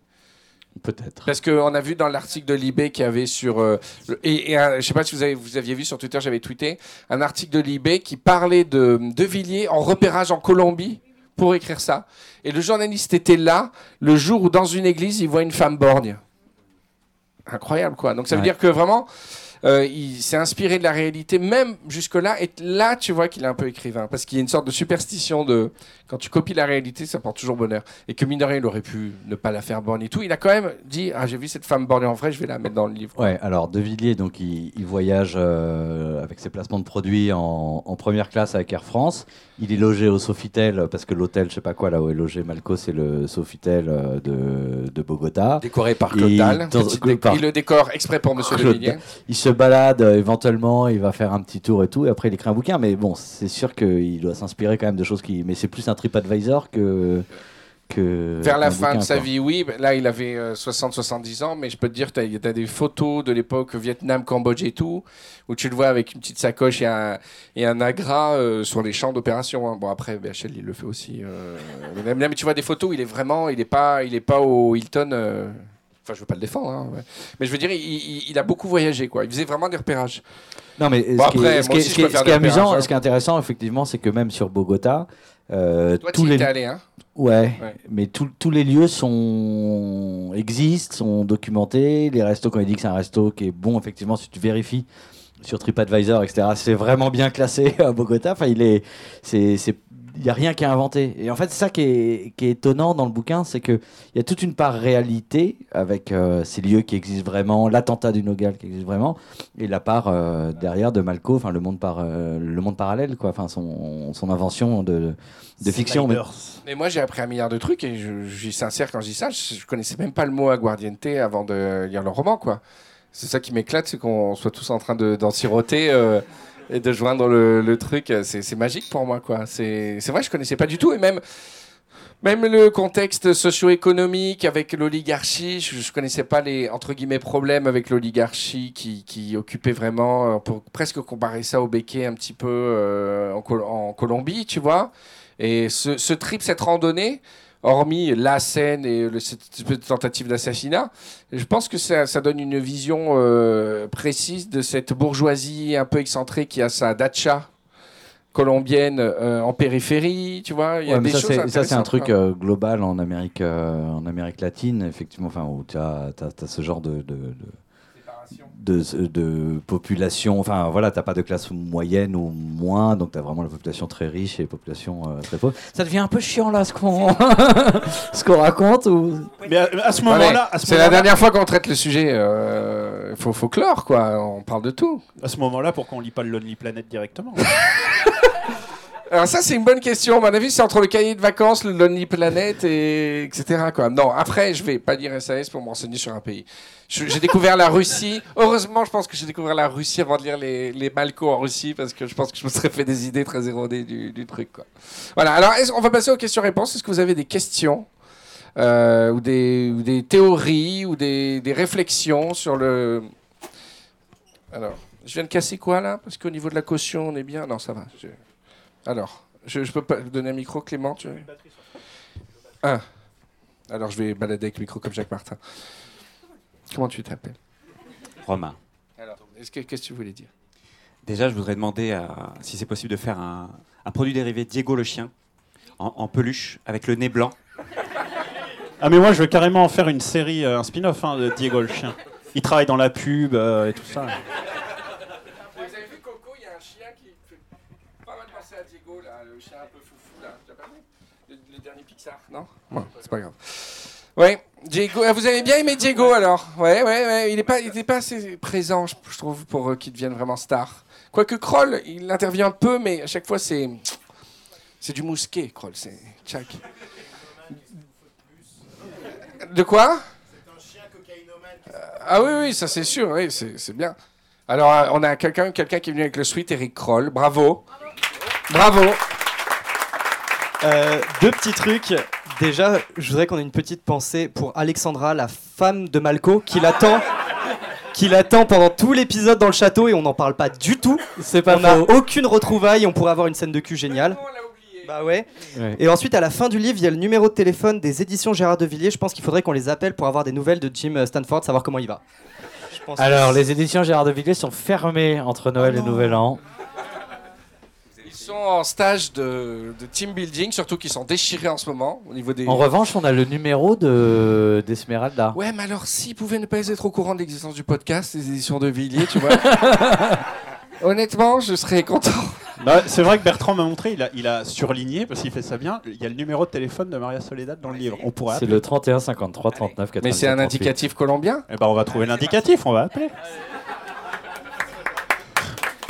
Peut-être. Parce qu'on a vu dans l'article de Libé qu'il y avait sur. euh, le- et, et un- je sais pas si vous, avez, vous aviez vu sur Twitter, j'avais tweeté un article de Libé qui parlait de De Villiers en repérage en Colombie pour écrire ça. Et le journaliste était là le jour où, dans une église, il voit une femme borgne. Incroyable, quoi. Donc ça veut dire que vraiment. euh, il s'est inspiré de la réalité, même jusque-là. Et là, tu vois qu'il est un peu écrivain. Parce qu'il y a une sorte de superstition de. Quand tu copies la réalité, ça porte toujours bonheur. Et que mine de rien, il aurait pu ne pas la faire borgne et tout. Il a quand même dit Ah, j'ai vu cette femme bornée en vrai, je vais la mettre dans le livre. Ouais, alors De Villiers, donc il, il voyage euh, avec ses placements de produits en, en première classe avec Air France. Il est logé au Sofitel parce que l'hôtel, je sais pas quoi, là où est logé Malco, c'est le Sofitel euh, de, de Bogota. Décoré par Claude (laughs) par- Il le décore exprès pour Monsieur Claude de Villiers. Il se balade euh, éventuellement, il va faire un petit tour et tout, et après il écrit un bouquin. Mais bon, c'est sûr qu'il doit s'inspirer quand même de choses qui. Mais c'est plus un TripAdvisor que. que Vers la fin bouquin, de sa quoi. vie, oui. Là, il avait 60-70 ans, mais je peux te dire, tu as, des photos de l'époque Vietnam, Cambodge et tout, où tu le vois avec une petite sacoche et un, et un agra euh, sur les champs d'opération. hein. Bon, après, BHL, il le fait aussi. euh, mais, mais tu vois des photos il est vraiment, il n'est pas, il est pas au Hilton. euh, Enfin, je veux pas le défendre, hein, ouais. mais je veux dire, il, il- il a beaucoup voyagé, quoi. Il faisait vraiment des repérages. Non, mais Bon, ce, qui est- après, ce qui est, ce qui est- ce est amusant, repérages, ce qui est intéressant, effectivement, c'est que même sur Bogota, euh, Toi, tous les étais allé, hein? Ouais, Ouais. mais tous- tous les lieux sont existent, sont documentés. Les restos, quand il dit que c'est un resto qui est bon, effectivement, si tu vérifies sur TripAdvisor, etc., c'est vraiment bien classé (laughs) à Bogota. Enfin, il est, c'est, c'est- il n'y a rien qui est inventé. Et en fait, c'est ça qui est, qui est étonnant dans le bouquin, c'est qu'il y a toute une part réalité avec euh, ces lieux qui existent vraiment, l'attentat du Nogal qui existe vraiment, et la part euh, derrière de Malco, enfin le monde par, euh, le monde parallèle, quoi, enfin son, son invention de, de fiction. Mais, moi, j'ai appris un milliard de trucs et je, je suis sincère quand je dis ça. Je, je connaissais même pas le mot aguardiente avant de lire le roman, quoi. C'est ça qui m'éclate, c'est qu'on soit tous en train de- d'en siroter euh, et de joindre le, truc. C'est magique pour moi, quoi. C'est vrai, je connaissais pas du tout et même. Même le contexte socio-économique avec l'oligarchie, je, je connaissais pas les entre guillemets problèmes avec l'oligarchie qui, occupait vraiment. On peut presque comparer ça au béquet un petit peu euh, en, Col- en Colombie, tu vois. Et ce trip, cette randonnée, hormis la scène et le, cette tentative d'assassinat, je pense que ça, ça donne une vision euh, précise de cette bourgeoisie un peu excentrée qui a sa dacha colombienne euh, en périphérie, tu vois. Il y a Ouais, mais des ça, choses c'est- ça, c'est un truc euh, global en Amérique, en Amérique latine, effectivement, enfin, où tu as, ce genre de, de, de, de- de population. Enfin, voilà, tu pas de classe moyenne ou moins, donc tu as vraiment la population très riche et la population euh, très pauvre. Ça devient un peu chiant là, ce qu'on (laughs) ce qu'on raconte ou... Mais à, à ce moment-là, ce c'est la dernière fois qu'on traite le sujet. Il faut, faut clore, quoi. On parle de tout. à ce moment-là, pourquoi on lit pas le Lonely Planet directement (laughs) Alors ça, c'est une bonne question. À mon avis, c'est entre le cahier de vacances, le Lonely Planet, et etc. Quoi. Non, après, je vais pas dire SAS pour m'enseigner sur un pays. J'ai découvert la Russie. Heureusement, je pense que j'ai découvert la Russie avant de lire les, les Malco en Russie, parce que je pense que je me serais fait des idées très erronées du, du truc. Quoi. Voilà, alors on va passer aux questions-réponses. Est-ce que vous avez des questions euh, ou, des, ou des théories ou des, des réflexions sur le... Alors, je viens de casser quoi là? Parce qu'au niveau de la caution, on est bien. Non, ça va. je- alors, je, je peux pas donner un micro, Clément tu... Ah. Alors, je vais balader avec le micro comme Jacques Martin. Comment tu t'appelles? Romain. Alors, est-ce que- qu'est-ce que tu voulais dire? Déjà, je voudrais demander à- si c'est possible de faire un, un produit dérivé Diego le chien en, en peluche avec le nez blanc. Ah mais moi, je veux carrément en faire une série, euh, un spin-off hein, de Diego le chien. Il travaille dans la pub euh, et tout ça. Vous avez vu Coco, il y a un chien qui fait pas mal penser à Diego, là, le chien un peu foufou, là. Tu l'as pas vu? Le, le dernier Pixar, non? Bon, c'est pas grave. Ouais, Diego, ah, vous avez bien aimé Diego alors Ouais, ouais, ouais, il n'est pas, il était pas assez présent, je, je trouve, pour euh, qu'il devienne vraiment star. Quoique Kroll, il intervient un peu, mais à chaque fois, c'est. C'est du mousquet, Kroll, c'est. Tchac. De quoi? Ah oui, oui, ça c'est sûr, oui, c'est c'est bien. Alors, euh, on a quelqu'un quelqu'un qui est venu avec le suite, Eric Kroll. Bravo. Bravo. Euh, deux petits trucs. Déjà, je voudrais qu'on ait une petite pensée pour Alexandra, la femme de Malco, qui l'attend. Qui l'attend pendant tout l'épisode dans le château et on n'en parle pas du tout. C'est pas on n'a aucune retrouvaille, on pourrait avoir une scène de cul géniale. Bah ouais. Ouais. Et ensuite, à la fin du livre, il y a le numéro de téléphone des éditions Gérard de Villiers. Je pense qu'il faudrait qu'on les appelle pour avoir des nouvelles de Jim Stanford, savoir comment il va. Je pense que- Alors, les éditions Gérard de Villiers sont fermées entre Noël et Nouvel An. Sont en stage de, de team building, surtout qu'ils sont déchirés en ce moment au niveau des. En revanche, on a le numéro de d'Esmeralda. Ouais, mais alors s'ils pouvaient ne pas être au courant de l'existence du podcast, les éditions de Villiers, tu vois. (laughs) Honnêtement, je serais content. C'est vrai que Bertrand m'a montré, il a, il a surligné, parce qu'il fait ça bien, il y a le numéro de téléphone de Maria Soledad dans le livre. On pourrait C'est le 31 53 39 97. Mais c'est un 38. indicatif colombien Eh ben, on va trouver l'indicatif, on va appeler.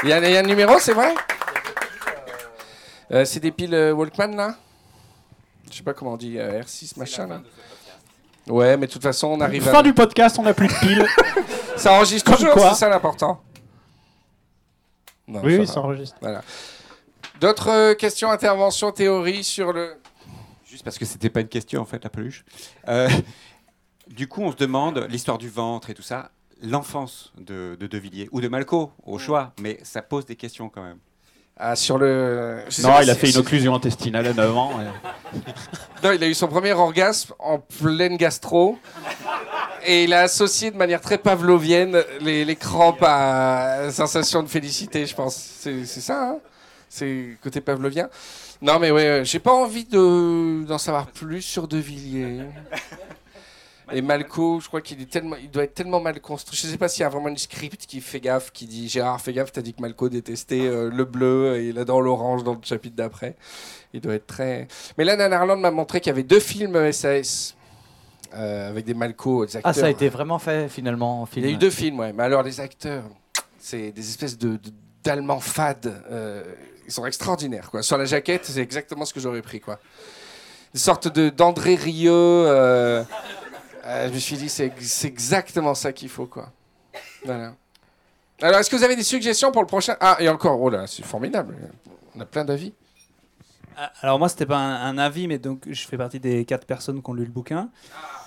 Il y, a il y a un numéro, c'est vrai? Euh, C'est des piles euh, Walkman là? Je sais pas comment on dit, euh, R6 machin là. Ouais, mais de toute façon, on arrive Fin à. du podcast, on n'a plus de piles. (laughs) Ça enregistre Comme toujours, quoi. c'est ça l'important. Non, oui, ça oui, va. ça enregistre. Voilà. D'autres euh, questions, interventions, théories sur le. Juste parce que c'était pas une question en fait, la peluche. Euh, (laughs) du coup, on se demande l'histoire du ventre et tout ça, l'enfance de, de De Villiers ou de Malco au choix, mais ça pose des questions quand même. Ah, sur le. Non, il a fait une si- occlusion intestinale à 9 ans. et- (laughs) Non, il a eu son premier orgasme en pleine gastro. Et il a associé de manière très pavlovienne les, les crampes à la sensation de félicité, je pense. C'est ça, hein C'est côté pavlovien. Non, mais ouais, euh, j'ai pas envie de- d'en savoir plus sur De Villiers. Et Malco, je crois qu'il est tellement, il doit être tellement mal construit. Je sais pas s'il y a vraiment une script qui fait gaffe, qui dit Gérard, fais gaffe, t'as dit que Malco détestait euh, le bleu et il adore l'orange dans le chapitre d'après. Il doit être très. Mais là, Nanarland m'a montré qu'il y avait deux films SAS euh, avec des Malco, des acteurs. Ah, ça a été vraiment fait finalement en Il film. y a eu deux films, ouais. Mais alors, les acteurs, c'est des espèces de, de- d'Allemands fades. euh, ils sont extraordinaires, quoi. Sur la jaquette, c'est exactement ce que j'aurais pris, quoi. Une sorte de, d'André Rieu. Euh, je me suis dit, c'est, c'est exactement ça qu'il faut, quoi. Voilà. Alors, est-ce que vous avez des suggestions pour le prochain? Ah, et encore, oh là, c'est formidable. On a plein d'avis. Ah, Alors moi, c'était pas un, un avis, mais donc je fais partie des quatre personnes qui ont lu le bouquin.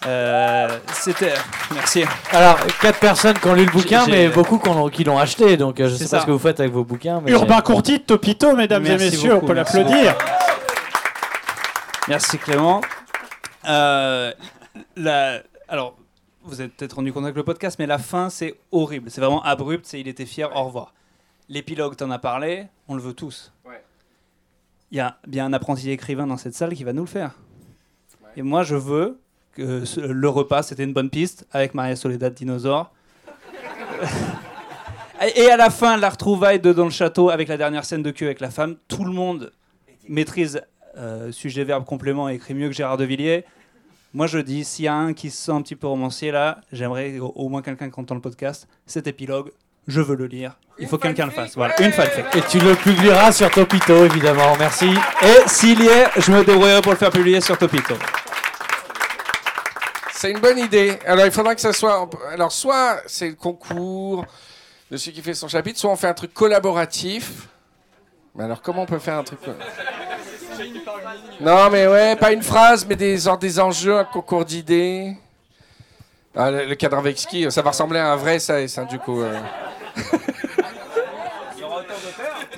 Euh, c'était... (laughs) Merci. Alors, quatre personnes qui ont lu le bouquin, mais beaucoup qui l'ont- qui l'ont acheté. Donc, euh, je C'est sais pas ça. ce que vous faites avec vos bouquins. Mais Urbain Courti de Topito, mesdames Merci et messieurs, beaucoup, on peut merci l'applaudir. Merci Clément. Euh, la- Alors, vous êtes peut-être rendu compte avec le podcast, mais la fin, c'est horrible. C'est vraiment abrupt, c'est il était fier, au revoir. L'épilogue, t'en as parlé, on le veut tous. Ouais. Il y a bien un apprenti écrivain dans cette salle qui va nous le faire. Et moi, je veux que ce- le repas, c'était une bonne piste, avec Maria Soledad Dinosaure. (laughs) Et à la fin, la retrouvaille de dans le château avec la dernière scène de queue avec la femme, tout le monde maîtrise euh, sujet, verbe, complément et écrit mieux que Gérard de Villiers. Moi, je dis, s'il y a un qui se sent un petit peu romancier là, j'aimerais au, au moins quelqu'un qui entend le podcast. Cet épilogue, je veux le lire. Il faut que quelqu'un le fasse. Voilà, une fanfic. Et tu le publieras sur Topito, évidemment. Merci. Et s'il y est, je me débrouillerai pour le faire publier sur Topito. C'est une bonne idée. Alors, il faudra que ça soit. Alors, soit c'est le concours de celui qui fait son chapitre, soit on fait un truc collaboratif. Mais alors, comment on peut faire un truc Non, mais ouais, pas une phrase, mais des, des enjeux, un concours d'idées. Ah, le, le cadre avec ski, ça va ressembler à un vrai SAS, hein, du coup. euh.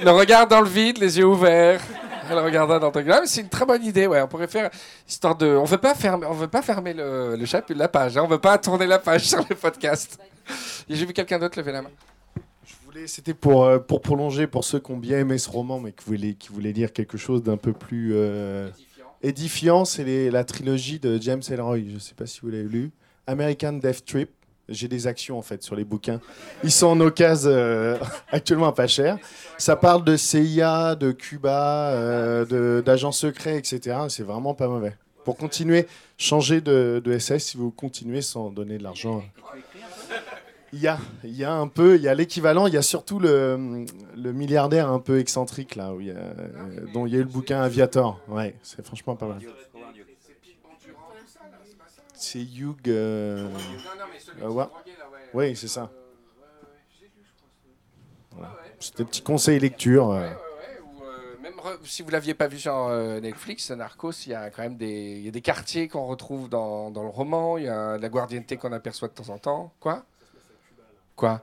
le regard dans le vide, les yeux ouverts. Elle regarda dans ton Ah, C'est une très bonne idée, ouais. On pourrait faire histoire de. On veut pas fermer, on veut pas fermer le, le chapitre, la page. Hein. On veut pas tourner la page (laughs) sur le podcast. J'ai vu quelqu'un d'autre lever la main. Voulais- C'était pour, euh, pour prolonger, pour ceux qui ont bien aimé ce roman, mais qui voulaient, qui voulaient lire quelque chose d'un peu plus euh, édifiant. C'est la trilogie de James Ellroy. Je ne sais pas si vous l'avez lu. American Death Trip. J'ai des actions en fait sur les bouquins. Ils sont en occasion euh, (laughs) actuellement à pas cher. Ça parle de CIA, de Cuba, euh, d'agents secrets, etc. C'est vraiment pas mauvais. Pour continuer, changer de, de SS si vous continuez sans donner de l'argent. Il y a, y a un peu, il y a l'équivalent, il y a surtout le, le milliardaire un peu excentrique là, où y a, euh, dont il y a eu le bouquin Aviator. Ouais, c'est franchement pas mal. C'est Hugh. euh, ouais. Oui, c'est ça. Voilà. C'était petit conseil lecture. euh. Même si vous l'aviez pas vu sur euh, Netflix, Narcos, il y a quand même des, y a des quartiers qu'on retrouve dans, dans le roman. Il y a la Guardiente qu'on aperçoit de temps en temps. Quoi? Quoi?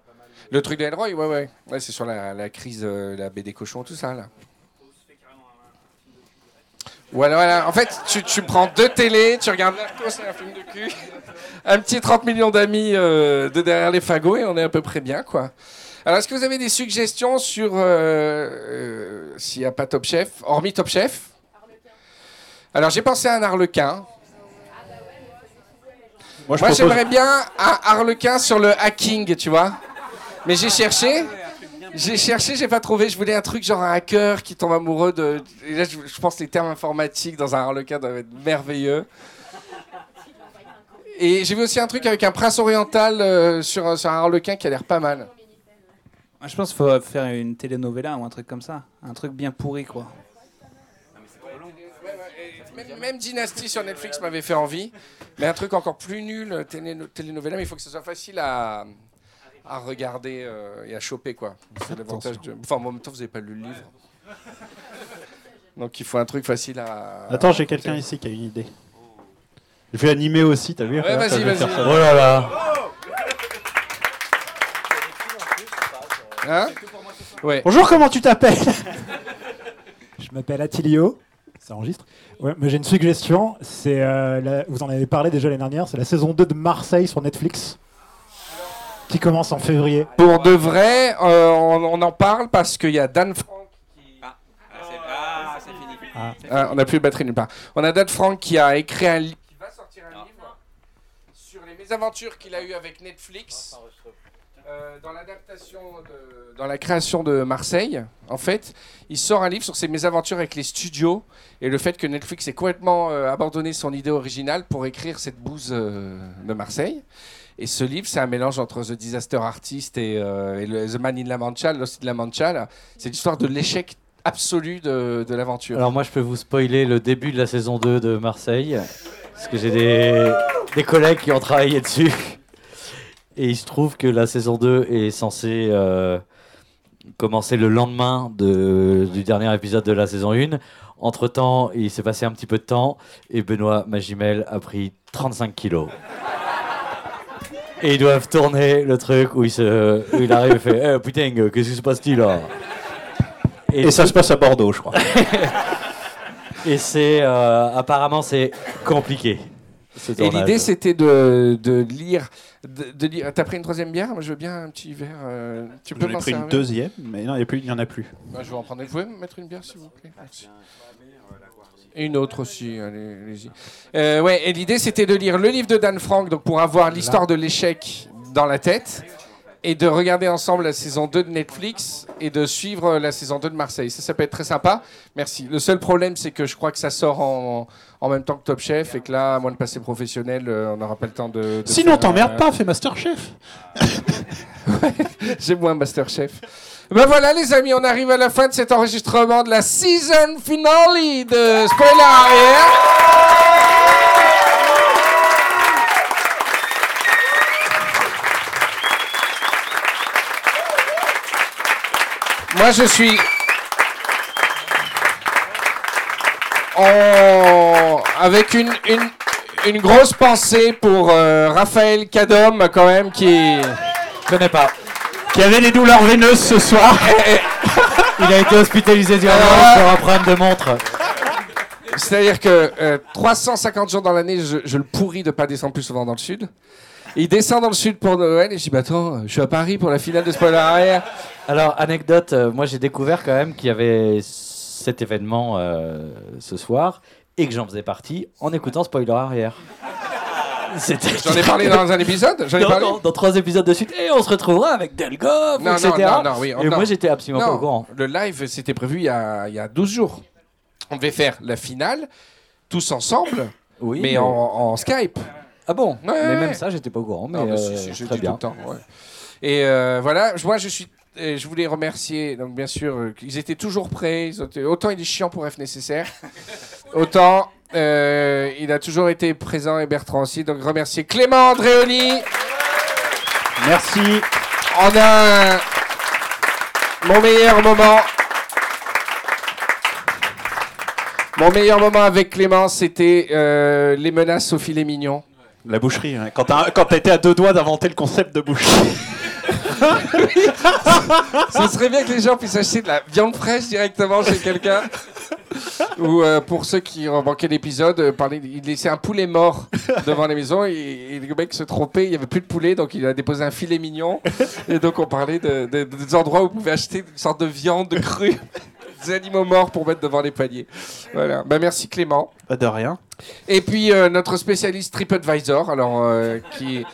Le truc d'Elroy, ouais, ouais. ouais c'est sur la, crise, euh, la baie des cochons, tout ça, là. Voilà, voilà. En fait, tu, tu prends deux télés, tu regardes Narcos et un film de cul, un petit 30 millions d'amis euh, de derrière les fagots et on est à peu près bien, quoi. Alors, est-ce que vous avez des suggestions sur euh, euh, s'il n'y a pas Top Chef, hormis Top Chef? Alors, j'ai pensé à un Harlequin. Moi, Moi, je propose- j'aimerais bien un Harlequin sur le hacking, tu vois. Mais j'ai cherché. J'ai cherché, j'ai pas trouvé. Je voulais un truc genre un hacker qui tombe amoureux de. Et là, je, je pense que les termes informatiques dans un Harlequin doivent être merveilleux. Et j'ai vu aussi un truc avec un prince oriental euh, sur, un- sur un Harlequin qui a l'air pas mal. Moi, je pense qu'il faut faire une telenovela ou un truc comme ça. Un truc bien pourri, quoi. Même, même Dynasty sur Netflix m'avait fait envie, mais un truc encore plus nul, télé, telenovela, mais il faut que ce soit facile à, à regarder euh, et à choper, quoi. C'est l'avantage de. Enfin, en même temps, vous n'avez pas lu le livre. Donc il faut un truc facile à. Attends, j'ai quelqu'un ici qui a une idée. Je vais animer aussi, t'as vu Ouais, vas-y, vas-y. Oh là là. Hein? Ouais. Bonjour, comment tu t'appelles? Je m'appelle Attilio. Ça enregistre Ouais, mais j'ai une suggestion. C'est, euh, la- vous en avez parlé déjà l'année dernière. C'est la saison 2 de Marseille sur Netflix. Qui commence en février. Pour de vrai, euh, on, on en parle parce qu'il y a Dan Frank Ah, on n'a plus de batterie nulle part. On a Dan Frank qui a écrit un livre. Qui va sortir un livre sur les mésaventures qu'il a eues avec Netflix. Euh, dans l'adaptation, dans la création de Marseille, en fait, il sort un livre sur ses mésaventures avec les studios et le fait que Netflix ait complètement euh, abandonné son idée originale pour écrire cette bouse euh, de Marseille. Et ce livre, c'est un mélange entre The Disaster Artist et, The Man in La Mancha, Lost in La Mancha. C'est l'histoire de l'échec absolu de, l'aventure. Alors moi je peux vous spoiler le début de la saison 2 de Marseille, parce que j'ai des collègues qui ont travaillé dessus. Et il se trouve que la saison 2 est censée euh, commencer le lendemain de- du dernier épisode de la saison 1. Entre temps, il s'est passé un petit peu de temps et Benoît Magimel a pris 35 kilos. Et ils doivent tourner le truc où il, se, où il arrive et fait Eh putain, qu'est-ce qui se passe-t-il là? Et ça se passe à Bordeaux, je crois. Et c'est euh, apparemment c'est compliqué. ce Et l'idée, c'était de, de lire. De, de lire. T'as pris une troisième bière? Moi, je veux bien un petit verre. euh, tu peux J'en ai m'en pris une deuxième, mais non, il n'y en a plus. Bah, je vais en prendre une. Vous pouvez me mettre une bière, s'il vous plaît? Merci. Et une autre aussi, allez, allez-y. Euh, ouais, et l'idée, c'était de lire le livre de Dan Frank, donc pour avoir l'histoire de l'échec dans la tête, et de regarder ensemble la saison 2 de Netflix, et de suivre la saison 2 de Marseille. Ça, ça peut être très sympa. Merci. Le seul problème, c'est que je crois que ça sort en, en même temps que Top Chef, et que là, à moins de passer professionnel, euh, on n'aura pas le temps de... de Sinon, t'emmerdes euh, pas, fais Masterchef. (laughs) J'ai moins Masterchef. Ben voilà les amis, on arrive à la fin de cet enregistrement de la season finale de Spoiler Arrière. Moi je suis en- avec une, une, une grosse pensée pour euh, Raphaël Cadom quand même qui... Je connais pas. Qui avait des douleurs veineuses ce soir. (laughs) Il a été hospitalisé d'urgence Ah. pour un problème de montre. C'est-à-dire que euh, 350 jours dans l'année, je, je le pourris de pas descendre plus souvent dans le sud. Il descend dans le sud pour Noël et je dis bah attends, je suis à Paris pour la finale de Spoiler Arrière. Alors, anecdote, euh, moi j'ai découvert quand même qu'il y avait cet événement euh, ce soir et que j'en faisais partie en écoutant Spoiler Arrière. C'était- J'en ai parlé dans un épisode J'en ai parlé dans trois épisodes de suite et on se retrouvera avec Delgov, Non, etc. non, non, et moi j'étais absolument pas au courant. Le live, c'était prévu il y, a, il y a 12 jours. On devait faire la finale, tous ensemble, Oui, mais mais- en, en Skype. Ah bon? Ouais, Mais ouais. même ça, j'étais pas au courant. Mais, Ah, si, euh, si, très bien. tout le temps, ouais. Et euh, voilà, moi je suis. Je voulais remercier, donc bien sûr, euh, ils étaient toujours prêts. ils ont été- autant il est chiant pour F nécessaire, (laughs) autant euh, il a toujours été présent et Bertrand aussi. Donc remercier Clément Andréoli. Merci. On a un- mon meilleur moment. Mon meilleur moment avec Clément, c'était euh, les menaces au filet mignon. La boucherie, hein. quand t'as été à deux doigts d'inventer le concept de boucherie. (laughs) (laughs) Ce serait bien que les gens puissent acheter de la viande fraîche directement chez quelqu'un. (laughs) Ou euh, pour ceux qui ont manqué l'épisode, euh, parler- il laissait un poulet mort (laughs) devant la maison et, et le mec se trompait, il n'y avait plus de poulet, donc il a déposé un filet mignon. Et donc on parlait de- de- des endroits où vous pouvez acheter une sorte de viande crue, des animaux morts pour mettre devant les paniers. Voilà. Bah, merci Clément. Pas de rien. Et puis euh, notre spécialiste TripAdvisor, alors euh, qui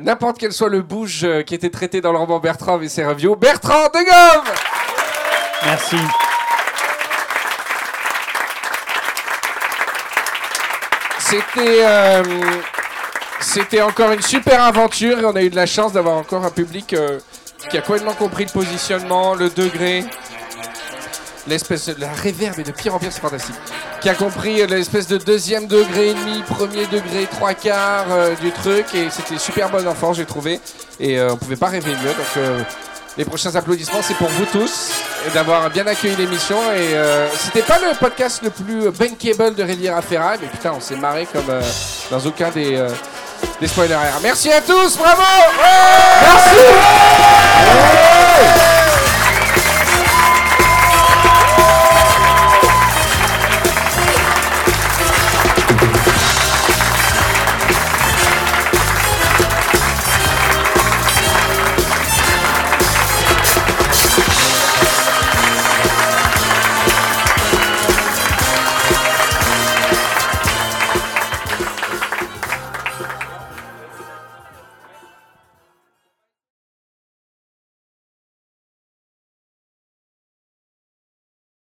n'importe quel soit le bouge euh, qui était traité dans le roman Bertrand et ses reviews, Bertrand de Merci. C'était euh, c'était encore une super aventure et on a eu de la chance d'avoir encore un public euh, qui a complètement compris le positionnement, le degré, l'espèce de la réverb et de pire en pire, c'est fantastique. Qui a compris euh, l'espèce de deuxième degré et demi, premier degré, trois quarts euh, du truc et c'était super bon enfant, j'ai trouvé. Et euh, on pouvait pas rêver mieux. Donc euh, les prochains applaudissements, c'est pour vous tous d'avoir bien accueilli l'émission. Et c'était pas le podcast le plus bankable de Riviera Ferraille, mais putain, on s'est marré comme dans aucun des, des spoilers. Merci à tous, bravo Ouais Merci